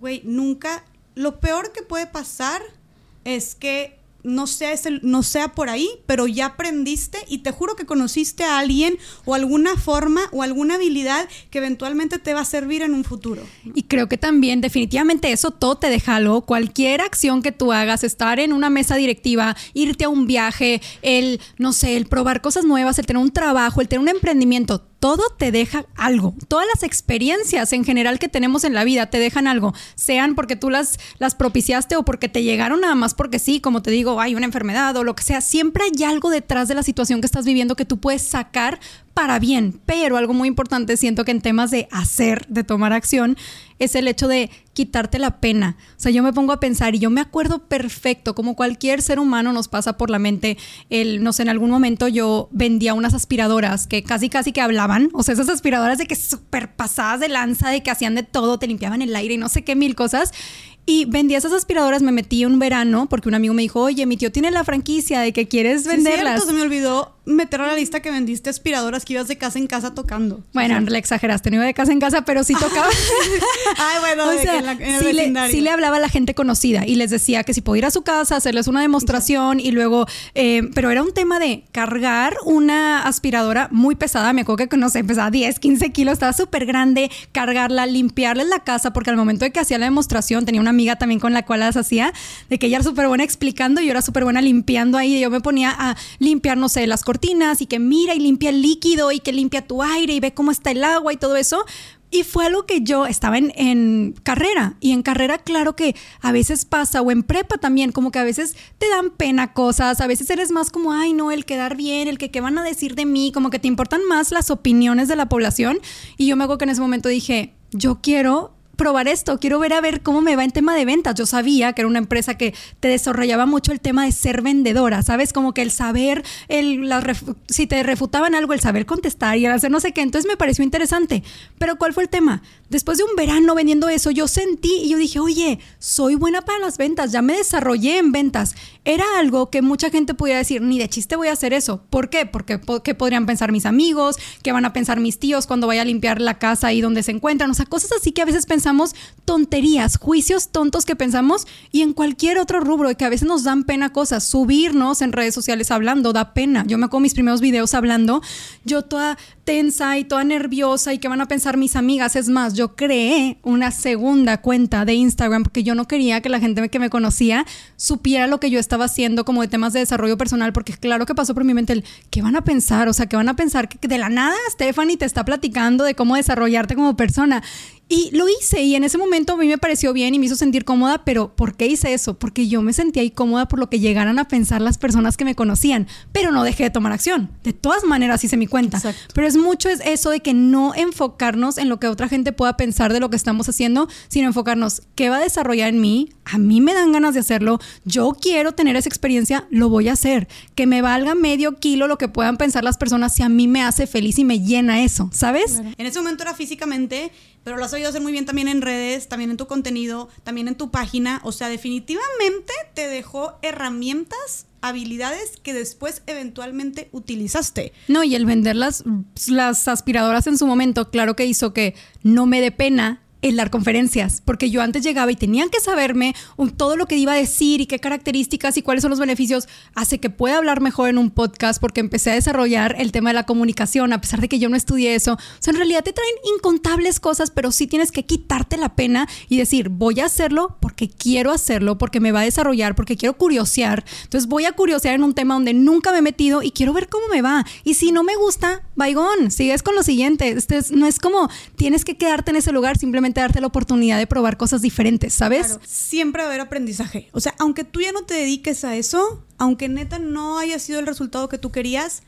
güey, nunca, lo peor que puede pasar es que no sea, ese, no sea por ahí, pero ya aprendiste y te juro que conociste a alguien o alguna forma o alguna habilidad que eventualmente te va a servir en un futuro. Y creo que también definitivamente eso todo te deja algo. Cualquier acción que tú hagas, estar en una mesa directiva, irte a un viaje, el, no sé, el probar cosas nuevas, el tener un trabajo, el tener un emprendimiento, todo te deja algo. Todas las experiencias en general que tenemos en la vida te dejan algo, sean porque tú las, propiciaste o porque te llegaron nada más porque sí, como te digo, hay una enfermedad o lo que sea. Siempre hay algo detrás de la situación que estás viviendo que tú puedes sacar para bien, pero algo muy importante siento que en temas de hacer, de tomar acción, es el hecho de quitarte la pena. O sea, yo me pongo a pensar y yo me acuerdo perfecto, como cualquier ser humano nos pasa por la mente, el, no sé, en algún momento yo vendía unas aspiradoras que casi, casi que hablaban, o sea, esas aspiradoras de que súper pasadas de lanza, de que hacían de todo, te limpiaban el aire y no sé qué mil cosas. Y vendía esas aspiradoras, me metí un verano porque un amigo me dijo, oye, mi tío tiene la franquicia de que quieres venderlas. Sí, se me olvidó meter a la lista que vendiste aspiradoras que ibas de casa en casa tocando. Bueno, le exageraste, no iba de casa en casa, pero sí tocaba. Ay, bueno, o sea, en el sí, le, sí, le, hablaba a la gente conocida y les decía que si podía ir a su casa, hacerles una demostración y luego, eh, pero era un tema de cargar una aspiradora muy pesada, me acuerdo que no sé, pesaba 10, 15 kilos, estaba súper grande, cargarla, limpiarles la casa, porque al momento de que hacía la demostración tenía una amiga también con la cual las hacía, de que ella era súper buena explicando y yo era súper buena limpiando ahí. Y yo me ponía a limpiar, no sé, las cortinas y que mira y limpia el líquido y que limpia tu aire y ve cómo está el agua y todo eso. Y fue algo que yo estaba en, en, carrera. Y en carrera, claro que a veces pasa, o en prepa también, como que a veces te dan pena cosas, a veces eres más como, ay, no, el quedar bien, el que qué van a decir de mí, como que te importan más las opiniones de la población. Y yo me hago que en ese momento dije, yo quiero probar esto, quiero ver a ver cómo me va en tema de ventas. Yo sabía que era una empresa que te desarrollaba mucho el tema de ser vendedora, ¿sabes? Como que el saber, el, si te refutaban algo, el saber contestar y hacer no sé qué. Entonces me pareció interesante. Pero ¿cuál fue el tema? Después de un verano vendiendo eso, yo sentí y yo dije, oye, soy buena para las ventas, ya me desarrollé en ventas. Era algo que mucha gente podía decir, ni de chiste voy a hacer eso. ¿Por qué? Porque ¿qué podrían pensar mis amigos? ¿Qué van a pensar mis tíos cuando vaya a limpiar la casa ahí donde se encuentran? O sea, cosas así que a veces pensamos tonterías, juicios tontos que pensamos y en cualquier otro rubro que a veces nos dan pena cosas. Subirnos en redes sociales hablando da pena. Yo me acuerdo mis primeros videos hablando, yo toda tensa y toda nerviosa y qué van a pensar mis amigas. Es más, yo creé una segunda cuenta de Instagram porque yo no quería que la gente que me conocía supiera lo que yo estaba haciendo como de temas de desarrollo personal porque claro que pasó por mi mente el qué van a pensar, o sea, que van a pensar que de la nada Stephanie te está platicando de cómo desarrollarte como persona. Y lo hice y en ese momento a mí me pareció bien y me hizo sentir cómoda, pero ¿por qué hice eso? Porque yo me sentía incómoda por lo que llegaran a pensar las personas que me conocían, pero no dejé de tomar acción. De todas maneras hice mi cuenta. Pero es mucho es eso de que no enfocarnos en lo que otra gente pueda pensar de lo que estamos haciendo, sino enfocarnos qué va a desarrollar en mí. A mí me dan ganas de hacerlo. Yo quiero tener esa experiencia, lo voy a hacer. Que me valga medio kilo lo que puedan pensar las personas si a mí me hace feliz y me llena eso, ¿sabes? En ese momento era físicamente pero lo has oído hacer muy bien también en redes, también en tu contenido, también en tu página. O sea, definitivamente te dejó herramientas habilidades que después eventualmente utilizaste. No, y el vender las, las aspiradoras en su momento, claro que hizo que no me dé pena el dar conferencias, porque yo antes llegaba y tenían que saberme todo lo que iba a decir y qué características y cuáles son los beneficios, hace que pueda hablar mejor en un podcast porque empecé a desarrollar el tema de la comunicación, a pesar de que yo no estudié eso. O sea, en realidad te traen incontables cosas, pero sí tienes que quitarte la pena y decir, voy a hacerlo porque quiero hacerlo, porque me va a desarrollar, porque quiero curiosear. Entonces voy a curiosear en un tema donde nunca me he metido y quiero ver cómo me va. Y si no me gusta, vaigón, sigues con lo siguiente. Este no es como tienes que quedarte en ese lugar, simplemente darte la oportunidad de probar cosas diferentes, ¿sabes? Siempre va a haber aprendizaje. O sea, aunque tú ya no te dediques a eso, aunque neta no haya sido el resultado que tú querías,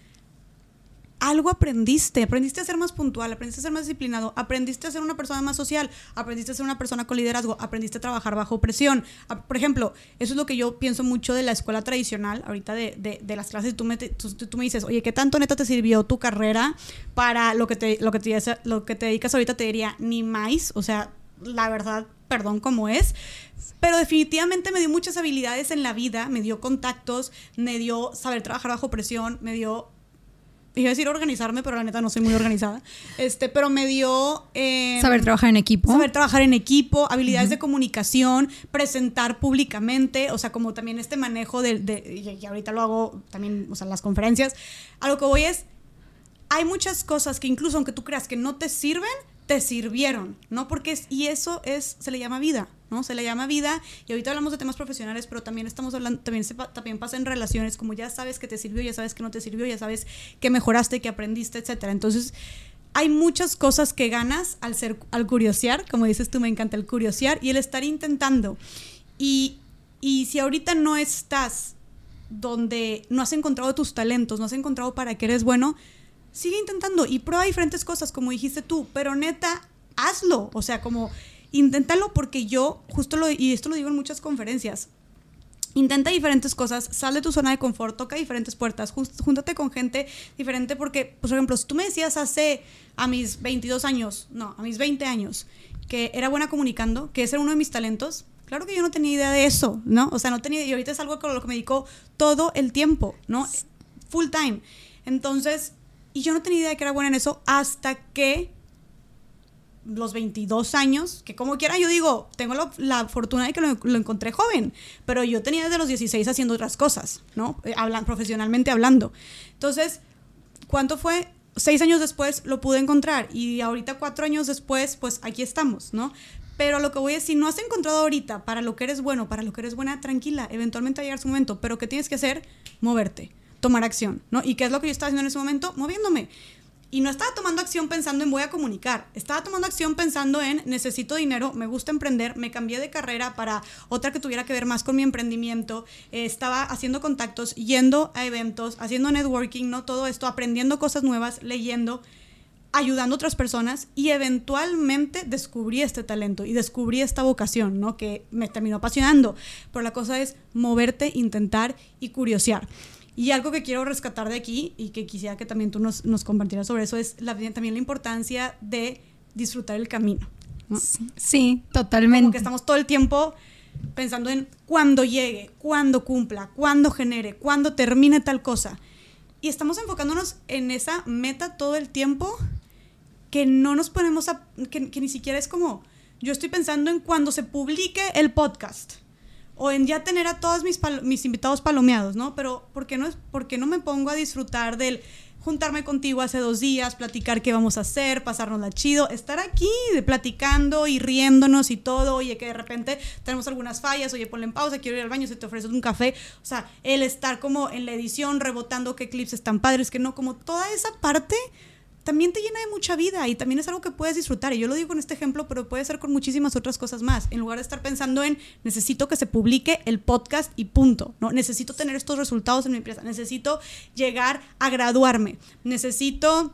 algo aprendiste, aprendiste a ser más puntual, aprendiste a ser más disciplinado, aprendiste a ser una persona más social, aprendiste a ser una persona con liderazgo, aprendiste a trabajar bajo presión. Por ejemplo, eso es lo que yo pienso mucho de la escuela tradicional, ahorita de, las clases, tú me, tú, me dices, oye, ¿qué tanto neta te sirvió tu carrera para lo que te, lo que te, lo que te dedicas ahorita? Te diría, ni más, o sea, la verdad, perdón, como es. Pero definitivamente me dio muchas habilidades en la vida, me dio contactos, me dio saber trabajar bajo presión, me dio iba a decir organizarme, pero la neta no soy muy organizada. Este, pero me dio eh, saber trabajar en equipo. Saber trabajar en equipo, habilidades de comunicación, presentar públicamente, o sea, como también este manejo de, de y ahorita lo hago también, o sea, en las conferencias. A lo que voy es, hay muchas cosas que incluso aunque tú creas que no te sirven, te sirvieron, ¿no? Porque es, y eso es, se le llama vida. ¿no? Se le llama vida y ahorita hablamos de temas profesionales, pero también estamos hablando, también, también pasa en relaciones, como ya sabes que te sirvió, ya sabes que no te sirvió, ya sabes que mejoraste, que aprendiste, etcétera. Entonces, hay muchas cosas que ganas al ser, al curiosear, como dices tú, me encanta el curiosear y el estar intentando. Y, y si ahorita no estás donde no has encontrado tus talentos, no has encontrado para qué eres bueno, sigue intentando y prueba diferentes cosas, como dijiste tú, pero neta, hazlo. O sea, como inténtalo porque yo, justo lo, y esto lo digo en muchas conferencias, intenta diferentes cosas, sal de tu zona de confort, toca diferentes puertas, júntate con gente diferente porque, pues, por ejemplo, si tú me decías hace a mis 22 años, no, a mis 20 años, que era buena comunicando, que ese era uno de mis talentos, claro que yo no tenía idea de eso, ¿no? O sea, no tenía, y ahorita es algo con lo que me dedico todo el tiempo, ¿no? Full time. Entonces, y yo no tenía idea de que era buena en eso hasta que los 22 años, que como quiera yo digo, tengo la, fortuna de que lo, encontré joven, pero yo tenía desde los 16 haciendo otras cosas, ¿no? Eh, hablan, profesionalmente hablando. Entonces, ¿cuánto fue? Seis años después lo pude encontrar y ahorita cuatro años después, pues aquí estamos, ¿no? Pero lo que voy a decir, no has encontrado ahorita para lo que eres bueno, para lo que eres buena, tranquila, eventualmente va a llegar su momento, pero ¿qué tienes que hacer? Moverte, tomar acción, ¿no? ¿Y qué es lo que yo estaba haciendo en ese momento? Moviéndome y no estaba tomando acción pensando en voy a comunicar, estaba tomando acción pensando en necesito dinero, me gusta emprender, me cambié de carrera para otra que tuviera que ver más con mi emprendimiento, eh, estaba haciendo contactos, yendo a eventos, haciendo networking, no todo esto, aprendiendo cosas nuevas, leyendo, ayudando a otras personas y eventualmente descubrí este talento y descubrí esta vocación, ¿no? Que me terminó apasionando. Pero la cosa es moverte, intentar y curiosear. Y algo que quiero rescatar de aquí y que quisiera que también tú nos, nos compartieras sobre eso es la, también la importancia de disfrutar el camino. Sí, totalmente. Como que estamos todo el tiempo pensando en cuándo llegue, cuándo cumpla, cuándo genere, cuándo termine tal cosa. Y estamos enfocándonos en esa meta todo el tiempo que no nos ponemos a... que, que ni siquiera es como... Yo estoy pensando en cuando se publique el podcast o en ya tener a todos mis, mis invitados palomeados, ¿no? Pero ¿por qué, no es, ¿por qué no me pongo a disfrutar del juntarme contigo hace dos días, platicar qué vamos a hacer, pasárnosla chido, estar aquí platicando y riéndonos y todo, oye, que de repente tenemos algunas fallas, oye, ponle en pausa, quiero ir al baño, se te ofrece un café, o sea, el estar como en la edición rebotando qué clips están padres, que no, como toda esa parte también te llena de mucha vida y también es algo que puedes disfrutar. Y yo lo digo en este ejemplo, pero puede ser con muchísimas otras cosas más. En lugar de estar pensando en necesito que se publique el podcast y punto. ¿no? Necesito tener estos resultados en mi empresa. Necesito llegar a graduarme. Necesito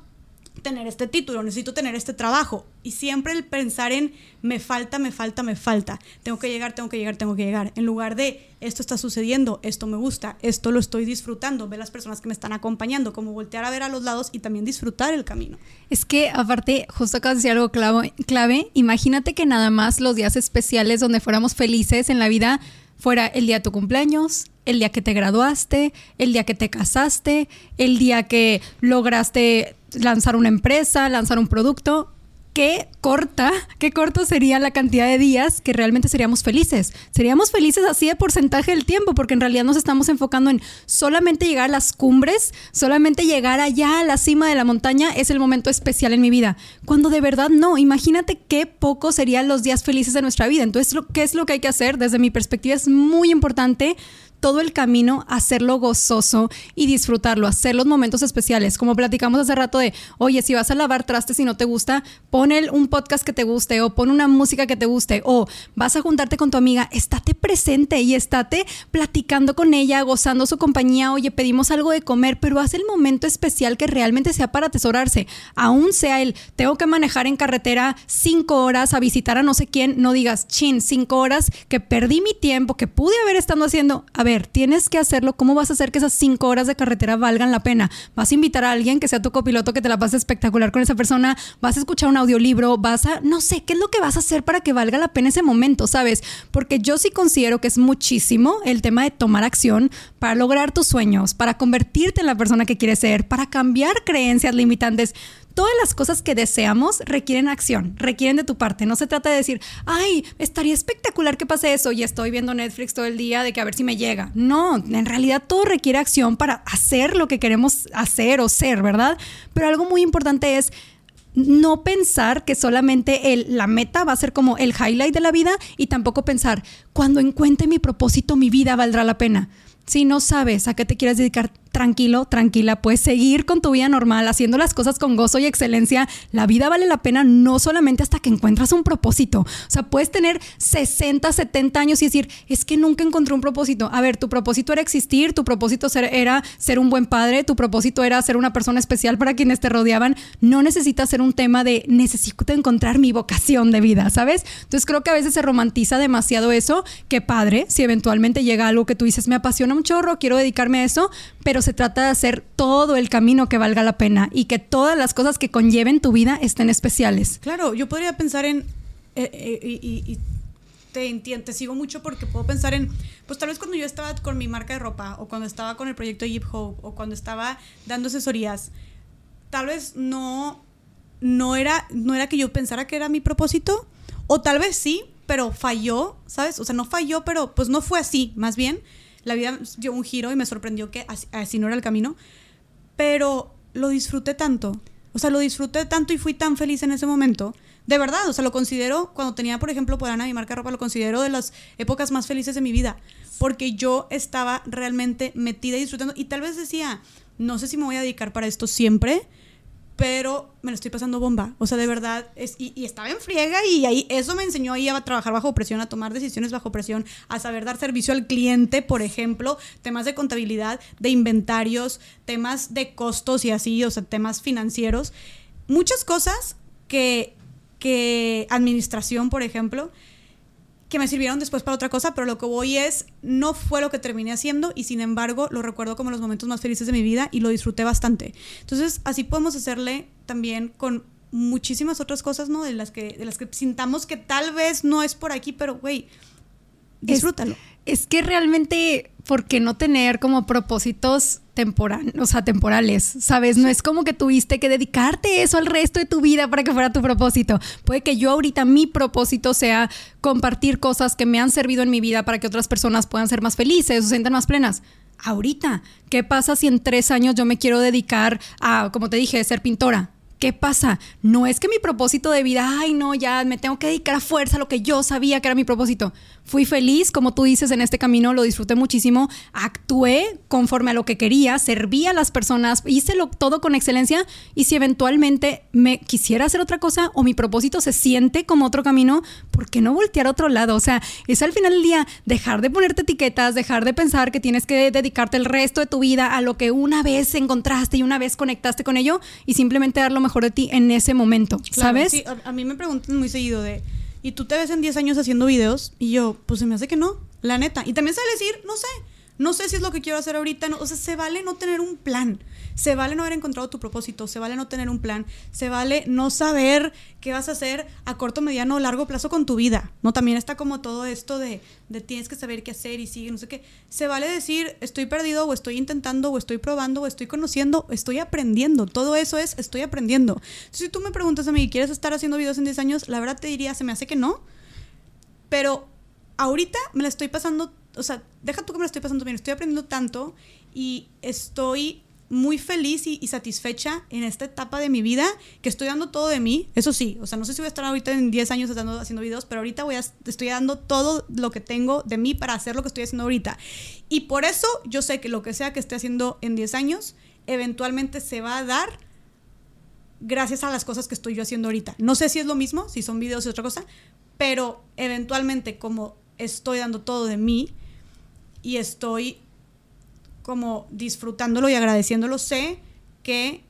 tener este título, necesito tener este trabajo. Y siempre el pensar en me falta, me falta, me falta. Tengo que llegar, tengo que llegar, tengo que llegar. En lugar de esto está sucediendo, esto me gusta, esto lo estoy disfrutando, ver las personas que me están acompañando, como voltear a ver a los lados y también disfrutar el camino. Es que aparte, justo acabas de decir algo clave, clave, imagínate que nada más los días especiales donde fuéramos felices en la vida fuera el día de tu cumpleaños, el día que te graduaste, el día que te casaste, el día que lograste lanzar una empresa, lanzar un producto, qué corta, qué corto sería la cantidad de días que realmente seríamos felices. Seríamos felices así de porcentaje del tiempo, porque en realidad nos estamos enfocando en solamente llegar a las cumbres, solamente llegar allá a la cima de la montaña es el momento especial en mi vida. Cuando de verdad no, imagínate qué poco serían los días felices de nuestra vida. Entonces, ¿qué es lo que hay que hacer? Desde mi perspectiva es muy importante todo el camino, hacerlo gozoso y disfrutarlo, hacer los momentos especiales. Como platicamos hace rato de, oye, si vas a lavar trastes y no te gusta, pon un podcast que te guste o pon una música que te guste o vas a juntarte con tu amiga, estate presente y estate platicando con ella, gozando su compañía, oye, pedimos algo de comer, pero haz el momento especial que realmente sea para atesorarse. Aún sea el, tengo que manejar en carretera cinco horas a visitar a no sé quién, no digas, chin, cinco horas que perdí mi tiempo, que pude haber estado haciendo. Ver, tienes que hacerlo. ¿Cómo vas a hacer que esas cinco horas de carretera valgan la pena? Vas a invitar a alguien que sea tu copiloto, que te la pase espectacular con esa persona, vas a escuchar un audiolibro, vas a, no sé, ¿qué es lo que vas a hacer para que valga la pena ese momento, sabes? Porque yo sí considero que es muchísimo el tema de tomar acción para lograr tus sueños, para convertirte en la persona que quieres ser, para cambiar creencias limitantes todas las cosas que deseamos requieren acción, requieren de tu parte. No se trata de decir, ay, estaría espectacular que pase eso y estoy viendo Netflix todo el día de que a ver si me llega. No, en realidad todo requiere acción para hacer lo que queremos hacer o ser, ¿verdad? Pero algo muy importante es no pensar que solamente el, la meta va a ser como el highlight de la vida y tampoco pensar, cuando encuentre mi propósito, mi vida valdrá la pena. Si no sabes a qué te quieres dedicar, tranquilo, tranquila, puedes seguir con tu vida normal, haciendo las cosas con gozo y excelencia. La vida vale la pena no solamente hasta que encuentras un propósito. O sea, puedes tener 60, 70 años y decir, es que nunca encontré un propósito. A ver, tu propósito era existir, tu propósito era ser un buen padre, tu propósito era ser una persona especial para quienes te rodeaban. No necesitas ser un tema de necesito encontrar mi vocación de vida, ¿sabes? Entonces creo que a veces se romantiza demasiado eso. Qué padre, si eventualmente llega algo que tú dices, me apasiona un chorro, quiero dedicarme a eso, pero se trata de hacer todo el camino que valga la pena y que todas las cosas que conlleven tu vida estén especiales. Claro, yo podría pensar en, eh, eh, y, te entiendo, te sigo mucho porque puedo pensar en, pues tal vez cuando yo estaba con mi marca de ropa o cuando estaba con el proyecto Jeep Hope o cuando estaba dando asesorías, tal vez no, no, era, no era que yo pensara que era mi propósito o tal vez sí, pero falló, ¿sabes? O sea, no falló, pero pues no fue así, más bien la vida dio un giro y me sorprendió que así, no era el camino, pero lo disfruté tanto. O sea, lo disfruté tanto y fui tan feliz en ese momento. De verdad, o sea, lo considero, cuando tenía, por ejemplo, Podana, mi marca de ropa, lo considero de las épocas más felices de mi vida. Porque yo estaba realmente metida y disfrutando. Y tal vez decía, no sé si me voy a dedicar para esto siempre, pero me lo estoy pasando bomba. O sea, de verdad, es, y, estaba en friega y ahí eso me enseñó ahí a trabajar bajo presión, a tomar decisiones bajo presión, a saber dar servicio al cliente, por ejemplo, temas de contabilidad, de inventarios, temas de costos y así, o sea, temas financieros. Muchas cosas que, que administración, por ejemplo, que me sirvieron después para otra cosa, pero lo que voy es, no fue lo que terminé haciendo y sin embargo lo recuerdo como los momentos más felices de mi vida y lo disfruté bastante. Entonces, así podemos hacerle también con muchísimas otras cosas, ¿no? De las que, de las que sintamos que tal vez no es por aquí, pero, güey, disfrútalo. Es, que realmente, ¿por qué no tener como propósitos temporal, o sea, temporales, ¿sabes? No es como que tuviste que dedicarte eso al resto de tu vida para que fuera tu propósito. Puede que yo ahorita mi propósito sea compartir cosas que me han servido en mi vida para que otras personas puedan ser más felices o se sientan más plenas. Ahorita, ¿qué pasa si en tres años yo me quiero dedicar a, como te dije, ser pintora? ¿Qué pasa? No es que mi propósito de vida, ay no, ya me tengo que dedicar a fuerza a lo que yo sabía que era mi propósito. Fui feliz, como tú dices, en este camino, lo disfruté muchísimo, actué conforme a lo que quería, serví a las personas, hice todo con excelencia y si eventualmente me quisiera hacer otra cosa o mi propósito se siente como otro camino, ¿por qué no voltear a otro lado? O sea, es al final del día dejar de ponerte etiquetas, dejar de pensar que tienes que dedicarte el resto de tu vida a lo que una vez encontraste y una vez conectaste con ello y simplemente dar lo mejor de ti en ese momento, ¿sabes? sí, a, mí me preguntan muy seguido de, ¿y tú te ves en 10 años haciendo videos? Y yo, pues se me hace que no, la neta. Y también sale decir, no sé, no sé si es lo que quiero hacer ahorita. O sea, se vale no tener un plan. Se vale no haber encontrado tu propósito. Se vale no tener un plan. Se vale no saber qué vas a hacer a corto, mediano o largo plazo con tu vida. No, también está como todo esto de, de tienes que saber qué hacer y sigue, no sé qué. Se vale decir estoy perdido o estoy intentando o estoy probando o estoy conociendo, estoy aprendiendo. Todo eso es estoy aprendiendo. Si tú me preguntas a mí, ¿quieres estar haciendo videos en 10 años? La verdad te diría, se me hace que no. Pero ahorita me la estoy pasando o sea, deja tú que me lo estoy pasando bien, estoy aprendiendo tanto y estoy muy feliz y, satisfecha en esta etapa de mi vida que estoy dando todo de mí. Eso sí, o sea, no sé si voy a estar ahorita en 10 años haciendo videos, pero ahorita voy a, estoy dando todo lo que tengo de mí para hacer lo que estoy haciendo ahorita. Y por eso yo sé que lo que sea que esté haciendo en 10 años, eventualmente se va a dar gracias a las cosas que estoy yo haciendo ahorita. No sé si es lo mismo, si son videos y otra cosa, pero eventualmente como estoy dando todo de mí, y estoy como disfrutándolo y agradeciéndolo, sé que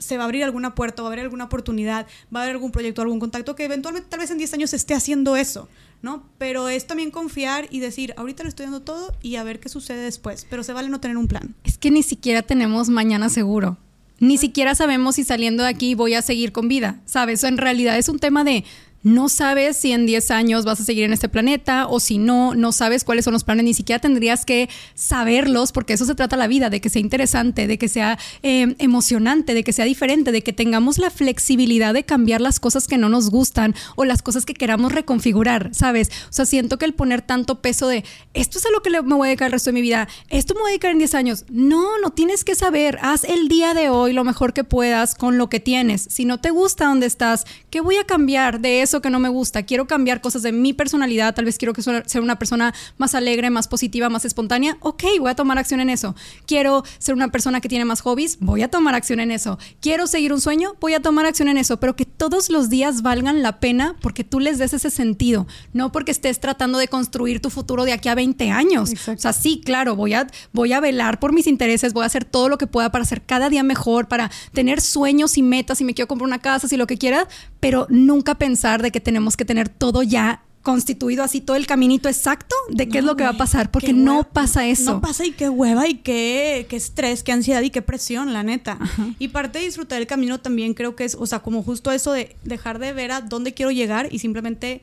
se va a abrir alguna puerta, va a haber alguna oportunidad, va a haber algún proyecto, algún contacto que eventualmente tal vez en 10 años esté haciendo eso, ¿no? Pero es también confiar y decir, ahorita le estoy dando todo y a ver qué sucede después, pero se vale no tener un plan. Es que ni siquiera tenemos mañana seguro. Ni siquiera sabemos si saliendo de aquí voy a seguir con vida, ¿sabes? en realidad es un tema de no sabes si en 10 años vas a seguir en este planeta o si no, no sabes cuáles son los planes, ni siquiera tendrías que saberlos porque eso se trata la vida, de que sea interesante, de que sea eh, emocionante, de que sea diferente, de que tengamos la flexibilidad de cambiar las cosas que no nos gustan o las cosas que queramos reconfigurar, ¿sabes? O sea, siento que el poner tanto peso de esto es a lo que me voy a dedicar el resto de mi vida, esto me voy a dedicar en 10 años, no, no tienes que saber, haz el día de hoy lo mejor que puedas con lo que tienes. Si no te gusta donde estás, ¿qué voy a cambiar de eso? Que no me gusta, quiero cambiar cosas de mi personalidad, tal vez quiero que ser una persona más alegre, más positiva, más espontánea, ok, voy a tomar acción en eso. Quiero ser una persona que tiene más hobbies, voy a tomar acción en eso. Quiero seguir un sueño, voy a tomar acción en eso, pero que todos los días valgan la pena porque tú les des ese sentido, no porque estés tratando de construir tu futuro de aquí a 20 años. O sea, sí, claro, voy a, voy a velar por mis intereses, voy a hacer todo lo que pueda para ser cada día mejor, para tener sueños y metas, si me quiero comprar una casa, si lo que quiera, pero nunca pensar de que tenemos que tener todo ya constituido así todo el caminito exacto de qué es lo que va a pasar, porque no pasa eso. No pasa y qué hueva y qué, qué estrés, qué ansiedad y qué presión, la neta. Y parte de disfrutar el camino también creo que es, o sea, como justo eso de dejar de ver a dónde quiero llegar y simplemente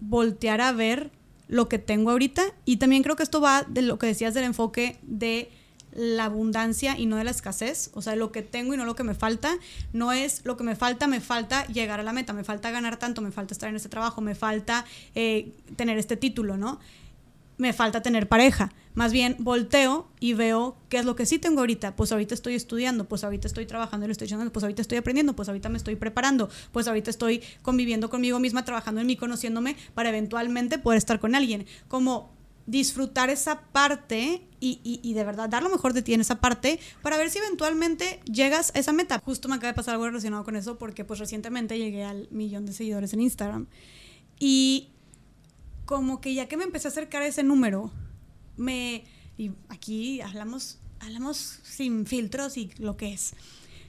voltear a ver lo que tengo ahorita. Y también creo que esto va de lo que decías del enfoque de la abundancia y no de la escasez, o sea, lo que tengo y no lo que me falta, no es lo que me falta, me falta llegar a la meta, me falta ganar tanto, me falta estar en este trabajo, me falta eh, tener este título, ¿no? Me falta tener pareja. Más bien volteo y veo qué es lo que sí tengo ahorita. Pues ahorita estoy estudiando, pues ahorita estoy trabajando y lo estoy echando, pues ahorita estoy aprendiendo, pues ahorita me estoy preparando, pues ahorita estoy conviviendo conmigo misma, trabajando en mí, conociéndome para eventualmente poder estar con alguien. Como disfrutar esa parte y, de verdad dar lo mejor de ti en esa parte para ver si eventualmente llegas a esa meta. Justo me acaba de pasar algo relacionado con eso porque pues recientemente llegué al millón de seguidores en Instagram y como que ya que me empecé a acercar a ese número, me... Y aquí hablamos, hablamos sin filtros y lo que es.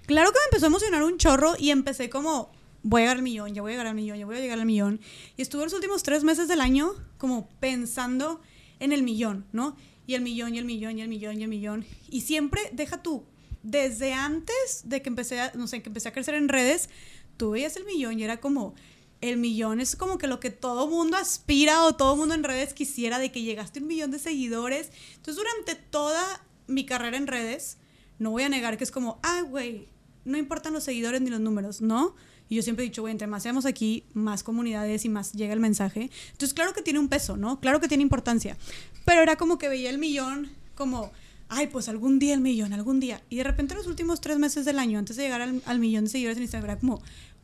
Claro que me empezó a emocionar un chorro y empecé como, voy a llegar al millón, ya voy a llegar al millón, ya voy a llegar al millón. Y estuve los últimos tres meses del año como pensando en el millón, ¿no? Y el millón, y el millón, y el millón, y el millón. Y siempre, deja tú, desde antes de que empecé a, no sé, que empecé a crecer en redes, tú veías el millón y era como, el millón es como que lo que todo mundo aspira o todo mundo en redes quisiera de que llegaste un millón de seguidores. Entonces, durante toda mi carrera en redes, no voy a negar que es como, ah, güey, no importan los seguidores ni los números, ¿no? Y yo siempre he dicho, güey, entre más seamos aquí, más comunidades y más llega el mensaje. Entonces, claro que tiene un peso, ¿no? Claro que tiene importancia. Pero era como que veía el millón como, ay, pues algún día el millón, algún día. Y de repente los últimos tres meses del año, antes de llegar al, al millón de seguidores en Instagram, era como,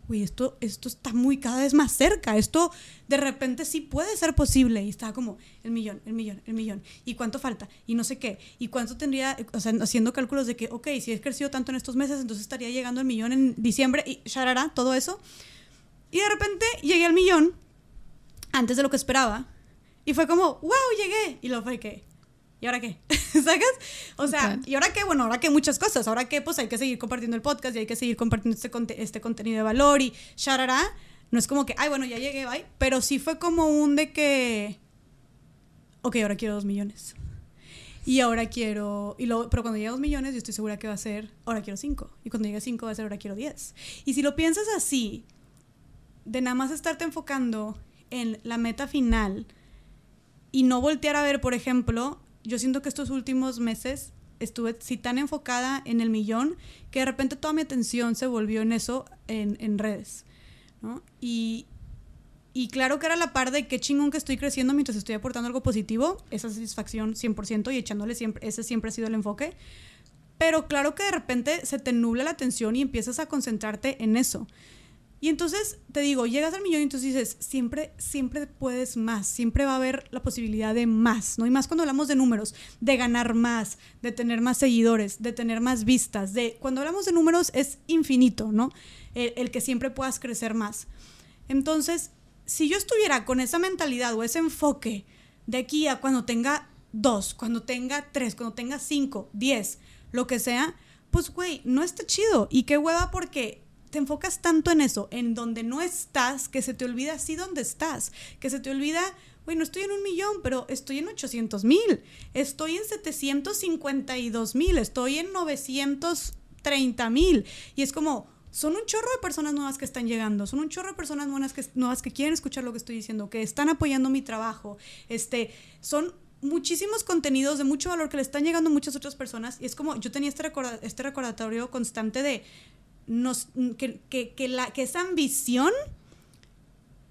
uy, esto, esto está muy cada vez más cerca, esto de repente sí puede ser posible. Y estaba como el millón, el millón, el millón. ¿Y cuánto falta? Y no sé qué. ¿Y cuánto tendría? O sea, haciendo cálculos de que, ok, si he crecido tanto en estos meses, entonces estaría llegando al millón en diciembre y sharara, todo eso. Y de repente llegué al millón antes de lo que esperaba. Y fue como, wow, llegué. Y lo fue que, ¿y ahora qué? ¿Sacas? O sea, ¿y ahora qué? Bueno, ahora qué muchas cosas. Ahora qué, pues hay que seguir compartiendo el podcast y hay que seguir compartiendo este, este contenido de valor y sharara. No es como que, ay, bueno, ya llegué, bye. Pero sí fue como un de que, ok, ahora quiero dos millones. Y ahora quiero, y luego, pero cuando llegue a dos millones, yo estoy segura que va a ser, ahora quiero cinco. Y cuando llegue a cinco va a ser, ahora quiero diez. Y si lo piensas así, de nada más estarte enfocando en la meta final y no voltear a ver, por ejemplo, yo siento que estos últimos meses estuve sí tan enfocada en el millón que de repente toda mi atención se volvió en eso en, redes. ¿no? Y, y claro que era la par de qué chingón que estoy creciendo mientras estoy aportando algo positivo, esa satisfacción 100% y echándole siempre, ese siempre ha sido el enfoque. Pero claro que de repente se te nubla la atención y empiezas a concentrarte en eso. Y entonces te digo, llegas al millón y entonces dices, siempre, siempre puedes más, siempre va a haber la posibilidad de más, ¿no? Y más cuando hablamos de números, de ganar más, de tener más seguidores, de tener más vistas, de cuando hablamos de números es infinito, ¿no? El, el que siempre puedas crecer más. Entonces, si yo estuviera con esa mentalidad o ese enfoque de aquí a cuando tenga dos, cuando tenga tres, cuando tenga cinco, diez, lo que sea, pues, güey, no está chido. Y qué hueva porque te enfocas tanto en eso, en donde no estás, que se te olvida así donde estás, que se te olvida, güey, no estoy en un millón, pero estoy en 800 mil, estoy en 752 mil, estoy en 930 mil. Y es como, son un chorro de personas nuevas que están llegando, son un chorro de personas nuevas que, nuevas que quieren escuchar lo que estoy diciendo, que están apoyando mi trabajo, este, son muchísimos contenidos de mucho valor que le están llegando a muchas otras personas y es como yo tenía este, este recordatorio constante de nos, que, la, que esa ambición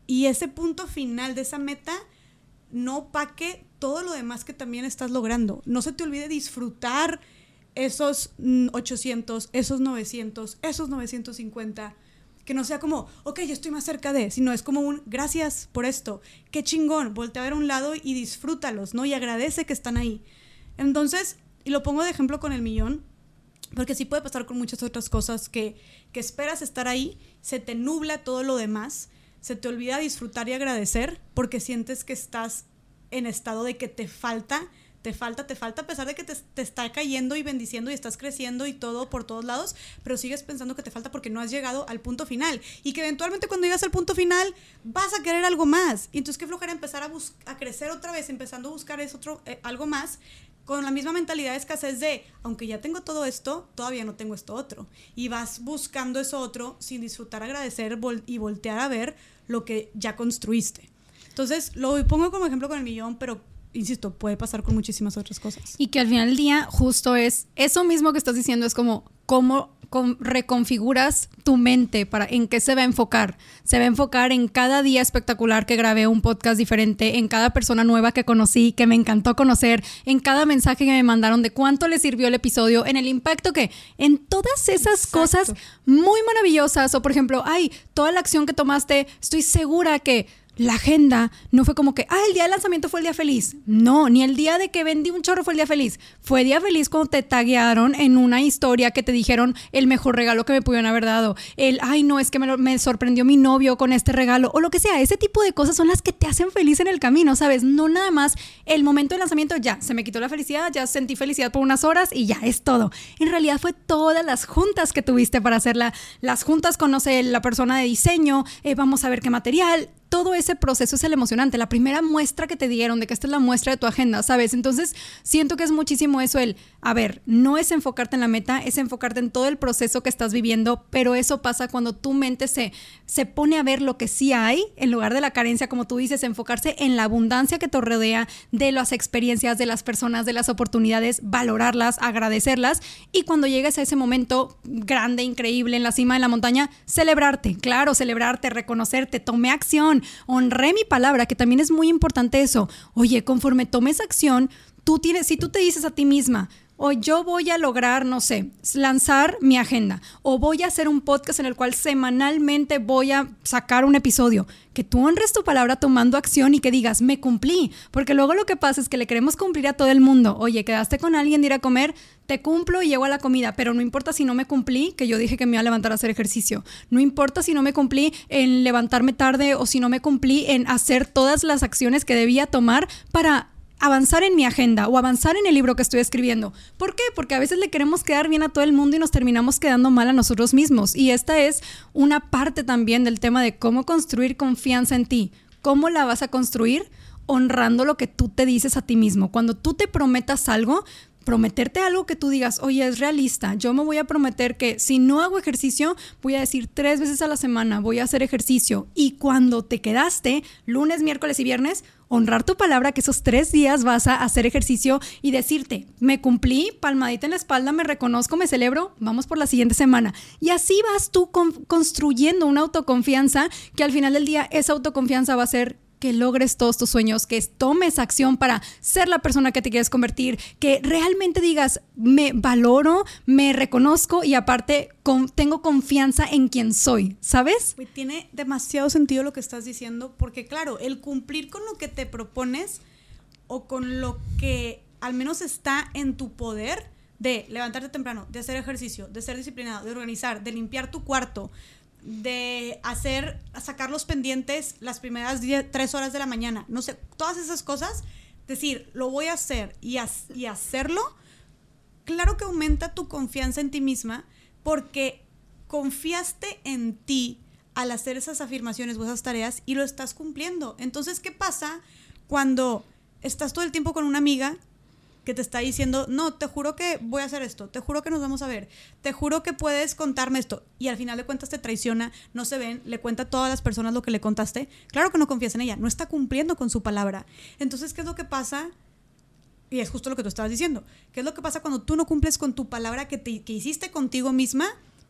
y ese punto final de esa meta no opaque todo lo demás que también estás logrando. No se te olvide disfrutar esos 800, esos 900, esos 950 que no sea como, ok, yo estoy más cerca de, sino es como un, gracias por esto, qué chingón, voltea a ver a un lado y disfrútalos, ¿no? Y agradece que están ahí. Entonces, y lo pongo de ejemplo con el millón, porque sí puede pasar con muchas otras cosas que, que esperas estar ahí, se te nubla todo lo demás, se te olvida disfrutar y agradecer porque sientes que estás en estado de que te falta te falta, te falta, a pesar de que te, está cayendo y bendiciendo y estás creciendo y todo por todos lados, pero sigues pensando que te falta porque no has llegado al punto final. Y que eventualmente cuando llegas al punto final vas a querer algo más. Y entonces qué flojera empezar a, a crecer otra vez, empezando a buscar es otro, eh, algo más con la misma mentalidad de escasez de, aunque ya tengo todo esto, todavía no tengo esto otro. Y vas buscando eso otro sin disfrutar, agradecer y voltear a ver lo que ya construiste. Entonces, lo pongo como ejemplo con el millón, pero insisto, puede pasar con muchísimas otras cosas. Y que al final del día justo es eso mismo que estás diciendo, es como cómo reconfiguras tu mente para en qué se va a enfocar. Se va a enfocar en cada día espectacular que grabé un podcast diferente, en cada persona nueva que conocí, que me encantó conocer, en cada mensaje que me mandaron de cuánto le sirvió el episodio, en el impacto que, en todas esas cosas muy maravillosas, o por ejemplo, ay, toda la acción que tomaste, estoy segura que la agenda no fue como que, ah, el día de lanzamiento fue el día feliz. No, ni el día de que vendí un chorro fue el día feliz. Fue día feliz cuando te taguearon en una historia que te dijeron el mejor regalo que me pudieron haber dado. El, ay, no, es que me, sorprendió mi novio con este regalo. O lo que sea, ese tipo de cosas son las que te hacen feliz en el camino, ¿sabes? No nada más el momento del lanzamiento, ya, se me quitó la felicidad, ya sentí felicidad por unas horas y ya, es todo. En realidad fue todas las juntas que tuviste para hacerla. Las juntas con, no sé, la persona de diseño, eh, vamos a ver qué material todo ese proceso es el emocionante. La primera muestra que te dieron de que esta es la muestra de tu agenda, ¿sabes? Entonces, siento que es muchísimo eso el, a ver, no es enfocarte en la meta, es enfocarte en todo el proceso que estás viviendo, pero eso pasa cuando tu mente se, se pone a ver lo que sí hay, en lugar de la carencia, como tú dices, enfocarse en la abundancia que te rodea, de las experiencias, de las personas, de las oportunidades, valorarlas, agradecerlas, y cuando llegues a ese momento grande, increíble, en la cima de la montaña, celebrarte, claro, celebrarte, reconocerte, tome acción, honré mi palabra, que también es muy importante eso. Oye, conforme tomes acción, tú tienes, si tú te dices a ti misma, o yo voy a lograr, no sé, lanzar mi agenda, o voy a hacer un podcast en el cual semanalmente voy a sacar un episodio, que tú honres tu palabra tomando acción y que digas, me cumplí, porque luego lo que pasa es que le queremos cumplir a todo el mundo, oye, quedaste con alguien de ir a comer, te cumplo y llego a la comida, pero no importa si no me cumplí, que yo dije que me iba a levantar a hacer ejercicio, no importa si no me cumplí en levantarme tarde o si no me cumplí en hacer todas las acciones que debía tomar para avanzar en mi agenda o avanzar en el libro que estoy escribiendo. ¿Por qué? Porque a veces le queremos quedar bien a todo el mundo y nos terminamos quedando mal a nosotros mismos. Y esta es una parte también del tema de cómo construir confianza en ti. ¿Cómo la vas a construir? honrando lo que tú te dices a ti mismo. Cuando tú te prometas algo, prometerte algo que tú digas, oye, es realista. Yo me voy a prometer que si no hago ejercicio, voy a decir tres veces a la semana, voy a hacer ejercicio. Y cuando te quedaste, lunes, miércoles y viernes, honrar tu palabra que esos tres días vas a hacer ejercicio y decirte, me cumplí, palmadita en la espalda, me reconozco, me celebro, vamos por la siguiente semana. Y así vas tú construyendo una autoconfianza que al final del día esa autoconfianza va a ser que logres todos tus sueños, que tomes acción para ser la persona que te quieres convertir, que realmente digas, me valoro, me reconozco y aparte tengo confianza en quien soy, ¿sabes? Tiene demasiado sentido lo que estás diciendo, porque claro, el cumplir con lo que te propones o con lo que al menos está en tu poder de levantarte temprano, de hacer ejercicio, de ser disciplinado, de organizar, de limpiar tu cuarto, de hacer, sacar los pendientes las primeras tres horas de la mañana, no sé, todas esas cosas, decir, lo voy a hacer y, y hacerlo, claro que aumenta tu confianza en ti misma porque confiaste en ti al hacer esas afirmaciones o esas tareas y lo estás cumpliendo. Entonces, ¿qué pasa cuando estás todo el tiempo con una amiga que te está diciendo, no, te juro que voy a hacer esto, te juro que nos vamos a ver, te juro que puedes contarme esto, y al final de cuentas te traiciona, no se ven, le cuenta a todas las personas lo que le contaste, claro que no confías en ella, no está cumpliendo con su palabra. Entonces, ¿qué es lo que pasa? Y es justo lo que tú estabas diciendo. ¿Qué es lo que pasa cuando tú no cumples con tu palabra que, te, que hiciste contigo misma?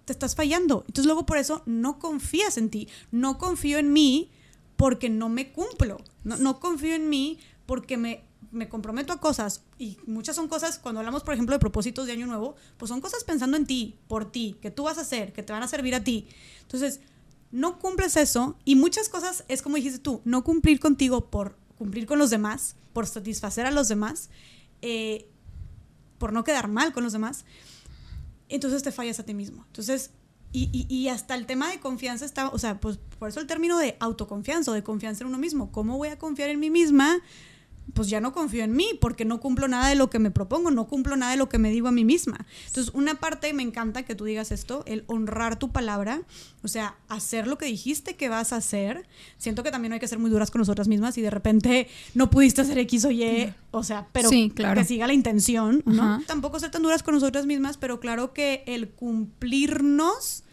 Te estás fallando. Entonces luego por eso no confías en ti. No confío en mí porque no me cumplo. No, no confío en mí porque me me comprometo a cosas y muchas son cosas, cuando hablamos, por ejemplo, de propósitos de año nuevo, pues son cosas pensando en ti, por ti, que tú vas a hacer, que te van a servir a ti. Entonces, no cumples eso y muchas cosas es como dijiste tú, no cumplir contigo por cumplir con los demás, por satisfacer a los demás, eh, por no quedar mal con los demás, entonces te fallas a ti mismo. Entonces, y, y, y, hasta el tema de confianza está, o sea, pues por eso el término de autoconfianza o de confianza en uno mismo. ¿Cómo voy a confiar en mí misma? Pues ya no confío en mí porque no cumplo nada de lo que me propongo, no cumplo nada de lo que me digo a mí misma. Entonces, una parte me encanta que tú digas esto, el honrar tu palabra, o sea, hacer lo que dijiste que vas a hacer. Siento que también hay que ser muy duras con nosotras mismas y de repente no pudiste hacer X o Y, o sea, pero que siga la intención, ¿no? Tampoco ser tan duras con nosotras mismas, pero claro que el cumplirnos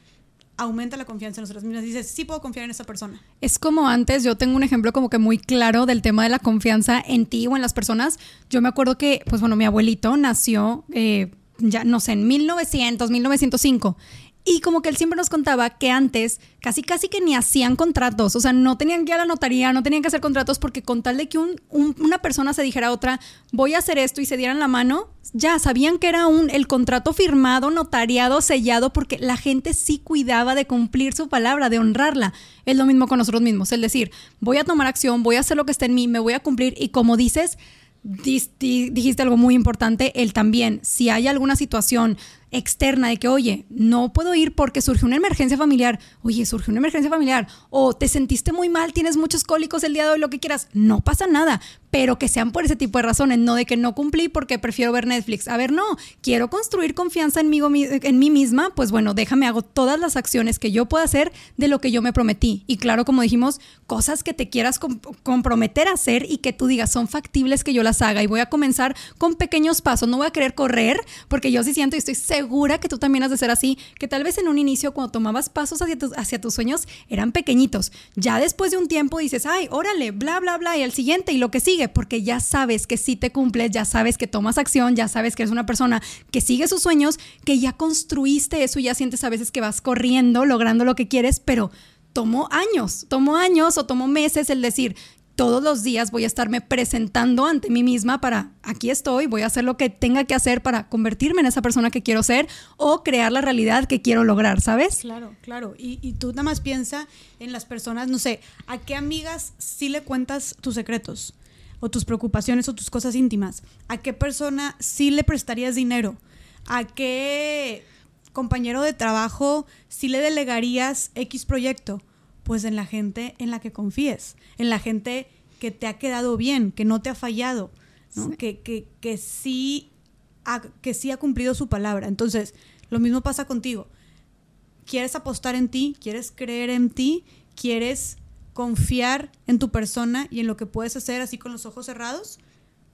aumenta la confianza en nosotras mismas. Dices, sí puedo confiar en esa persona. Es como antes, yo tengo un ejemplo como que muy claro del tema de la confianza en ti o en las personas. Yo me acuerdo que, pues bueno, mi abuelito nació, eh, ya no sé, en 1900, 1905. Y como que él siempre nos contaba que antes casi casi que ni hacían contratos, o sea, no tenían que ir a la notaría, no tenían que hacer contratos porque con tal de que una persona se dijera a otra, voy a hacer esto y se dieran la mano, ya sabían que era un, el contrato firmado, notariado, sellado, porque la gente sí cuidaba de cumplir su palabra, de honrarla. Es lo mismo con nosotros mismos, el decir, voy a tomar acción, voy a hacer lo que esté en mí, me voy a cumplir y como dices, dijiste algo muy importante, el también, si hay alguna situación externa de que, oye, no puedo ir porque surgió una emergencia familiar, oye, surgió una emergencia familiar, o te sentiste muy mal, tienes muchos cólicos el día de hoy, lo que quieras, no pasa nada, pero que sean por ese tipo de razones, no de que no cumplí porque prefiero ver Netflix. A ver, no, quiero construir confianza en mí, en mí misma, pues bueno, déjame, hago todas las acciones que yo pueda hacer de lo que yo me prometí. Y claro, como dijimos, cosas que te quieras comprometer a hacer y que tú digas son factibles que yo las haga. Y voy a comenzar con pequeños pasos, no voy a querer correr, porque yo sí siento y estoy segura segura que tú también has de ser así, que tal vez en un inicio cuando tomabas pasos hacia, tus sueños eran pequeñitos. Ya después de un tiempo dices, ay, órale, bla, bla, bla, y el siguiente y lo que sigue, porque ya sabes que sí te cumples, ya sabes que tomas acción, ya sabes que eres una persona que sigue sus sueños, que ya construiste eso y ya sientes a veces que vas corriendo, logrando lo que quieres, pero tomó años, tomó años o tomó meses el decir, todos los días voy a estarme presentando ante mí misma para, aquí estoy, voy a hacer lo que tenga que hacer para convertirme en esa persona que quiero ser o crear la realidad que quiero lograr, ¿sabes? Claro, claro. Y, tú nada más piensa en las personas, no sé, ¿a qué amigas sí le cuentas tus secretos? O tus preocupaciones o tus cosas íntimas. ¿A qué persona sí le prestarías dinero? ¿A qué compañero de trabajo sí le delegarías X proyecto? Pues en la gente en la que confíes, en la gente que te ha quedado bien, que no te ha fallado, Que, que, que, sí ha, que sí ha cumplido su palabra. Entonces, lo mismo pasa contigo. ¿Quieres apostar en ti? ¿Quieres creer en ti? ¿Quieres confiar en tu persona y en lo que puedes hacer así con los ojos cerrados?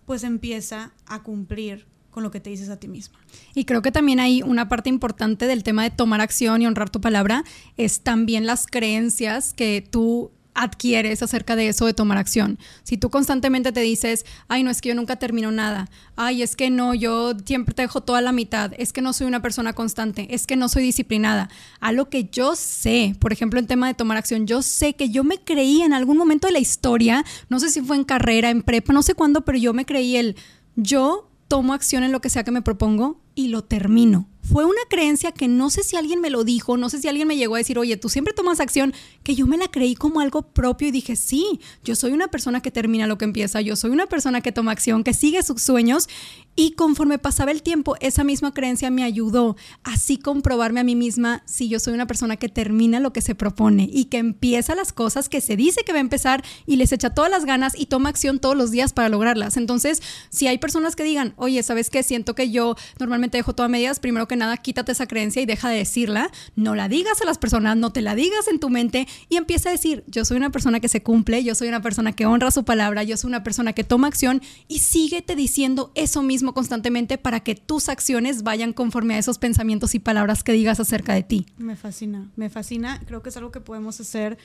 Pues empieza a cumplir con lo que te dices a ti misma. Y creo que también hay una parte importante del tema de tomar acción y honrar tu palabra, es también las creencias que tú adquieres acerca de eso de tomar acción. Si tú constantemente te dices, ay, no es que yo nunca termino nada, ay, es que no, yo siempre te dejo toda la mitad, es que no soy una persona constante, es que no soy disciplinada. A lo que yo sé, por ejemplo, en tema de tomar acción, yo sé que yo me creí en algún momento de la historia, no sé si fue en carrera, en prepa, no sé cuándo, pero yo me creí el, yo tomo acción en lo que sea que me propongo y lo termino. Fue una creencia que no sé si alguien me lo dijo, no sé si alguien me llegó a decir, oye, tú siempre tomas acción, que yo me la creí como algo propio y dije, sí, yo soy una persona que termina lo que empieza, yo soy una persona que toma acción, que sigue sus sueños y conforme pasaba el tiempo, esa misma creencia me ayudó así comprobarme a mí misma si yo soy una persona que termina lo que se propone y que empieza las cosas que se dice que va a empezar y les echa todas las ganas y toma acción todos los días para lograrlas. Entonces, si hay personas que digan, oye, ¿sabes qué? Siento que yo normalmente definitivamente dejo todo a medias, primero que nada, quítate esa creencia y deja de decirla. No la digas a las personas, no te la digas en tu mente y empieza a decir, yo soy una persona que se cumple, yo soy una persona que honra su palabra, yo soy una persona que toma acción y síguete diciendo eso mismo constantemente para que tus acciones vayan conforme a esos pensamientos y palabras que digas acerca de ti. Me fascina, me fascina. Creo que es algo que podemos hacer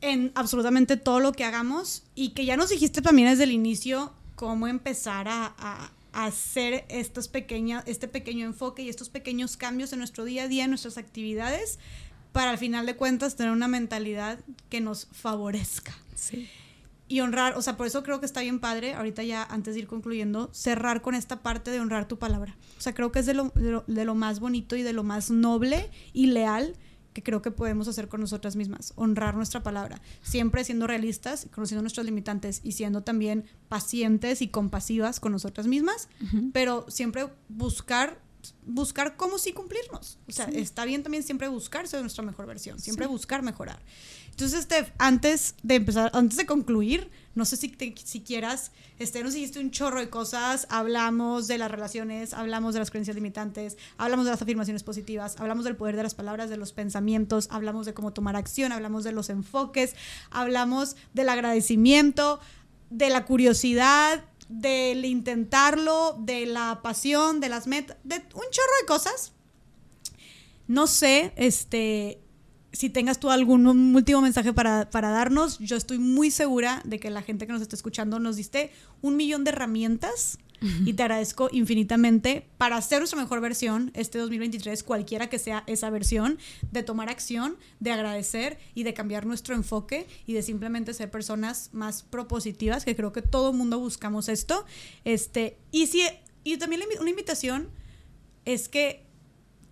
en absolutamente todo lo que hagamos y que ya nos dijiste también desde el inicio cómo empezar a, hacer estos pequeños, este pequeño enfoque y estos pequeños cambios en nuestro día a día, en nuestras actividades, para al final de cuentas tener una mentalidad que nos favorezca. Sí. Y honrar, o sea, por eso creo que está bien padre, ahorita ya antes de ir concluyendo, cerrar con esta parte de honrar tu palabra. O sea, creo que es de lo, de lo más bonito y de lo más noble y leal que creo que podemos hacer con nosotras mismas, honrar nuestra palabra, siempre siendo realistas, conociendo nuestros limitantes y siendo también pacientes y compasivas con nosotras mismas, pero siempre buscar buscar cómo sí cumplirnos. O sea, está bien también siempre buscarse de nuestra mejor versión, siempre buscar mejorar. Entonces, Steph, antes de empezar, antes de concluir, no sé si, si quieras, este, nos dijiste un chorro de cosas, hablamos de las relaciones, hablamos de las creencias limitantes, hablamos de las afirmaciones positivas, hablamos del poder de las palabras, de los pensamientos, hablamos de cómo tomar acción, hablamos de los enfoques, hablamos del agradecimiento, de la curiosidad, del intentarlo, de la pasión, de las metas, de un chorro de cosas. No sé, este, si tengas tú algún último mensaje para, darnos, yo estoy muy segura de que la gente que nos está escuchando nos diste un millón de herramientas y te agradezco infinitamente para hacer nuestra mejor versión este 2023, cualquiera que sea esa versión, de tomar acción, de agradecer y de cambiar nuestro enfoque y de simplemente ser personas más propositivas, que creo que todo el mundo buscamos esto. Este, y, si, y también una invitación es que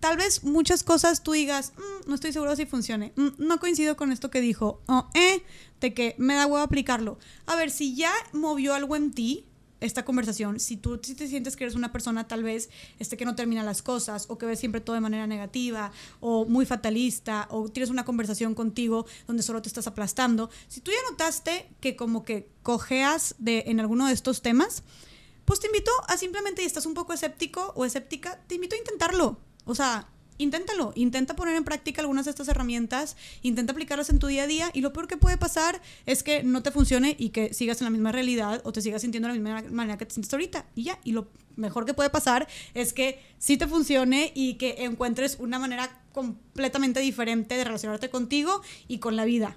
tal vez muchas cosas tú digas, mm, no estoy seguro si funcione, mm, no coincido con esto que dijo, o eh, de que me da huevo aplicarlo. A ver, si ya movió algo en ti, esta conversación, si tú si te sientes que eres una persona tal vez este, que no termina las cosas o que ves siempre todo de manera negativa o muy fatalista o tienes una conversación contigo donde solo te estás aplastando, si tú ya notaste que como que cojeas de, en alguno de estos temas, pues te invito a simplemente, y estás un poco escéptico o escéptica, te invito a intentarlo. O sea, inténtalo, intenta poner en práctica algunas de estas herramientas, intenta aplicarlas en tu día a día y lo peor que puede pasar es que no te funcione y que sigas en la misma realidad o te sigas sintiendo de la misma manera que te sientes ahorita y ya, y lo mejor que puede pasar es que sí te funcione y que encuentres una manera completamente diferente de relacionarte contigo y con la vida,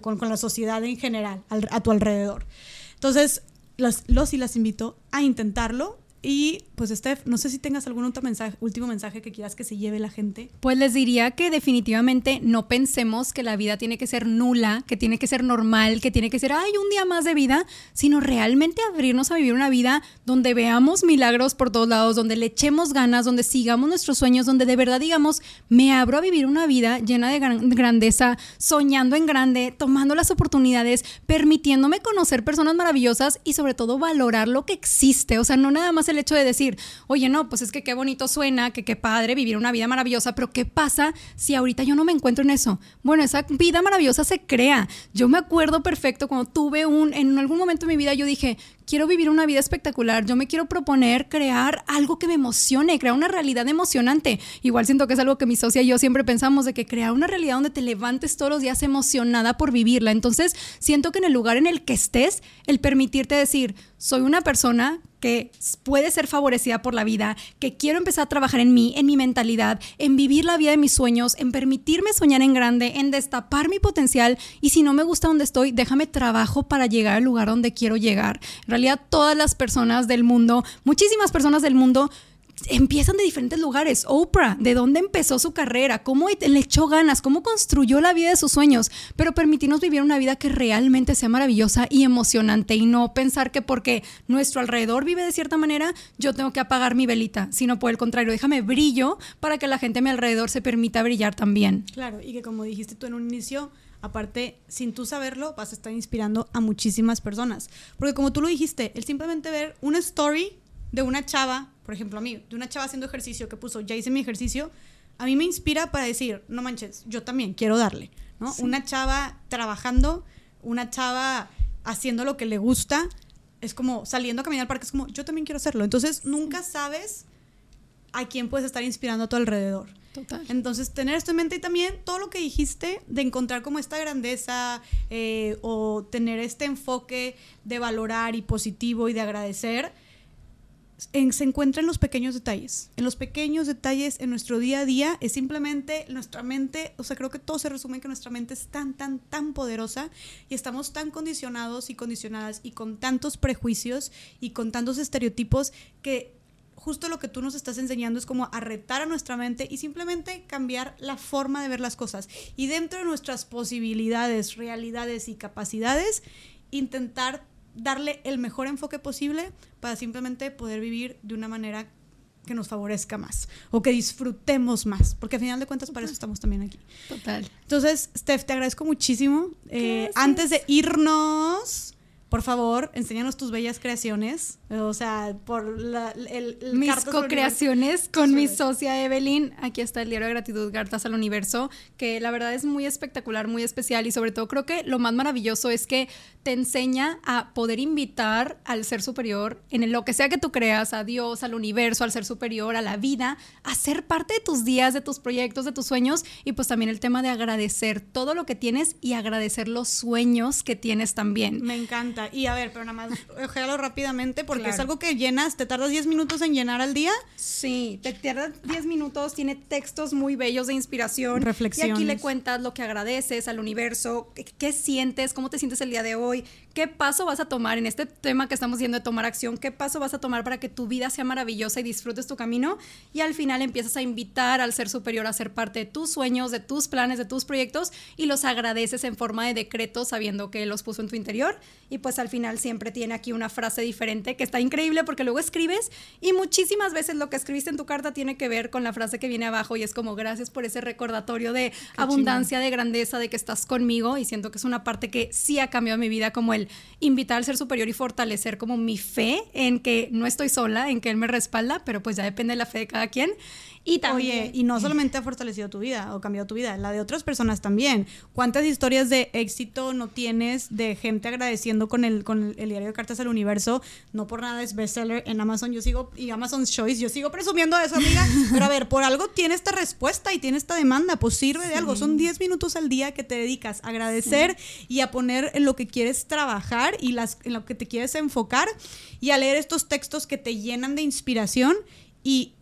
con, la sociedad en general, a tu alrededor. Entonces, los, los y las invito a intentarlo y pues Steph, no sé si tengas algún otro último mensaje que quieras que se lleve la gente. Pues les diría que definitivamente no pensemos que la vida tiene que ser nula, que tiene que ser normal, que tiene que ser, ay, un día más de vida, sino realmente abrirnos a vivir una vida donde veamos milagros por todos lados, donde le echemos ganas, donde sigamos nuestros sueños, donde de verdad digamos, me abro a vivir una vida llena de grandeza, soñando en grande, tomando las oportunidades, permitiéndome conocer personas maravillosas y sobre todo valorar lo que existe, o sea, no nada más el hecho de decir, oye, no, pues es que qué bonito suena, que qué padre vivir una vida maravillosa, pero ¿qué pasa si ahorita yo no me encuentro en eso? Bueno, esa vida maravillosa se crea. Yo me acuerdo perfecto cuando tuve un, en algún momento de mi vida yo dije, quiero vivir una vida espectacular, yo me quiero proponer crear algo que me emocione, crear una realidad emocionante. Igual siento que es algo que mi socia y yo siempre pensamos de que crear una realidad donde te levantes todos los días emocionada por vivirla. Entonces, siento que en el lugar en el que estés, el permitirte decir, soy una persona que puede ser favorecida por la vida, que quiero empezar a trabajar en mí, en mi mentalidad, en vivir la vida de mis sueños, en permitirme soñar en grande, en destapar mi potencial y si no me gusta donde estoy, déjame trabajo para llegar al lugar donde quiero llegar. Todas las personas del mundo, muchísimas personas del mundo empiezan de diferentes lugares. Oprah, ¿de dónde empezó su carrera? ¿Cómo le echó ganas? ¿Cómo construyó la vida de sus sueños? Pero permitirnos vivir una vida que realmente sea maravillosa y emocionante y no pensar que porque nuestro alrededor vive de cierta manera, yo tengo que apagar mi velita, sino por el contrario, déjame brillo para que la gente a mi alrededor se permita brillar también. Claro, y que como dijiste tú en un inicio, aparte, sin tú saberlo, vas a estar inspirando a muchísimas personas. Porque como tú lo dijiste, el simplemente ver una story de una chava, por ejemplo a mí, de una chava haciendo ejercicio que puso, ya hice mi ejercicio, a mí me inspira para decir, no manches, yo también quiero darle, ¿no? Una chava trabajando, una chava haciendo lo que le gusta, es como saliendo a caminar al parque, es como, yo también quiero hacerlo. Entonces, nunca sabes a quién puedes estar inspirando a tu alrededor. Total. Entonces, tener esto en mente y también todo lo que dijiste de encontrar como esta grandeza eh, o tener este enfoque de valorar y positivo y de agradecer, en- se encuentra en los pequeños detalles. En los pequeños detalles en nuestro día a día es simplemente nuestra mente, o sea, creo que todo se resume en que nuestra mente es tan, tan, tan poderosa y estamos tan condicionados y condicionadas y con tantos prejuicios y con tantos estereotipos que justo lo que tú nos estás enseñando es como a retar a nuestra mente y simplemente cambiar la forma de ver las cosas. Y dentro de nuestras posibilidades, realidades y capacidades, intentar darle el mejor enfoque posible para simplemente poder vivir de una manera que nos favorezca más o que disfrutemos más, porque al final de cuentas para eso estamos también aquí. Total. Entonces, Steph, te agradezco muchísimo. Eh, antes de irnos, por favor, enséñanos tus bellas creaciones. O sea, por la, el, el Mis co-creaciones con mi socia Evelyn. Aquí está el diario de gratitud Cartas al Universo, que la verdad es muy espectacular, muy especial y sobre todo creo que lo más maravilloso es que te enseña a poder invitar al ser superior en lo que sea que tú creas, a Dios, al universo, al ser superior, a la vida, a ser parte de tus días, de tus proyectos, de tus sueños y pues también el tema de agradecer todo lo que tienes y agradecer los sueños que tienes también. Me encanta. Y a ver, pero nada más, ojealo rápidamente porque es algo que llenas, te tardas 10 minutos en llenar al día. Sí, te tarda 10 minutos, tiene textos muy bellos de inspiración. Y aquí Reflexiones. le cuentas lo que agradeces al universo, qué, qué sientes, cómo te sientes el día de hoy, qué paso vas a tomar en este tema que estamos viendo de tomar acción, qué paso vas a tomar para que tu vida sea maravillosa y disfrutes tu camino. Y al final empiezas a invitar al ser superior a ser parte de tus sueños, de tus planes, de tus proyectos y los agradeces en forma de decreto sabiendo que los puso en tu interior. Y pues al final siempre tiene aquí una frase diferente que está increíble porque luego escribes y muchísimas veces lo que escribiste en tu carta tiene que ver con la frase que viene abajo y es como gracias por ese recordatorio de abundancia, de grandeza, de que estás conmigo y siento que es una parte que sí ha cambiado mi vida como el invitar al ser superior y fortalecer como mi fe en que no estoy sola, en que él me respalda, pero pues ya depende de la fe de cada quien. Y también, Oye, y no solamente ha fortalecido tu vida o cambiado tu vida, la de otras personas también. ¿Cuántas historias de éxito no tienes de gente agradeciendo con el, con el diario de cartas al universo? No por nada es bestseller en Amazon. Yo sigo, y Amazon Choice, yo sigo presumiendo de eso, amiga. Pero a ver, por algo tiene esta respuesta y tiene esta demanda, pues sirve de algo. Son 10 minutos al día que te dedicas a agradecer y a poner en lo que quieres trabajar y las, en lo que te quieres enfocar y a leer estos textos que te llenan de inspiración y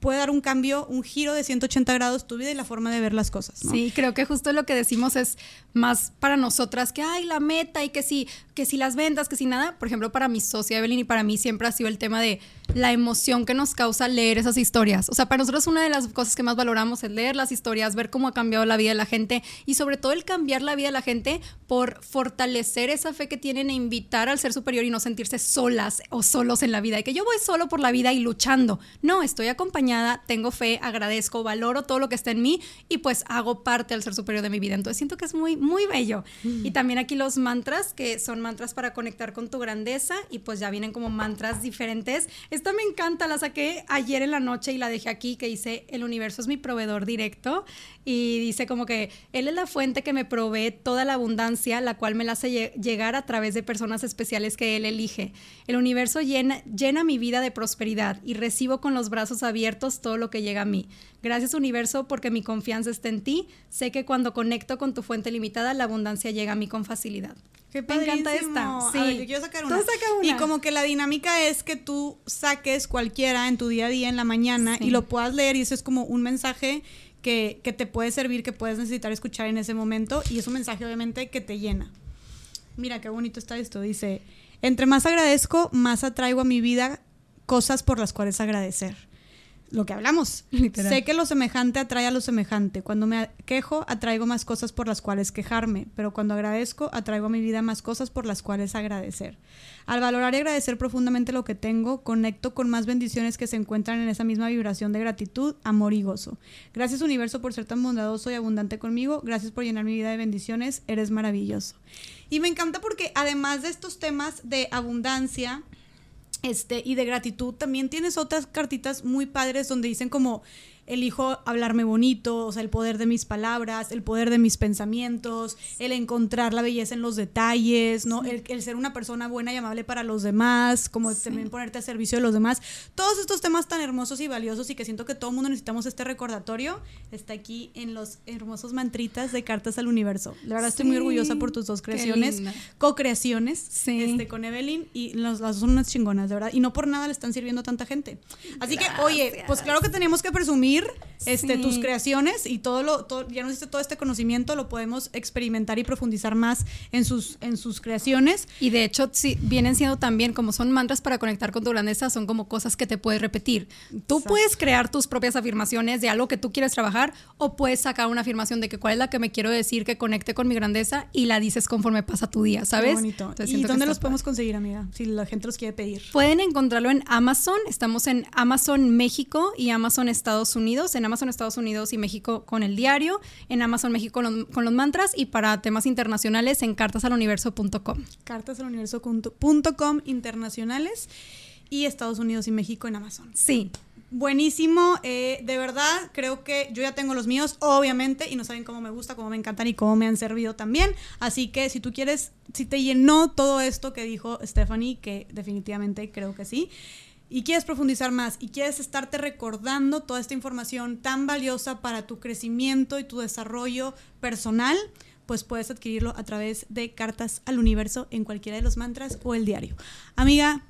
puede dar un cambio, un giro de 180 grados tu vida y la forma de ver las cosas. Sí, creo que justo lo que decimos es más para nosotras que hay la meta y que si, que si las ventas, que si nada. Por ejemplo, para mi socia Evelyn y para mí siempre ha sido el tema de la emoción que nos causa leer esas historias. O sea, para nosotros una de las cosas que más valoramos es leer las historias, ver cómo ha cambiado la vida de la gente y sobre todo el cambiar la vida de la gente por fortalecer esa fe que tienen e invitar al ser superior y no sentirse solas o solos en la vida. Y que yo voy solo por la vida y luchando. No, estoy acompañada, tengo fe, agradezco, valoro todo lo que está en mí y pues hago parte al ser superior de mi vida. Entonces siento que es muy, muy bello. Y también aquí los mantras, que son mantras para conectar con tu grandeza y pues ya vienen como mantras diferentes. Esta me encanta, la saqué ayer en la noche y la dejé aquí que dice, el universo es mi proveedor directo y dice como que él es la fuente que me provee toda la abundancia, la cual me la hace lle- llegar a través de personas especiales que él elige. El universo llena, llena mi vida de prosperidad y recibo con los brazos abiertos todo lo que llega a mí. Gracias universo porque mi confianza está en ti. Sé que cuando conecto con tu fuente limitada, la abundancia llega a mí con facilidad. Qué Me encanta esta. Sí. A ver, yo quiero sacar Tú una. saca una. Y como que la dinámica es que tú saques cualquiera en tu día a día, en la mañana, Sí. y lo puedas leer y eso es como un mensaje que, que te puede servir, que puedes necesitar escuchar en ese momento y es un mensaje obviamente que te llena. Mira qué bonito está esto. Dice, entre más agradezco, más atraigo a mi vida cosas por las cuales agradecer. Lo que hablamos. Literal. Sé que lo semejante atrae a lo semejante. Cuando me quejo, atraigo más cosas por las cuales quejarme, pero cuando agradezco, atraigo a mi vida más cosas por las cuales agradecer. Al valorar y agradecer profundamente lo que tengo, conecto con más bendiciones que se encuentran en esa misma vibración de gratitud, amor y gozo. Gracias universo por ser tan bondadoso y abundante conmigo. Gracias por llenar mi vida de bendiciones. Eres maravilloso. Y me encanta porque además de estos temas de abundancia, este, y de gratitud, también tienes otras cartitas muy padres donde dicen como elijo hablarme bonito, o sea, el poder de mis palabras, el poder de mis pensamientos, el encontrar la belleza en los detalles, ¿no? El, el ser una persona buena y amable para los demás, como también ponerte a servicio de los demás. Todos estos temas tan hermosos y valiosos y que siento que todo el mundo necesitamos este recordatorio, está aquí en los hermosos mantritas de Cartas al Universo. La verdad estoy muy orgullosa por tus dos creaciones, co-creaciones este, con Evelyn y los- las dos son unas chingonas, de verdad. Y no por nada le están sirviendo a tanta gente. Así que, oye, pues claro que teníamos que presumir este, Sí. tus creaciones y todo lo, todo, ya nos diste todo este conocimiento, lo podemos experimentar y profundizar más en sus, en sus creaciones. Y de hecho, sí, vienen siendo también, como son mantras para conectar con tu grandeza, son como cosas que te puedes repetir. Tú Exacto. puedes crear tus propias afirmaciones de algo que tú quieres trabajar o puedes sacar una afirmación de que cuál es la que me quiero decir que conecte con mi grandeza y la dices conforme pasa tu día, ¿sabes? Qué bonito. Entonces ¿Y dónde los podemos padre. conseguir, amiga? Si la gente los quiere pedir. Pueden encontrarlo en Amazon. Estamos en Amazon México y Amazon Estados Unidos. En Amazon Estados Unidos y México con el diario. En Amazon México con los, con los mantras. Y para temas internacionales en cartasaluniverso.com. Cartasaluniverso.com internacionales y Estados Unidos y México en Amazon. Sí. Buenísimo, eh, de verdad, creo que yo ya tengo los míos, obviamente, y no saben cómo me gusta, cómo me encantan y cómo me han servido también. Así que si tú quieres, si te llenó todo esto que dijo Stephanie, que definitivamente creo que sí, y quieres profundizar más y quieres estarte recordando toda esta información tan valiosa para tu crecimiento y tu desarrollo personal, pues puedes adquirirlo a través de Cartas al Universo en cualquiera de los mantras o el diario. Amiga,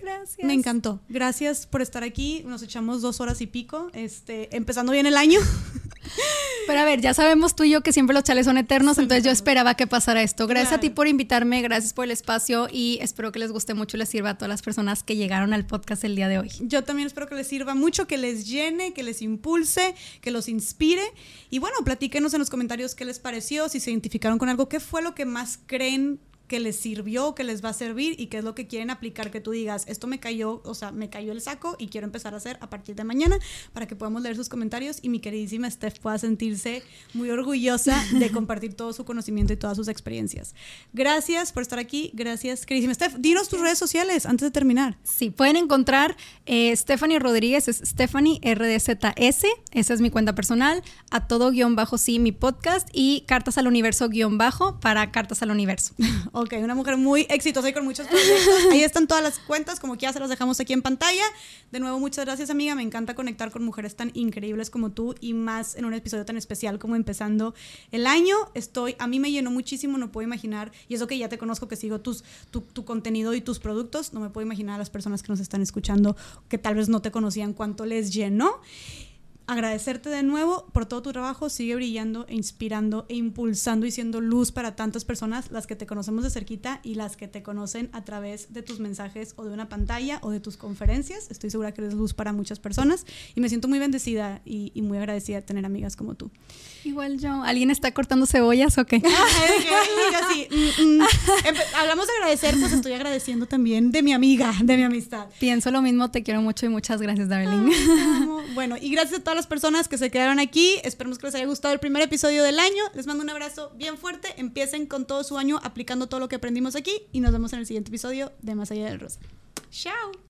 Gracias. me encantó. Gracias por estar aquí. Nos echamos dos horas y pico, este, empezando bien el año. Pero a ver, ya sabemos tú y yo que siempre los chales son eternos, entonces yo esperaba que pasara esto. Gracias a ti por invitarme, gracias por el espacio y espero que les guste mucho y les sirva a todas las personas que llegaron al podcast el día de hoy. Yo también espero que les sirva mucho, que les llene, que les impulse, que los inspire. Y bueno, platíquenos en los comentarios qué les pareció, si se identificaron con algo, qué fue lo que más creen que les sirvió, que les va a servir y qué es lo que quieren aplicar, que tú digas, esto me cayó, o sea, me cayó el saco y quiero empezar a hacer a partir de mañana para que podamos leer sus comentarios y mi queridísima Steph pueda sentirse muy orgullosa de compartir todo su conocimiento y todas sus experiencias. Gracias por estar aquí, gracias queridísima Steph. Dinos tus redes sociales antes de terminar. Sí, pueden encontrar eh, Stephanie Rodríguez, es Stephanie RDZS, esa es mi cuenta personal, a todo guion bajo sí mi podcast y Cartas al Universo guion bajo para Cartas al Universo. Ok, una mujer muy exitosa y con muchos proyectos. Ahí están todas las cuentas, como que se las dejamos aquí en pantalla. De nuevo, muchas gracias, amiga. Me encanta conectar con mujeres tan increíbles como tú y más en un episodio tan especial como empezando el año. Estoy, a mí me llenó muchísimo, no puedo imaginar, y eso que ya te conozco, que sigo tus, tu, tu contenido y tus productos, no me puedo imaginar a las personas que nos están escuchando que tal vez no te conocían cuánto les llenó agradecerte de nuevo por todo tu trabajo. Sigue brillando e inspirando e impulsando y siendo luz para tantas personas, las que te conocemos de cerquita y las que te conocen a través de tus mensajes o de una pantalla o de tus conferencias. Estoy segura que eres luz para muchas personas y me siento muy bendecida y, y muy agradecida de tener amigas como tú. Igual yo, ¿alguien está cortando cebollas o qué? Así, mm, mm. Empe- Hablamos de agradecer, pues estoy agradeciendo también de mi amiga, de mi amistad. Pienso lo mismo, te quiero mucho y muchas gracias, Darling. Ay. Bueno, y gracias a todas las personas que se quedaron aquí. Esperemos que les haya gustado el primer episodio del año. Les mando un abrazo bien fuerte. Empiecen con todo su año aplicando todo lo que aprendimos aquí y nos vemos en el siguiente episodio de Más allá del rosa. Chao.